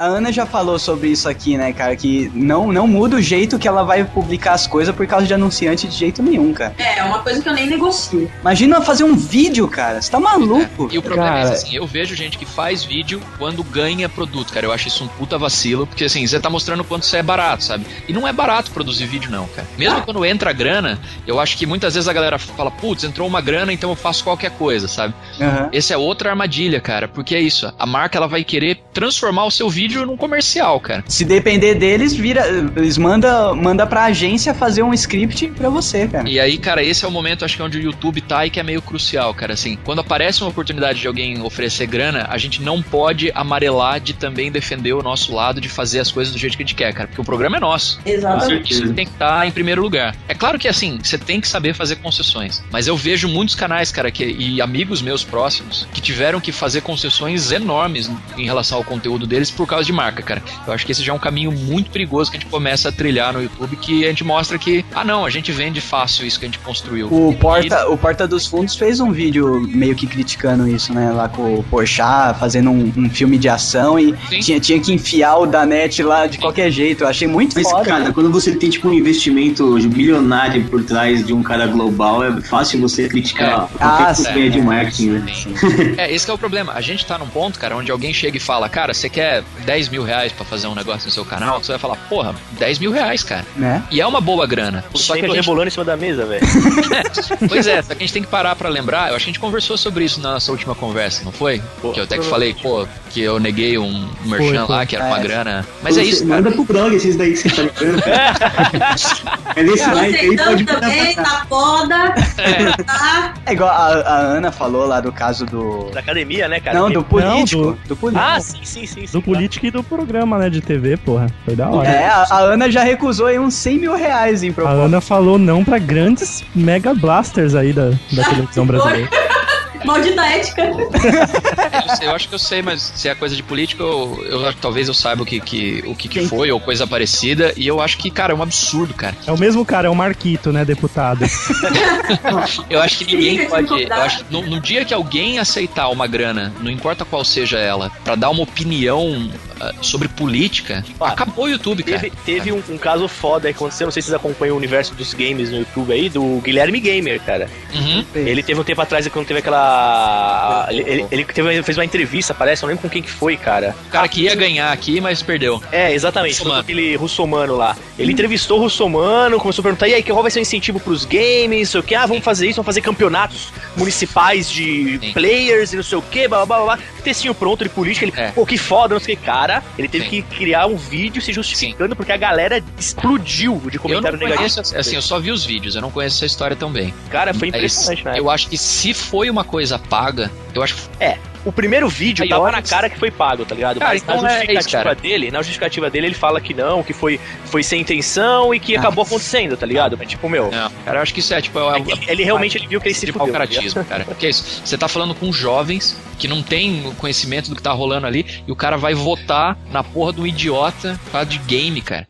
A Ana já falou sobre isso aqui, né, cara? Que não, não muda o jeito que ela vai publicar as coisas por causa de anunciante de jeito nenhum, cara. É, é uma coisa que eu nem negocio. Imagina fazer um vídeo, cara. Você tá maluco? E o problema é Cara. esse, assim, eu vejo gente que faz vídeo quando ganha produto, cara. Eu acho isso um puta vacilo, porque assim, você tá mostrando quanto você é barato, sabe? E não é barato produzir vídeo, não, cara. Mesmo quando entra grana, eu acho que muitas vezes a galera fala, putz, entrou uma grana, então eu faço qualquer coisa, sabe? Aham. Essa é outra armadilha, cara, porque é isso. A marca ela vai querer transformar o seu vídeo num comercial, cara. Se depender deles, vira, eles manda, manda pra agência fazer um script pra você, cara. E aí, cara, esse é o momento, acho que onde o YouTube tá e que é meio crucial, cara. Assim, quando aparece uma oportunidade de alguém oferecer grana, a gente não pode amarelar de também defender o nosso lado de fazer as coisas do jeito que a gente quer, cara. Porque o programa é nosso. Exatamente. Isso tem que estar em primeiro lugar. É claro que assim, você tem que saber fazer concessões. Mas eu vejo muitos canais, cara, que, e amigos meus próximos, que tiveram que fazer concessões enormes em relação ao conteúdo deles por causa de marca, cara. Eu acho que esse já é um caminho muito perigoso que a gente começa a trilhar no YouTube, que a gente mostra que, ah não, a gente vende fácil isso que a gente construiu. O Porta, o Porta dos Fundos fez um vídeo meio que criticando isso, né? Lá com o Porchat, fazendo um, um filme de ação e Sim. tinha, tinha que enfiar o Danete lá de qualquer jeito. Eu achei muito Mas, foda. cara, né? quando você tem tipo um investimento bilionário por trás de um cara global, é fácil você criticar Ah, qualquer sim, campanha de é. marketing, né? É, esse que é o problema. A gente tá num ponto, cara, onde alguém chega e fala, cara, você quer 10 mil reais pra fazer um negócio no seu canal? Você vai falar, porra, 10 mil reais, cara. Né? E é uma boa grana. Só que a gente rebolando em cima da mesa, velho. [LAUGHS] Pois é, só que a gente tem que parar pra lembrar. Eu acho que a gente conversou sobre isso na nossa última conversa, não foi? Pô, que eu até que falei, pô, que eu neguei um merchan lá, que era uma É. grana. Mas é Você isso. Manda pro blog esses daí que você tá ligando. [LAUGHS] é nesse like aí, pode Aceitando mandar também, tá foda. Tá? É igual a, a Ana falou lá do caso do. Da academia, né, cara? Não, do político. Não, do... político. Ah, sim, sim, sim. sim Do político e do programa, né, de TV, porra. Foi da hora. É, a, a Ana já recusou aí uns 100 mil reais em A proposta. Ana falou não pra grandes mega blasters aí da, da televisão brasileira. Maldita ética. Eu, sei, eu acho que eu sei, mas se é coisa de política, eu, eu acho que talvez eu saiba o que, que, o que, que foi, ou coisa parecida. E eu acho que, cara, é um absurdo, cara. É o mesmo cara, é o Marquito, né, deputado. [LAUGHS] Eu acho que ninguém pode. Eu acho que no, no dia que alguém aceitar uma grana, não importa qual seja ela, pra dar uma opinião ah, sobre política, Ah, acabou o YouTube, cara. Teve, teve um, um caso foda que aconteceu, não sei se vocês acompanham o universo dos games no YouTube aí, do Guilherme Gamer, cara. Uhum. Ele teve um tempo atrás, quando teve aquela. Ele, ele, ele teve, fez uma entrevista, parece, não lembro com quem que foi, cara. O cara que ia ganhar aqui, mas perdeu. É, exatamente, foi aquele russomano lá. Ele entrevistou o russomano, começou a perguntar, e aí, qual vai ser o incentivo pros games, não sei o que, ah, vamos fazer isso, vamos fazer campeonatos municipais de Sim. players e não sei o que, blá blá blá blá. Textinho pronto de política, ele, É. pô, que foda, não sei o que. Cara, ele teve Sim. que criar um vídeo se justificando porque a galera explodiu de Eu não comentário negativo. conheço, assim, eu só vi os vídeos, eu não conheço essa história tão bem. Cara, foi Mas impressionante, né? eu acho que se foi uma coisa paga, eu acho que É, o primeiro vídeo Aí, tava na cara que foi pago, tá ligado? Cara, Mas então na é justificativa isso, cara. dele, na justificativa dele, ele fala que não, que foi, foi sem intenção e que Ah. acabou acontecendo, tá ligado? Mas, tipo, meu, Não, cara, eu acho que isso é tipo. É, é que ele, ele realmente ele viu que ele se de fudeu. tá cara. Porque é isso. Você tá falando com jovens que não tem o conhecimento do que tá rolando ali e o cara vai votar na porra de um idiota por causa de game, cara.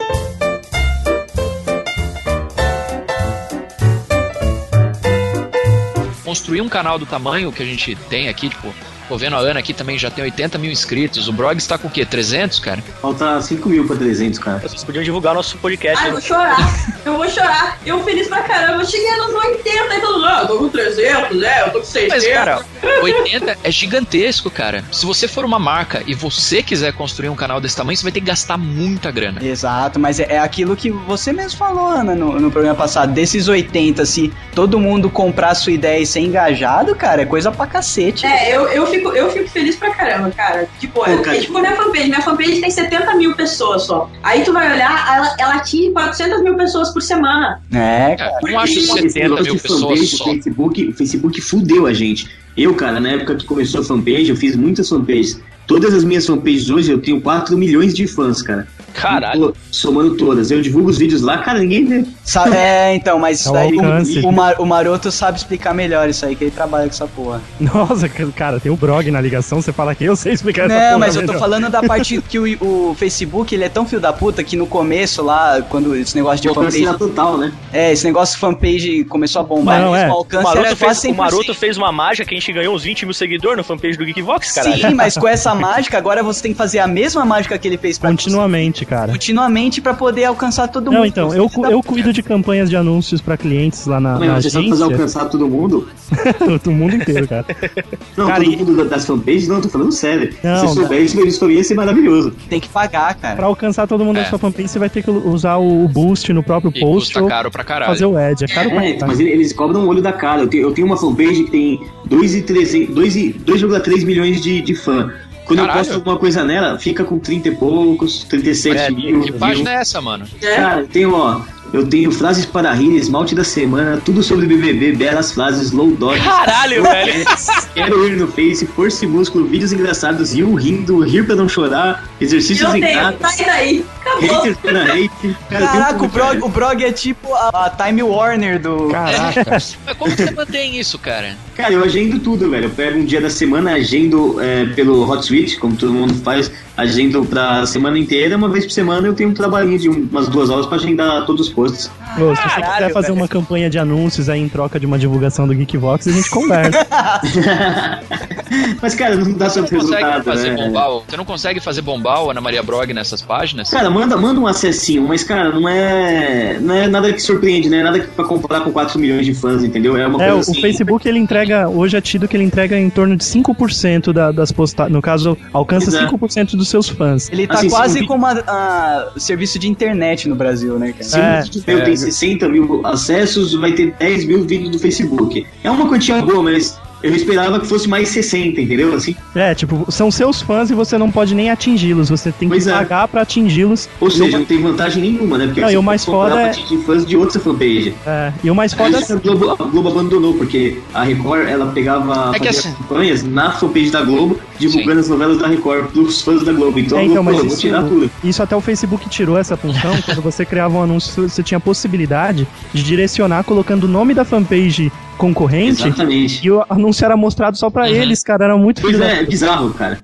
Construir um canal do tamanho que a gente tem aqui, tipo, tô vendo a Ana aqui também já tem 80 mil inscritos. O Brog está com o quê? 300, cara? Falta 5 mil pra 300, cara. Vocês podiam divulgar nosso podcast. Ai, eu né? vou chorar. Eu vou chorar. Eu feliz pra caramba. Eu cheguei nos 80 e todo mundo, ah, eu tô com 300, é, eu tô com 600. Mas, cara, 80 é gigantesco, cara. Se você for uma marca e você quiser construir um canal desse tamanho, você vai ter que gastar muita grana. Exato, mas é, é aquilo que você mesmo falou, Ana, no, no programa passado. Desses 80, se todo mundo comprar a sua ideia e ser engajado, cara, é coisa pra cacete. É, eu, eu, fico, eu fico feliz pra caramba, cara. Tipo, Pô, eu, cara, é tipo minha fanpage. Minha fanpage tem 70 mil pessoas só. Aí tu vai olhar, ela, ela atinge 400 mil pessoas por semana. É, Cara, cara. eu não acho Esse 70 negócio mil de pessoas fanpage, só. O Facebook, o Facebook fudeu a gente. Eu, cara, na época que começou a fanpage, eu fiz muitas fanpages. Todas as minhas fanpages hoje eu tenho 4 milhões de fãs, cara. Caralho. Somando todas. Eu divulgo os vídeos lá, cara, ninguém vê. Sa- [LAUGHS] é, então, mas É isso o daí alcance. o, Mar- o Maroto sabe explicar melhor isso aí, que ele trabalha com essa porra. Nossa, cara, tem o Brog na ligação, você fala que eu sei explicar essa Não, porra mas eu tô falando da parte que o, o Facebook, ele é tão fio da puta que no começo lá, quando esse negócio de Alcance fanpage... na total, né? É, esse negócio de fanpage começou a bombar, Não, mesmo, é. o O alcance Maroto, era fez, quase 100%. o Maroto fez uma mágica que a gente ganhou uns 20 mil seguidores no fanpage do Geekvox, caralho. Sim, [LAUGHS] mas com essa mágica, agora você tem que fazer a mesma mágica que ele fez pra Continuamente, cara. continuamente pra poder alcançar todo mundo. Não, então, eu, eu cuido de campanhas de anúncios pra clientes lá na, Mas na você sabe fazer agência. alcançar todo mundo? [LAUGHS] do mundo inteiro, cara. Não, Cara, todo e- mundo das fanpages, não, tô falando sério. Não, Se souber isso, isso pra mim ia ser maravilhoso. Tem que pagar, cara. Pra alcançar todo mundo É. da sua fanpage, você vai ter que usar o boost no próprio E post custa caro pra caralho. fazer o ad. É caro pra É, caralho. mas ele- eles cobram o olho da cara. Eu tenho, eu tenho uma fanpage que tem 2,3 2 e- 2,3 milhões de, de fã. Quando Caralho. eu posto alguma coisa nela, fica com 30 e poucos, 37 É, mil. Que página é essa, mano? Cara, eu tenho, ó. Eu tenho frases para rir, esmalte da semana, tudo sobre BBB, belas frases, low dog. Caralho, velho. [LAUGHS] Quero ir no Face, força e músculo, vídeos engraçados, rir rindo, rir pra não chorar, exercícios em casa, sai daí. Acabou. haters para hate. Cara, eu tenho Caraca, o Brog, cara. o Brog é tipo a, a Time Warner do. Caraca. [LAUGHS] Mas como que você mantém isso, cara? Cara, eu agendo tudo, velho. Eu pego um dia da semana, agendo é, pelo Hot Suite, como todo mundo faz, agendo pra semana inteira. Uma vez por semana eu tenho um trabalhinho de um- umas duas horas pra agendar todos os posts. Ô, se você Caralho, quiser fazer uma campanha de anúncios aí em troca de uma divulgação do Geekvox, a gente conversa. [LAUGHS] [LAUGHS] Mas, cara, não dá Você não certo consegue resultado, fazer né? bombar, o- você não consegue fazer bombar o Ana Maria Brog nessas páginas? Cara, manda, manda um acessinho, mas, cara, não é, não é nada que surpreende, né? Nada que pra comparar com 4 milhões de fãs, entendeu? É uma É, o, coisa o assim. Facebook ele entrega, hoje é tido que ele entrega em torno de 5% da, das postagens. No caso, alcança Exato. 5% dos seus fãs. Ele tá Assim, se quase um como a, a serviço de internet no Brasil, né, cara? Se um É, vídeo meu tem 60 mil acessos, vai ter 10 mil vídeos do Facebook. É uma quantia boa, mas eu esperava que fosse mais 60, entendeu? Assim, É, tipo, são seus fãs e você não pode nem atingi-los. Você tem que Pois é. pagar pra atingi-los. ou seja, não tem vantagem nenhuma, né? Porque Não, você e o tem mais que foda pra é- atingir fãs de outra fanpage. É, e o mais foda Isso a Globo, a Globo abandonou, porque a Record ela pegava É que fazia assim- campanhas na fanpage da Globo, divulgando as novelas da Record pros fãs da Globo. Então, É, então, Globo mas isso, tirar tudo. isso até o Facebook tirou essa função. [LAUGHS] quando você criava um anúncio, você tinha a possibilidade de direcionar colocando o nome da fanpage concorrente Exatamente. e o anúncio era mostrado só pra Uhum. eles, cara. Era muito Pois é, é bizarro, cara.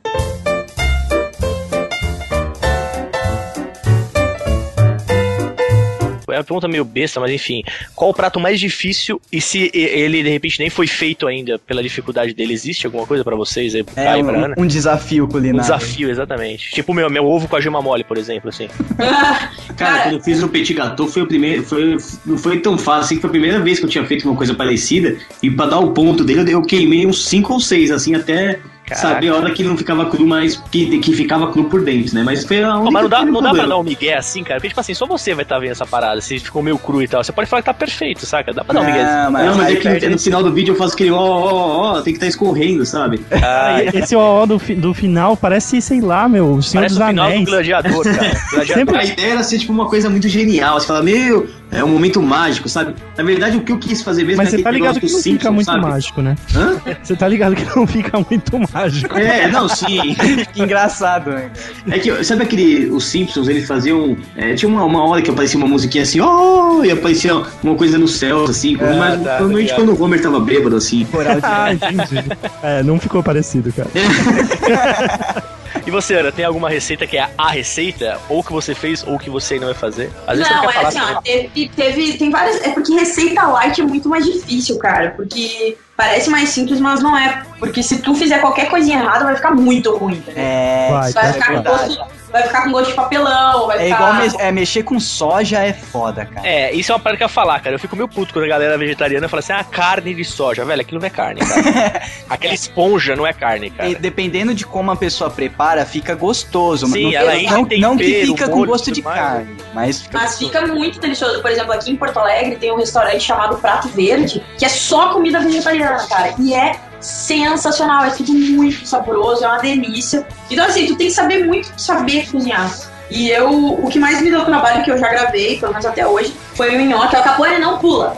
Uma pergunta meio besta, mas enfim. Qual o prato mais difícil e se ele de repente nem foi feito ainda pela dificuldade dele? Existe alguma coisa pra vocês aí, pro É Caio e pra Ana? um, um desafio Um culinário. desafio, exatamente. Tipo meu, meu ovo com a gema mole, por exemplo, assim. [LAUGHS] Cara, quando eu fiz o petit gâteau foi o primeiro, foi, não foi tão fácil, assim, que foi a primeira vez que eu tinha feito uma coisa parecida, e pra dar o ponto dele, eu- eu queimei uns 5 ou 6, assim, até Caraca. saber a hora que não ficava cru, mas que, que ficava cru por dentro, né? Mas foi a única mas não dá, não dá pra dar um migué assim, cara? Porque, tipo assim, só você vai estar vendo essa parada, se ficou meio cru e tal. Você pode falar que tá perfeito, saca? Dá pra dar um migué. Não, mas, Não, mas é que perde no, final do vídeo eu faço aquele ó, ó, ó, tem que estar escorrendo, sabe? Ah, Esse OO do, fi- do final parece, sei lá, meu, o Senhor parece dos o final do Anéis. gladiador, cara. [LAUGHS] Gladiador. Sempre- A ideia era ser tipo uma coisa muito genial. Você fala, meu, é um momento mágico, sabe? Na verdade, o que eu quis fazer mesmo Mas é você tá ligado que não dos fica Simpsons, muito sabe? mágico, né? Hã? Você tá ligado que não fica muito mágico. [LAUGHS] É, não, sim. [LAUGHS] Que engraçado, né? É que, sabe aquele. Os Simpsons, eles faziam. é, tinha uma, uma hora que aparecia uma musiquinha assim, oh, e aparecia uma coisa no céu, assim. É, mas tá, provavelmente ligado. quando o Homer tava bêbado, assim. Coral de Ah, entendi. É, não ficou parecido, cara. [LAUGHS] E você, Ana, tem alguma receita que é a receita? Ou que você fez, ou que você ainda vai fazer? Às vezes não, você não é quer falar assim, também. ó, teve, teve, tem várias. É porque receita light é muito mais difícil, cara. Porque parece mais simples, mas não é. Porque se tu fizer qualquer coisinha errada, vai ficar muito ruim, entendeu? É, Vai, Vai é ficar, verdade. gosto, vai ficar com gosto de papelão, vai É ficar. igual me- é, mexer com soja é foda, cara. É, isso é uma parada que eu ia falar, cara. Eu fico meio puto quando a galera vegetariana fala assim, ah, carne de soja. Velho, aquilo não é carne, cara. [LAUGHS] Aquela esponja não é carne, cara. E dependendo de como a pessoa prepara, fica gostoso. Sim, não, ela não, tempero, não que fica com gosto de mais, carne, mas fica Mas gostoso. fica muito delicioso. Por exemplo, aqui em Porto Alegre tem um restaurante chamado Prato Verde, que é só comida vegetariana, cara. E é sensacional, é tudo muito saboroso, é uma delícia. Então, assim, tu tem que saber muito saber cozinhar. E eu, o que mais me deu trabalho que eu já gravei, pelo menos até hoje, foi o nhoque. O Capone não pula.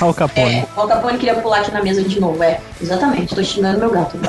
Al Capone. É, o Capone queria pular aqui na mesa de novo, é. Exatamente, tô xingando meu gato. [LAUGHS]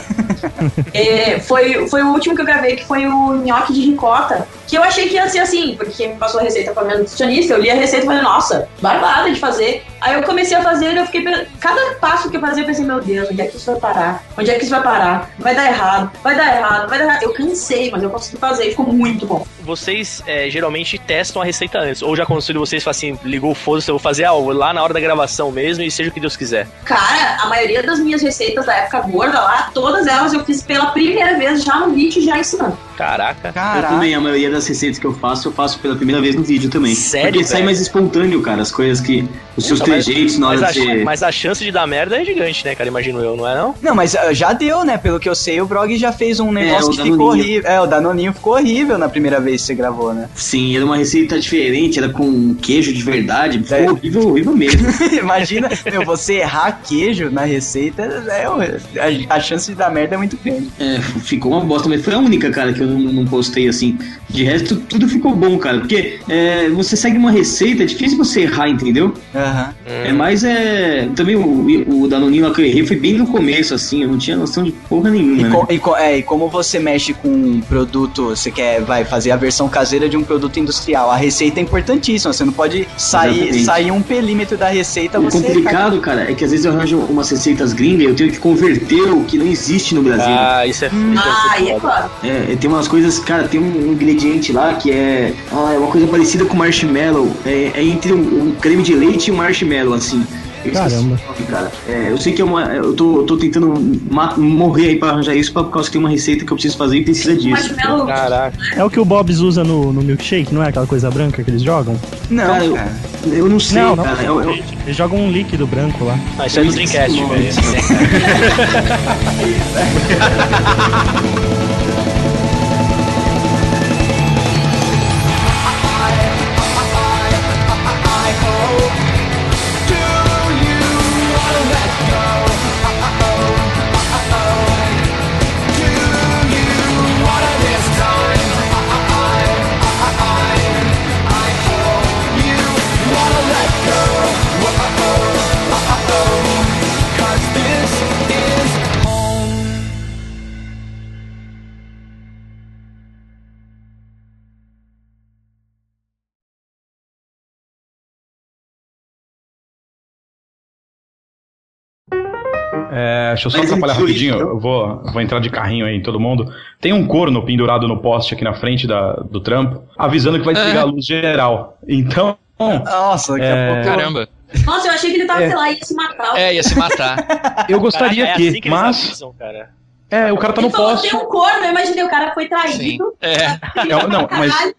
É, foi, foi o último que eu gravei, que foi o nhoque de ricota. Que eu achei que ia ser assim, porque quem me passou a receita foi meu nutricionista. Eu li a receita e falei, nossa, barbada de fazer. Aí eu comecei a fazer e eu fiquei. Cada passo que eu fazia, eu pensei, meu Deus, onde é que isso vai parar? Onde é que isso vai parar? Vai dar errado, vai dar errado, vai dar errado. Eu cansei, mas eu consegui fazer e ficou muito bom. Vocês é, geralmente testam a receita antes. Ou já aconteceu de vocês falar assim, ligou o foda-se, eu vou fazer algo lá na hora da gravação mesmo e seja o que Deus quiser. Cara, a maioria das minhas receitas da época gorda lá, todas elas eu fiz pela primeira vez já no vídeo, já ensinando. Caraca. Eu Caraca. também, a maioria das receitas que eu faço, eu faço pela primeira vez no vídeo também. Sério, Porque sai velho? mais espontâneo, cara, as coisas que. Os seus Na hora Mas a, de mas a chance de dar merda é gigante, né, cara? Imagino eu, não é não? Não, mas ah, já deu, né? Pelo que eu sei, o Brog já fez um negócio o que ficou Danoninho. horrível. É, o Danoninho ficou horrível na primeira vez que você gravou, né? Sim, era uma receita diferente, era com queijo de verdade. Ficou É. horrível, horrível mesmo. [LAUGHS] Imagina, meu, você errar queijo na receita, é, a, a chance de dar merda é muito grande. É, ficou uma bosta, mas foi a única, cara, que eu não, não postei assim. De resto, tudo ficou bom, cara. Porque é, você segue uma receita, é difícil você errar, entendeu? Aham. É mais é. Também o, o Danoninho lá que eu errei foi bem no começo, assim, eu não tinha noção de porra nenhuma, E, né? co- e co- é, e como você mexe com um produto, você quer vai fazer a versão caseira de um produto industrial, a receita é importantíssima, você não pode sair, Exatamente. sair um perímetro da receita, O você complicado, cara, é que às vezes eu arranjo umas receitas gringas e eu tenho que converter o que não existe no Brasil. Ah, isso é, isso Ah, é claro. É, tem umas coisas, cara, tem um ingrediente lá que é, ah, é uma coisa parecida com marshmallow. É, é entre um, um creme de leite e um marshmallow, assim. Eu Caramba. Cara, É, eu sei que é uma. Eu tô, eu tô tentando morrer aí pra arranjar isso por causa que tem uma receita que eu preciso fazer e precisa disso. Caraca. É o que o Bob's usa no, no milkshake, não é aquela coisa branca que eles jogam? Não, Cara, eu, eu não sei, não, não. cara. Eu, eu- Eles jogam um líquido branco lá. Ah, isso é do Dreamcast, velho. [LAUGHS] [LAUGHS] deixa eu só Mas atrapalhar rapidinho, então? eu vou, vou entrar de carrinho aí em todo mundo. Tem um corno pendurado no poste aqui na frente da, do trampo, avisando que vai desligar a luz geral. Então, Nossa, daqui É. a pouco. Caramba. Nossa, eu achei que ele tava, É. sei lá, ia se matar. É, ia se matar. [LAUGHS] eu gostaria Caraca, é que, assim que mas. avisam, cara. É, o cara tá Ele no falou, poste. tem um corno, eu imaginei, o cara foi Sim. traído. É. [LAUGHS] É, não, mas Caralho.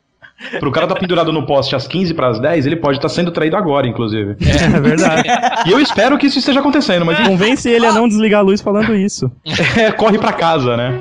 Pro cara tá pendurado no poste às 15 para as 10, ele pode estar sendo traído agora, inclusive. É verdade. E eu espero que isso esteja acontecendo, mas Convence ele a não desligar a luz falando isso. é, corre pra casa, né?